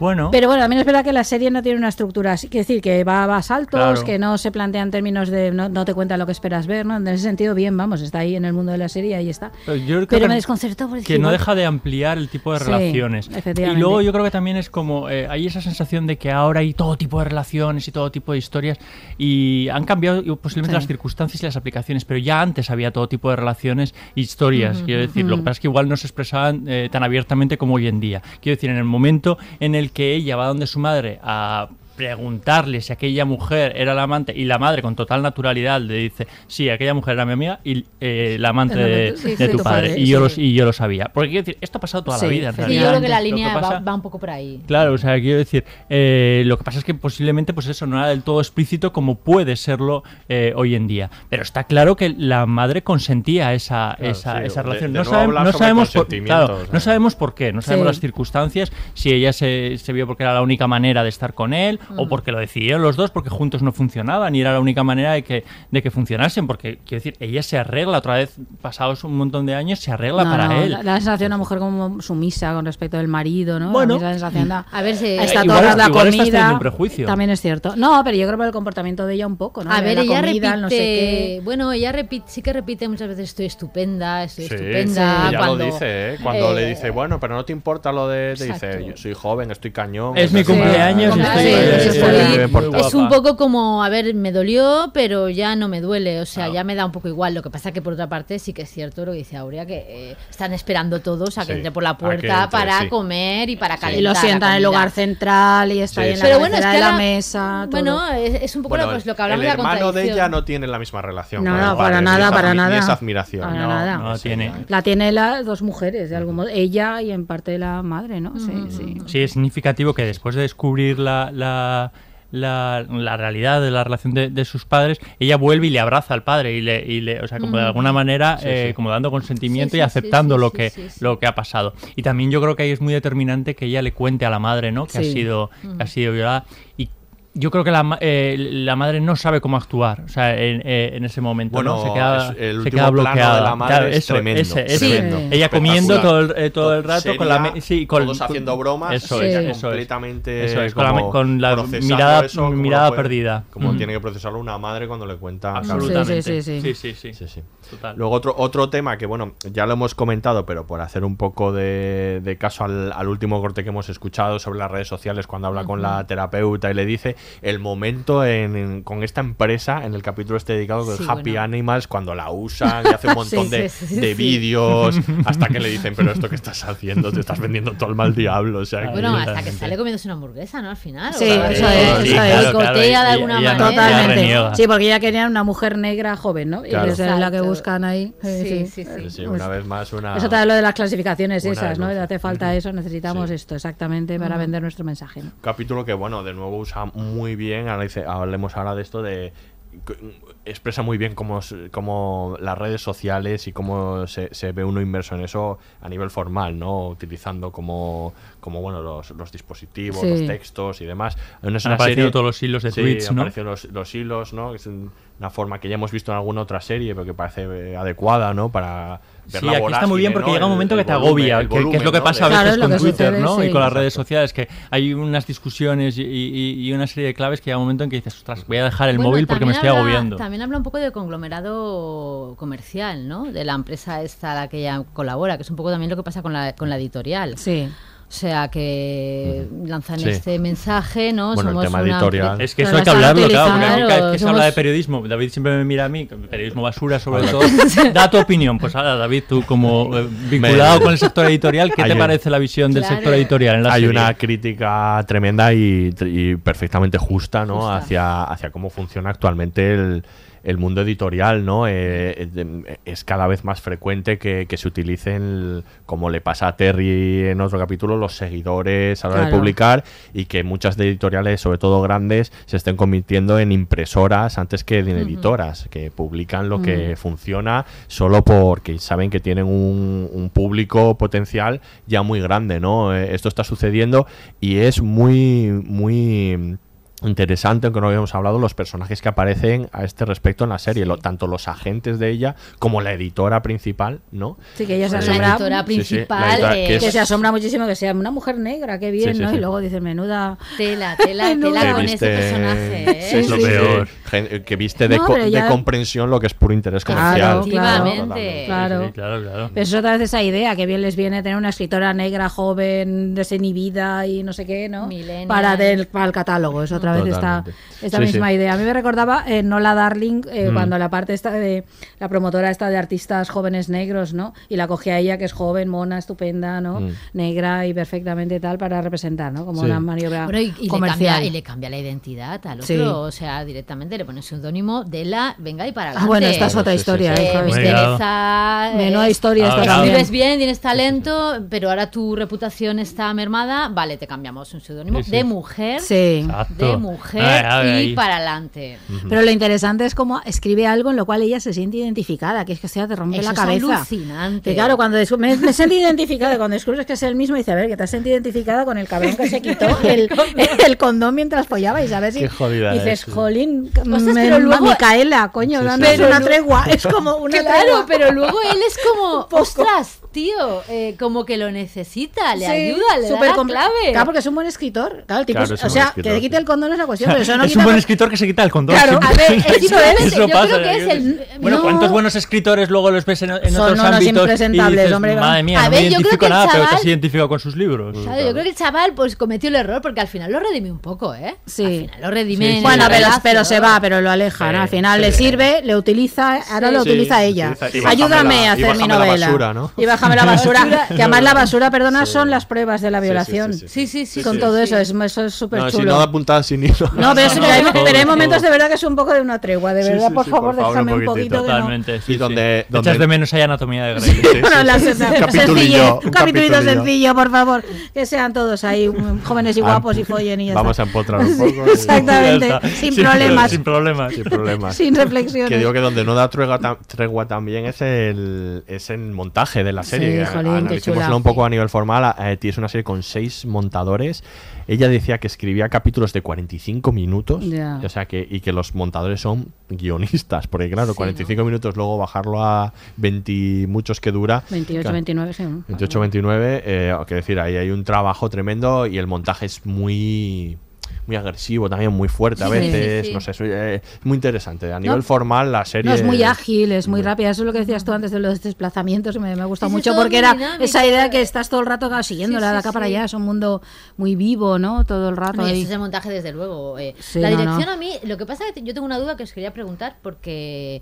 C: Bueno,
B: Pero bueno, también es verdad que la serie no tiene una estructura así, quiere decir que va, a saltos,
C: Claro.
B: que no se plantea en términos de no, no te cuenta lo que esperas ver, ¿no? En ese sentido, bien, vamos, está ahí en el mundo de la serie, ahí está.
C: Pero yo creo
B: Pero
C: que-
B: me desconcertó porque
C: que no deja de ampliar el tipo de
B: Sí,
C: relaciones. Y luego yo creo que también es como, eh, hay esa sensación de que ahora hay todo tipo de relaciones y todo tipo de historias y han cambiado posiblemente
B: Sí.
C: las circunstancias y las aplicaciones, pero ya antes había todo tipo de relaciones e historias. Quiero decir, lo que pasa es que igual no se expresaban eh, tan abiertamente como hoy en día. Quiero decir, en el momento en el que ella va donde su madre a preguntarle si aquella mujer era la amante y la madre con total naturalidad le dice sí aquella mujer era mi amiga y eh, la amante de,
B: amante, sí,
C: de
B: sí,
C: tu
B: tu
C: padre,
B: padre,
C: y yo
B: sí.
C: lo, y yo lo sabía porque quiero decir esto ha pasado toda
B: Sí,
C: la vida en realidad
D: yo creo que la línea va,
C: pasa-
D: va un poco por ahí.
C: Claro, o sea, quiero decir, eh, lo que pasa es que posiblemente, pues eso, no era del todo explícito como puede serlo eh, hoy en día. Pero está claro que la madre consentía esa,
A: Claro,
C: esa,
A: sí,
C: esa relación.
A: de
C: no, sabemos por,
A: consentimiento,
C: claro,
A: o sea.
C: no sabemos por qué, no sabemos
B: Sí.
C: las circunstancias, si ella se, se vio porque era la única manera de estar con él o porque lo decidieron los dos porque juntos no funcionaban y era la única manera de que, de que funcionasen. Porque, quiero decir, ella se arregla otra vez, pasados un montón de años, se arregla
B: No,
C: para
B: no,
C: él.
B: Da da la sensación de una mujer como sumisa con respecto del marido, ¿no?
C: Bueno.
B: A mí esa sensación da.
D: A ver si...
B: Está
C: igual-
B: toda la
C: igual estás
B: comida.
C: teniendo un prejuicio.
B: También es cierto. No, pero yo creo por el comportamiento de ella un poco, ¿no?
D: A ver,
B: la
D: ella
B: comida,
D: repite,
B: no sé qué.
D: bueno, ella repite, sí que repite muchas veces estoy estupenda, estoy
A: Sí,
D: estupenda.
A: ella
D: cuando,
A: lo dice, ¿eh? Cuando
D: eh,
A: le dice, bueno, pero no te importa lo de... Te dice, yo soy joven, estoy cañón.
C: Es mi cumpleaños,
A: sí,
C: estoy-
D: Es un poco como, a ver, me dolió, pero ya no me duele, o sea, ya me da un poco igual. Lo que pasa que por otra parte sí que es cierto lo que dice Aurea, que eh, están esperando todos a que
A: Sí,
D: entre por la puerta
A: entre,
D: para
A: sí.
D: comer y para calentar
B: Y lo sientan en el lugar central y está
A: Sí,
B: ahí en la
D: Pero bueno, es
B: cabecera
D: que
B: de la
D: ahora-
B: mesa. todo.
D: Bueno, es, es un poco
A: Bueno,
D: lo, pues, lo que hablamos
A: el
D: de la
A: hermano de
D: contradicción.
A: ella no tiene la misma relación.
B: No,
A: el
B: para nada, para nada.
A: Esa admiración.
B: Para
C: No,
B: nada.
C: no
A: Sí,
C: tiene.
B: La tiene las dos mujeres, de algún modo. Ella y en parte la madre, ¿no? Sí, sí.
C: Sí, es significativo que después de descubrir la, la, la, la realidad de la relación de, de sus padres, ella vuelve y le abraza al padre y le, y le o sea, como de alguna manera,
A: Sí,
C: eh, como dando consentimiento
D: Sí,
C: y aceptando
D: sí,
C: lo que
D: sí, sí.
C: lo que ha pasado. Y también yo creo que ahí es muy determinante que ella le cuente a la madre, ¿no? Que ha sido que ha sido violada y yo creo que la, ma- eh, la madre no sabe cómo actuar, o sea, en, eh, en ese momento,
A: Bueno,
C: ¿no? Se queda,
A: es- el
C: se queda
A: plano
C: bloqueada.
A: de la madre
C: Claro,
A: es
C: eso,
A: tremendo,
C: ese- ese.
A: tremendo.
C: Ella comiendo todo el, eh, todo el rato con la sí, con,
A: todos haciendo bromas,
C: Eso es,
A: ella completamente
C: Eso es, con la, con mirada,
A: eso, como lo
C: mirada
A: puede-
C: perdida.
A: Como
C: Mm.
A: tiene que procesarlo una madre cuando le cuenta.
C: Absolutamente.
B: Sí, sí, sí,
C: sí, sí,
A: Sí, sí.
C: Total.
A: Luego otro, otro tema que, bueno, ya lo hemos comentado, pero por hacer un poco de, de caso al, al último corte que hemos escuchado sobre las redes sociales, cuando habla con la terapeuta y le dice el momento en, en- con esta empresa, en el capítulo este dedicado con
D: Sí,
A: Happy
D: bueno.
A: Animals, cuando la usan y hace un montón
D: Sí,
A: de,
D: sí, sí,
A: de
D: sí.
A: vídeos, hasta que le dicen, pero esto que estás haciendo, te estás vendiendo todo el mal diablo. O sea,
D: Bueno,
A: que-
D: hasta que sale comiéndose una hamburguesa, ¿no? Al final.
B: Sí,
D: o sea,
B: eso es, eso
C: claro,
D: de alguna manera.
B: Totalmente. Sí, porque ella quería una mujer negra joven, ¿no? Y
A: Claro.
B: esa es la que buscan ahí.
D: Sí, sí, sí.
A: Sí, sí,
B: Pues
A: una vez más, una.
B: Eso también lo de las clasificaciones esas, ¿no? Hace falta eso, necesitamos esto exactamente para vender nuestro mensaje.
A: capítulo que, bueno, de nuevo usa muy bien, ahora dice, hablemos ahora de esto de expresa muy bien cómo, cómo las redes sociales y cómo se, se ve uno inmerso en eso a nivel formal, ¿no? Utilizando como, como bueno, los, los dispositivos,
B: Sí.
A: los textos y demás. No es
C: Han aparecido
A: serie-
C: todos los hilos de
A: Sí,
C: tweets,
A: han
C: ¿no?
A: aparecido los, los hilos, ¿no? Es un- una forma que ya hemos visto en alguna otra serie, pero que parece eh, adecuada, ¿no? Para
C: Sí,
A: la
C: aquí está muy bien porque
A: ¿no?
C: llega un momento
A: el
C: que te
A: volumen,
C: agobia, que, que es lo que
A: ¿no?
C: pasa a
A: de-
C: veces
B: Claro,
C: con Twitter,
B: sucede,
C: ¿no?
B: sí.
C: Y con las redes sociales, que hay unas discusiones y, y- y una serie de claves que llega un momento en que dices, ostras, voy a dejar el
D: Bueno,
C: móvil porque me estoy
D: habla-
C: agobiando.
D: También habla un poco del conglomerado comercial, ¿no? De la empresa esta a la que ella colabora, que es un poco también lo que pasa con la, con la editorial.
B: Sí.
D: O sea, que lanzan
A: Sí.
D: este mensaje, ¿no?
A: Bueno, el
D: Somos
A: tema
D: una
A: editorial.
C: Es que eso hay que hablarlo, claro, porque cada vez que se habla
D: Somos-
C: de periodismo, David siempre me mira a mí, periodismo basura sobre todo, da tu opinión. Pues ahora, David, tú como eh, vinculado
A: Me-
C: con el sector editorial, ¿qué
A: Hay
C: te
A: un-
C: parece la visión del sector editorial en la
A: Hay
C: serie?
A: una crítica tremenda y, y perfectamente justa, ¿no?
D: Justa.
A: Hacia, hacia cómo funciona actualmente el, el mundo editorial, ¿no? Eh, eh, de- es cada vez más frecuente que, que se utilicen, como le pasa a Terry en otro capítulo, los seguidores a la hora de publicar y que muchas de editoriales, sobre todo grandes, se estén convirtiendo en impresoras antes que en editoras, que publican lo que funciona solo porque saben que tienen un, un público potencial ya muy grande, ¿no? Eh, esto está sucediendo y es muy, muy interesante, aunque no habíamos hablado, los personajes que aparecen a este respecto en la serie, lo- tanto los agentes de ella como la editora principal, ¿no?
B: Sí, que ella se
A: Eh,
B: asombra.
D: La editora
A: Sí, sí, la
D: principal,
A: editora-
D: eh,
A: que
B: se asombra muchísimo que sea una mujer negra, qué bien,
A: Sí, sí,
B: ¿no?
A: sí.
B: Y luego dice, menuda.
D: Tela, tela,
B: Menuda.
D: tela con
A: que
D: ese personaje, ¿eh?
A: sí,
B: Es lo
C: peor.
A: Que viste de,
B: No,
A: co-
B: pero
A: de
B: ya-
A: comprensión lo que es puro interés comercial.
B: Claro, claro,
D: Efectivamente.
B: claro.
C: Sí, claro, claro.
B: Pero es otra vez esa idea, que bien les viene tener una escritora negra, joven, desinhibida y no sé qué, ¿no? Para, del, para el catálogo, es otra vez esta,
A: Totalmente.
B: esta
A: Sí,
B: misma
A: sí.
B: idea. A mí me recordaba eh, Nola Darling, eh,
A: Mm.
B: cuando la parte esta de la promotora esta de artistas jóvenes negros, ¿no? Y la cogía ella, que es joven, mona, estupenda, ¿no?
A: Mm.
B: Negra y perfectamente tal para representar, ¿no? Como
A: Sí.
B: una maniobra
D: Bueno, y, y le
B: comercial.
D: cambia, y le cambia la identidad al otro,
B: Sí.
D: o sea, directamente le pone seudónimo de la venga y para
B: Ah,
D: adelante.
B: bueno, esta es otra
A: Sí, sí,
B: historia,
A: sí.
B: eh.
D: Teresa,
B: Menuda historia
C: Ah,
B: esta también.
D: Escribes bien, tienes talento, pero ahora tu reputación está mermada. Vale, te cambiamos un seudónimo
C: Sí, sí.
D: de mujer,
B: Sí.
C: Exacto.
D: de mujer
C: Ay, ay,
D: y
C: ay.
D: para adelante.
B: Pero lo interesante es cómo escribe algo en lo cual ella se siente identificada, que es que sea, te rompe
D: Eso
B: la
D: es
B: cabeza.
D: alucinante.
B: Que claro, cuando me, me siento identificada, cuando descubres que es el mismo, dice, a ver, que te has sentido identificada con el cabrón que se quitó el, el condón mientras follaba y sabes si dices,
A: es.
B: jolín,
D: Ostras,
B: me-
D: pero luego-
B: Micaela, coño,
A: Sí, sí,
B: una tregua, es como una
D: Claro,
B: tregua.
D: pero luego él es como, ostras, tío, eh, como que lo necesita, le
B: Sí,
D: ayuda, le da
B: súper
D: la clave.
B: Claro, porque es un buen escritor. Claro, el tipo
A: Claro,
B: es-
A: es
B: o sea, que te quite
A: sí.
B: el condón es la cuestión, pero eso no
C: es un buen escritor que se quita el condón.
B: Claro,
D: a ver, es simplemente,
C: Eso
D: yo
C: pasa,
D: creo que es el...
C: Bueno,
D: no,
C: ¿cuántos buenos escritores luego los ves en, en
B: Son
C: otros
B: unos
C: ámbitos?
B: impresentables,
C: y dices,
B: hombre.
C: Madre mía,
D: A
C: no
D: ver,
C: me
D: yo creo
C: identifico
D: que el
C: nada, pero te
D: chaval-
C: has identificado con sus libros.
D: Claro, yo creo que el chaval pues cometió el error porque al final lo redime un poco, ¿eh?
B: Sí.
D: Al final lo redime.
C: Sí,
D: en
C: sí.
B: Bueno, pero, se va, pero lo aleja, Al final
C: sí.
B: le sirve, le utiliza, ahora lo
A: Sí,
B: utiliza ella.
A: utiliza- y bájame
B: Ayúdame a hacer mi
A: bájame la
B: novela.
A: basura, ¿no?
B: Y bájame la basura. Que además la basura, perdona, son las pruebas de la violación.
A: sí, sí,
D: Sí.
B: Con todo eso, es, eso es súper
A: No, si
B: chulo.
A: no da puntadas
B: No, pero,
C: No,
B: hay,
C: no,
B: pero hay momentos de verdad que es un poco de una tregua, de verdad,
A: sí,
B: por
A: sí,
B: favor,
A: por favor,
B: déjame
A: un
B: poquito no.
C: Totalmente, sí,
A: Y donde-
C: sí.
A: donde-
C: Echas de menos ahí Anatomía de Grey.
A: Sí, sí,
B: Bueno, la
A: sí.
B: sen-
A: Un
B: capitulito sencillo, por favor. Que sean todos ahí jóvenes y
A: Ah,
B: guapos y follen y ya
A: Vamos
B: está.
A: a empotrar un poco.
B: exactamente, sin
C: Sin-
B: problemas.
C: Sin problemas.
A: Sin problemas.
B: Sin reflexiones.
A: Que digo que donde no da tregua, tregua también es el, es el montaje de la serie. Analicémoslo un poco a nivel formal. eh, es una serie con seis montadores. Ella decía que escribía capítulos de 45 minutos.
B: Ya.
A: O sea que, y que los montadores son guionistas. Porque claro,
D: Sí,
A: 45 minutos, luego bajarlo a 20 y muchos que dura.
B: 28,
A: claro,
B: 29, sí. ¿no?
A: 28, 29, eh, que decir, ahí hay un trabajo tremendo y el montaje es muy muy agresivo también, muy fuerte a veces,
D: sí, sí.
A: no sé, es eh, muy interesante. A nivel
B: No,
A: formal la serie
B: No, es muy ágil, es muy rápida. Eso es lo que decías tú antes de los desplazamientos, que me, me gusta mucho, porque era
D: dinámico.
B: esa idea que estás todo el rato siguiéndola
D: Sí,
B: de
D: sí,
B: acá para allá. Es un mundo muy vivo, ¿no? Todo el rato
D: y ese montaje, desde luego. eh.
B: Sí,
D: la
B: no,
D: dirección
B: no.
D: a mí, lo que pasa es que yo tengo una duda que os quería preguntar porque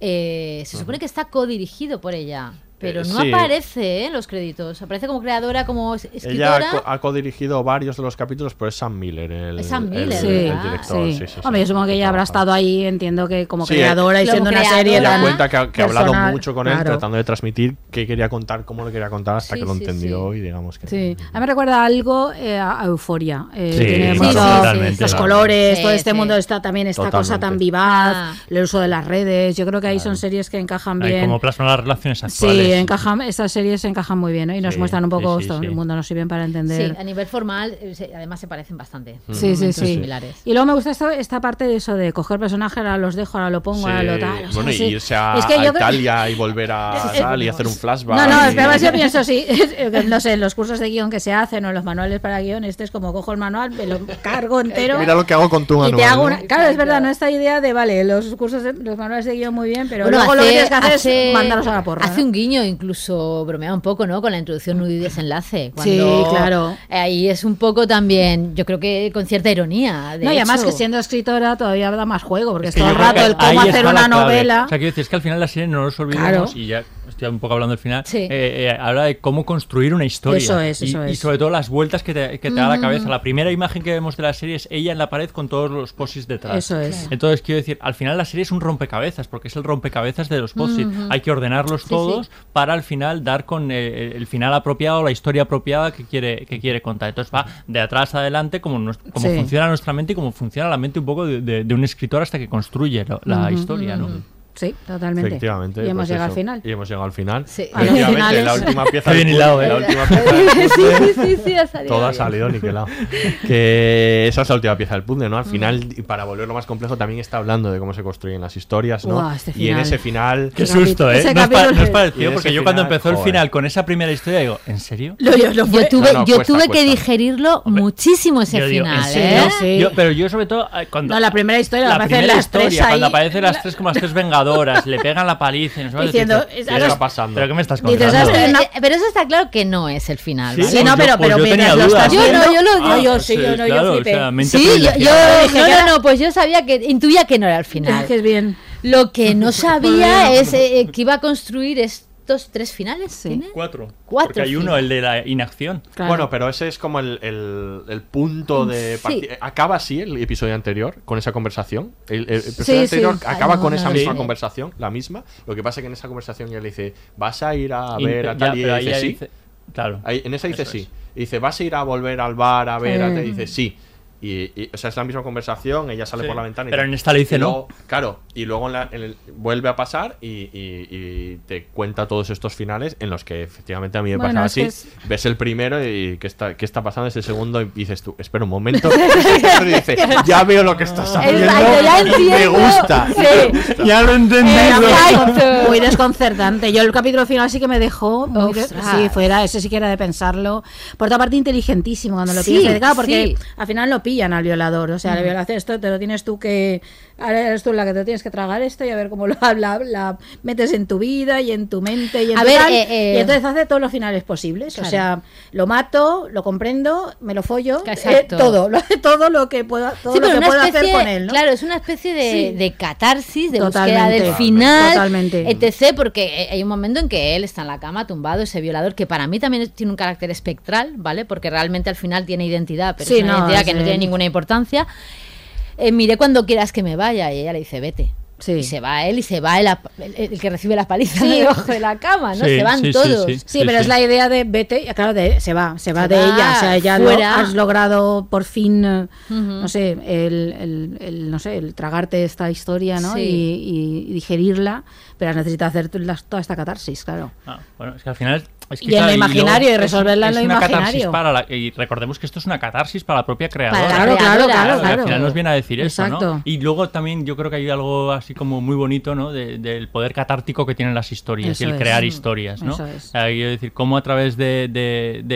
D: eh, se supone que está codirigido por ella, pero
A: Eh,
D: no
A: sí.
D: aparece ¿eh? en los créditos. Aparece como creadora, como es-
A: Ella
D: escritora.
A: ha, co- ha codirigido varios de los capítulos, pero es Sam Miller el,
D: Es Sam
A: el-
D: Miller,
B: Sí,
A: el
D: ¿verdad?
A: director.
B: sí.
A: sí, sí, sí,
B: Hombre, yo supongo que ella habrá estado ahí, entiendo que como
A: Sí,
B: creadora y siendo una serie
A: Ella cuenta que, ha- que ha hablado mucho con él,
B: claro.
A: tratando de transmitir qué quería contar, cómo lo quería contar, hasta
D: Sí,
A: que lo
D: sí,
A: entendió
D: sí.
A: y digamos que...
B: Sí, a mí me recuerda algo eh, a Euforia. Eh,
C: Sí,
B: tiene
C: claro,
B: mucho-
C: totalmente,
B: los
C: claro.
B: colores,
D: Sí,
B: todo este
D: sí.
B: mundo está también esta cosa tan vivaz,
D: Ah.
B: el uso de las redes. Yo creo que ahí son series que encajan bien.
C: como plasman las relaciones actuales.
B: Sí, encajan, estas series encajan muy bien ¿no? y nos
A: Sí,
B: muestran un poco
A: sí, sí,
B: esto,
A: sí.
B: el mundo nos sirven para
D: Sí,
B: entender.
D: a nivel formal, eh, se- además se parecen bastante.
A: Mm.
B: Sí, sí, sí.
D: similares.
B: Y luego me gusta esto, esta parte de eso de coger personajes, ahora los dejo, ahora lo pongo, ahora lo tal. o sea,
A: bueno,
B: sí.
A: y irse a,
B: Es que
A: a
B: yo creo-
A: Italia y volver a
B: Sí, sí.
A: tal y hacer un flashback.
B: No, no,
A: y-
B: además yo pienso sí, no sé, en los cursos de guion que se hacen o en los manuales para guion, este es como cojo el manual, me lo cargo entero.
A: Mira lo que hago con tu
B: y
A: manual.
B: te hago
A: ¿no?
B: una, claro, es verdad, no esta idea de, vale, los cursos, de- los manuales de guion muy bien, pero
D: Bueno,
B: luego lo que
D: hace-
B: tienes que hacer
D: hace-
B: es mandarlos a la porra.
D: Hace un guiño, incluso bromea un poco, ¿no? Con la introducción nudo y desenlace.
B: Sí,
D: cuando
B: claro.
D: Ahí es un poco también, yo creo que con cierta ironía. de
B: No, y además
D: hecho.
B: que siendo escritora todavía da más juego, porque
C: Es
B: todo el rato el cómo hacer una
C: clave.
B: novela.
C: O sea, quiero decir, es que al final la serie no nos olvidemos
B: Claro.
C: y ya estoy un poco hablando del final,
D: Sí.
C: eh, eh, habla de cómo construir una historia.
B: Eso es,
C: y,
B: eso
C: y
B: es.
C: sobre todo las vueltas que te, que te da la
D: Mm.
C: cabeza. La primera imagen que vemos de la serie es ella en la pared con todos los posis detrás.
B: Eso es.
C: Entonces, quiero decir, al final la serie es un rompecabezas, porque es el rompecabezas de los posis.
B: Ujú.
C: Hay que ordenarlos
B: Sí,
C: todos
B: sí.
C: para al final dar con eh, el final apropiado, la historia apropiada que quiere, que quiere contar. Entonces va de atrás a adelante como, nos- como
B: Sí.
C: funciona nuestra mente y como funciona la mente un poco de, de- de un escritor hasta que construye lo- la historia, ¿no?
B: Sí, totalmente.
A: Efectivamente.
B: Y hemos
A: pues
B: llegado
A: eso.
B: al final.
A: Y hemos llegado al final.
D: Sí.
A: Efectivamente, la última pieza
C: Qué bien
A: del
C: hilado, ¿eh?
A: La última pieza del
D: Sí,
A: puzzle.
D: sí, sí, sí, ha salido
A: Todo ha
D: bien.
A: salido niquelado. Que esa es la última pieza del puzzle, ¿no? Al final, y para volverlo más complejo, también está hablando de cómo se construyen las historias, ¿no?
B: Buah, este
A: y en ese final.
C: Qué susto, ¿eh? No es, pa-
B: capítulo-
C: no es
A: en
C: porque yo cuando
A: final,
C: empezó el final con esa primera historia digo, ¿en serio?
B: Lo- yo, lo
D: Yo tuve,
A: No, no,
D: yo
A: cuesta,
D: tuve que
A: cuesta.
D: digerirlo muchísimo ese
C: Yo digo, ¿en
D: final,
C: serio?
D: ¿eh?
B: Sí.
C: Yo- pero yo sobre todo eh, cuando
B: No, la primera historia,
C: la
B: aparecen
C: primera
B: las tres
C: historia, cuando
B: ahí.
C: aparecen las tres como le pegan la paliza y no sé cuánto,
B: Diciendo,
C: dices,
B: es-
C: ¿qué está
B: es-
C: pasando? ¿Pero qué me estás
B: Dices,
C: contando?
B: ¿has
D: Pero,
B: Una-
D: eh, pero eso está claro que no es el final.
C: Sí,
D: ¿vale?
B: Sí,
C: pues
B: no,
C: yo-
B: pero,
C: pues
B: pero
C: yo tenía
B: lo
C: dudas.
D: Yo no, yo lo-
B: Ah,
D: yo-
B: yo sí, yo no,
C: claro,
B: yo
C: o
B: flipé.
C: sea,
D: Sí, yo, yo- no, no, no, pues yo sabía que, intuía que no era el final.
B: que es bien.
D: Lo que no sabía es eh, que iba a construir estos tres finales. ¿tiene?
C: Cuatro.
D: Cuatro
C: Porque hay uno, el de la inacción.
B: Claro.
A: Bueno, pero ese es como el, el- el punto de
D: Sí.
A: partida. Acaba así el episodio anterior, con esa conversación. El, el episodio
B: Sí,
A: anterior
B: sí.
A: acaba
D: Ay, no,
A: con
D: no
A: esa
D: lo
A: misma conversación, la misma. Lo que pasa es que en esa conversación ella le dice, ¿vas a ir a
C: Y-
A: ver a
C: ya,
A: tal? Y ella
C: ahí
A: dice, sí.
C: dice- claro.
A: Ahí- en esa dice
C: Eso
A: sí.
C: es.
A: Y dice, ¿vas a ir a volver al bar a ver a tal? Y dice, sí. Y, y, o sea, es la misma conversación, ella sale
C: Sí.
A: por la ventana y
C: Pero
A: tal.
C: en esta le dice
A: Y
C: no.
A: luego- Claro, y luego en la- en el- vuelve a pasar y, y- y te cuenta todos estos finales en los que efectivamente a mí me
B: Bueno,
A: pasaba así.
B: es-
A: Ves el primero y ¿qué está, qué está pasando? Es el segundo y dices tú, espera un momento. y dice, ya veo lo que estás haciendo
D: Exacto, ya
A: me gusta.
D: Sí.
C: Ya lo he entendido.
D: Exacto.
B: Muy desconcertante. Yo el capítulo final sí que me dejó muy sí, fuera, ese sí que era de pensarlo. Por otra parte, inteligentísimo cuando lo
D: Sí,
B: pillas. Claro, porque
D: sí.
B: al final lo pillan al violador. O sea, la violación, esto te lo tienes tú que. Ahora eres tú la que te tienes que tragar esto y a ver cómo lo la, la metes en tu vida y en tu mente y en
D: A
B: tu
D: ver,
B: tal.
D: eh, eh,
B: Y entonces hace todos los finales posibles.
D: Claro.
B: O sea, lo mato, lo comprendo, me lo follo. eh, todo, lo todo lo que pueda, todo
D: Sí,
B: lo que
D: una
B: pueda
D: especie,
B: hacer con él. ¿no?
D: claro, es una especie de,
B: Sí.
D: de catarsis, de
B: Totalmente.
D: búsqueda del final,
B: Totalmente.
D: etc. Porque hay un momento en que él está en la cama tumbado, ese violador, que para mí también tiene un carácter espectral, ¿vale? Porque realmente al final tiene identidad, pero
B: Sí,
D: es una
B: no,
D: identidad que no tiene ninguna importancia. Eh, miré cuando quieras que me vaya, y ella le dice, vete.
B: Sí.
D: Y se va él y se va el, ap- el- el que recibe las palizas
B: Sí.
D: debajo de la cama, ¿no?
C: Sí,
D: se van
C: sí, sí,
D: todos.
C: sí.
B: Sí, pero es la idea de vete, claro, de, se va, se va
D: Se
B: de
D: va
B: ella, o sea, ya lo- has logrado por fin, eh,
D: Ujú.
B: no sé, el, el- el, no sé, el tragarte esta historia, ¿no?
D: Sí.
B: Y, y digerirla, pero has necesitado hacer toda esta catarsis, claro.
C: Ah, bueno, es que al final. Es que
B: Y en lo imaginario, y
C: es-
B: resolverla en lo imaginario.
C: Para la, y recordemos que esto es una catarsis para la propia creadora.
D: la
B: Claro, claro,
D: creadora,
B: claro,
C: Claro. Al final nos viene a decir eso,
B: Exacto.
C: ¿no? Y luego también yo creo que hay algo así como muy bonito, ¿no? De- del poder catártico que tienen las historias y el crear
B: Mm.
C: historias, ¿no?
B: Eso es.
C: Sea, quiero decir, cómo a través de-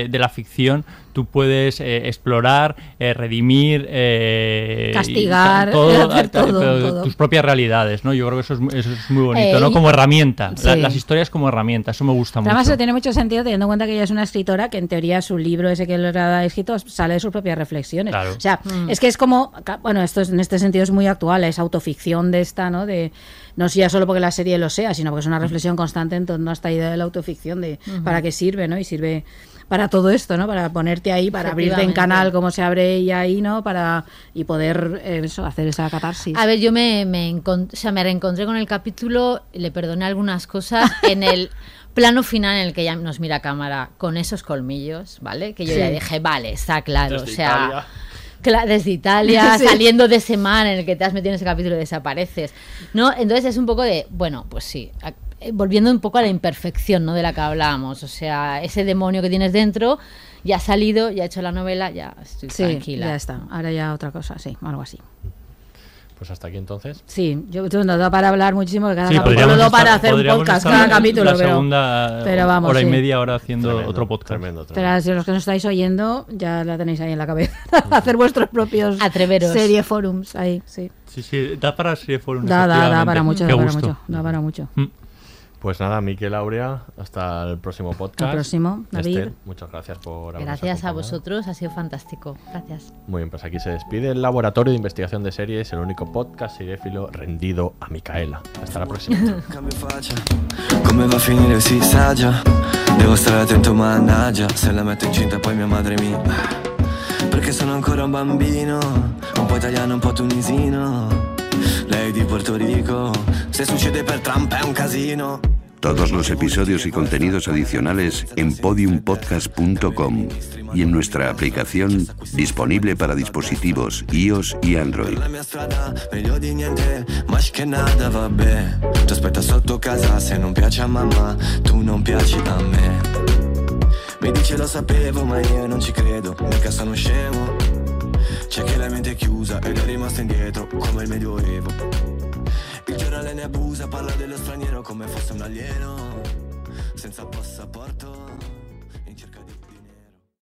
C: de la ficción tú puedes eh, explorar, eh, redimir, eh, y
B: Castigar,
C: todo,
B: hacer todo,
C: pero
B: todo.
C: tus propias realidades, ¿no? Yo creo que eso es, mu- eso es muy bonito,
D: Eh,
C: ¿no?
D: y-
C: Como herramienta. La- las historias como herramienta, eso me gusta
B: Además,
C: mucho.
B: eso tiene mucho sentido teniendo en cuenta que ella es una escritora que en teoría su libro ese que le ha escrito sale de sus propias reflexiones.
C: Claro.
B: O sea,
D: Mm.
B: es que es como, bueno, esto es- en este sentido es muy actual, es autoficción de esta, ¿no? De no ya solo porque la serie lo sea, sino porque es una reflexión constante en torno a esta idea de la autoficción de para qué sirve, ¿no? Y sirve para todo esto, ¿no? Para ponerte ahí, para abrirte en canal como se abre ella ahí, ¿no? Para y poder eh, eso, hacer esa catarsis.
D: A ver, yo me, me, encon- o sea, me reencontré con el capítulo, le perdoné algunas cosas en el plano final en el que ella nos mira a cámara con esos colmillos, ¿vale? Que yo
B: Sí.
D: ya dije, vale, está claro,
A: Desde
D: o sea,
A: Italia.
D: desde Italia,
B: Sí.
D: saliendo de ese mar en el que te has metido en ese capítulo y desapareces, ¿no? Entonces es un poco de, bueno, pues sí, eh, volviendo un poco a la imperfección, ¿no? De la que hablábamos, o sea, ese demonio que tienes dentro ya ha salido, ya ha hecho la novela, ya estoy
B: sí,
D: tranquila.
B: ya está. Ahora ya otra cosa, sí, algo así.
A: Pues hasta aquí entonces.
B: Sí, yo, yo no da para hablar muchísimo, que cada
C: Sí,
B: capítulo no para hacer un podcast
C: estar
B: cada capítulo,
C: la
B: pero,
C: segunda
B: pero vamos,
C: hora y media ahora haciendo
A: Tremendo,
C: otro podcast.
A: Tremendo, tremendo.
B: Pero si los que nos estáis oyendo, ya la tenéis ahí en la cabeza. hacer vuestros propios
D: Atreveros.
B: serie forums ahí, sí.
C: Sí, sí, da para serie forum.
B: Da, da, da para mucho, da para mucho, da para mucho.
C: Mm.
A: Pues nada, Miquel Aurea, hasta el próximo podcast.
B: Al próximo, David.
A: Esther, muchas gracias por habernos
D: Gracias a
A: acompañado.
D: vosotros, ha sido fantástico. Gracias.
A: Muy bien, pues aquí se despide el Laboratorio de Investigación de Series, el único podcast seriéfilo rendido a Micaela. Hasta la próxima.
N: A Devo stare attento mannaggia Se la metto incinta poi mia madre mi Perché sono ancora un bambino Un po' italiano, un po' tunisino Lei di Porto Rico Se succede per Trump è un casino.
E: Todos los episodios y contenidos adicionales en podiumpodcast.com y en nuestra aplicación disponible para dispositivos iOS y Android.
N: Mi dice lo sapevo ma io non ci credo Mica sono scemo C'è che la mente è chiusa ed è rimasto indietro Come il medioevo. Il giornale ne abusa Parla dello straniero come fosse un alieno Senza passaporto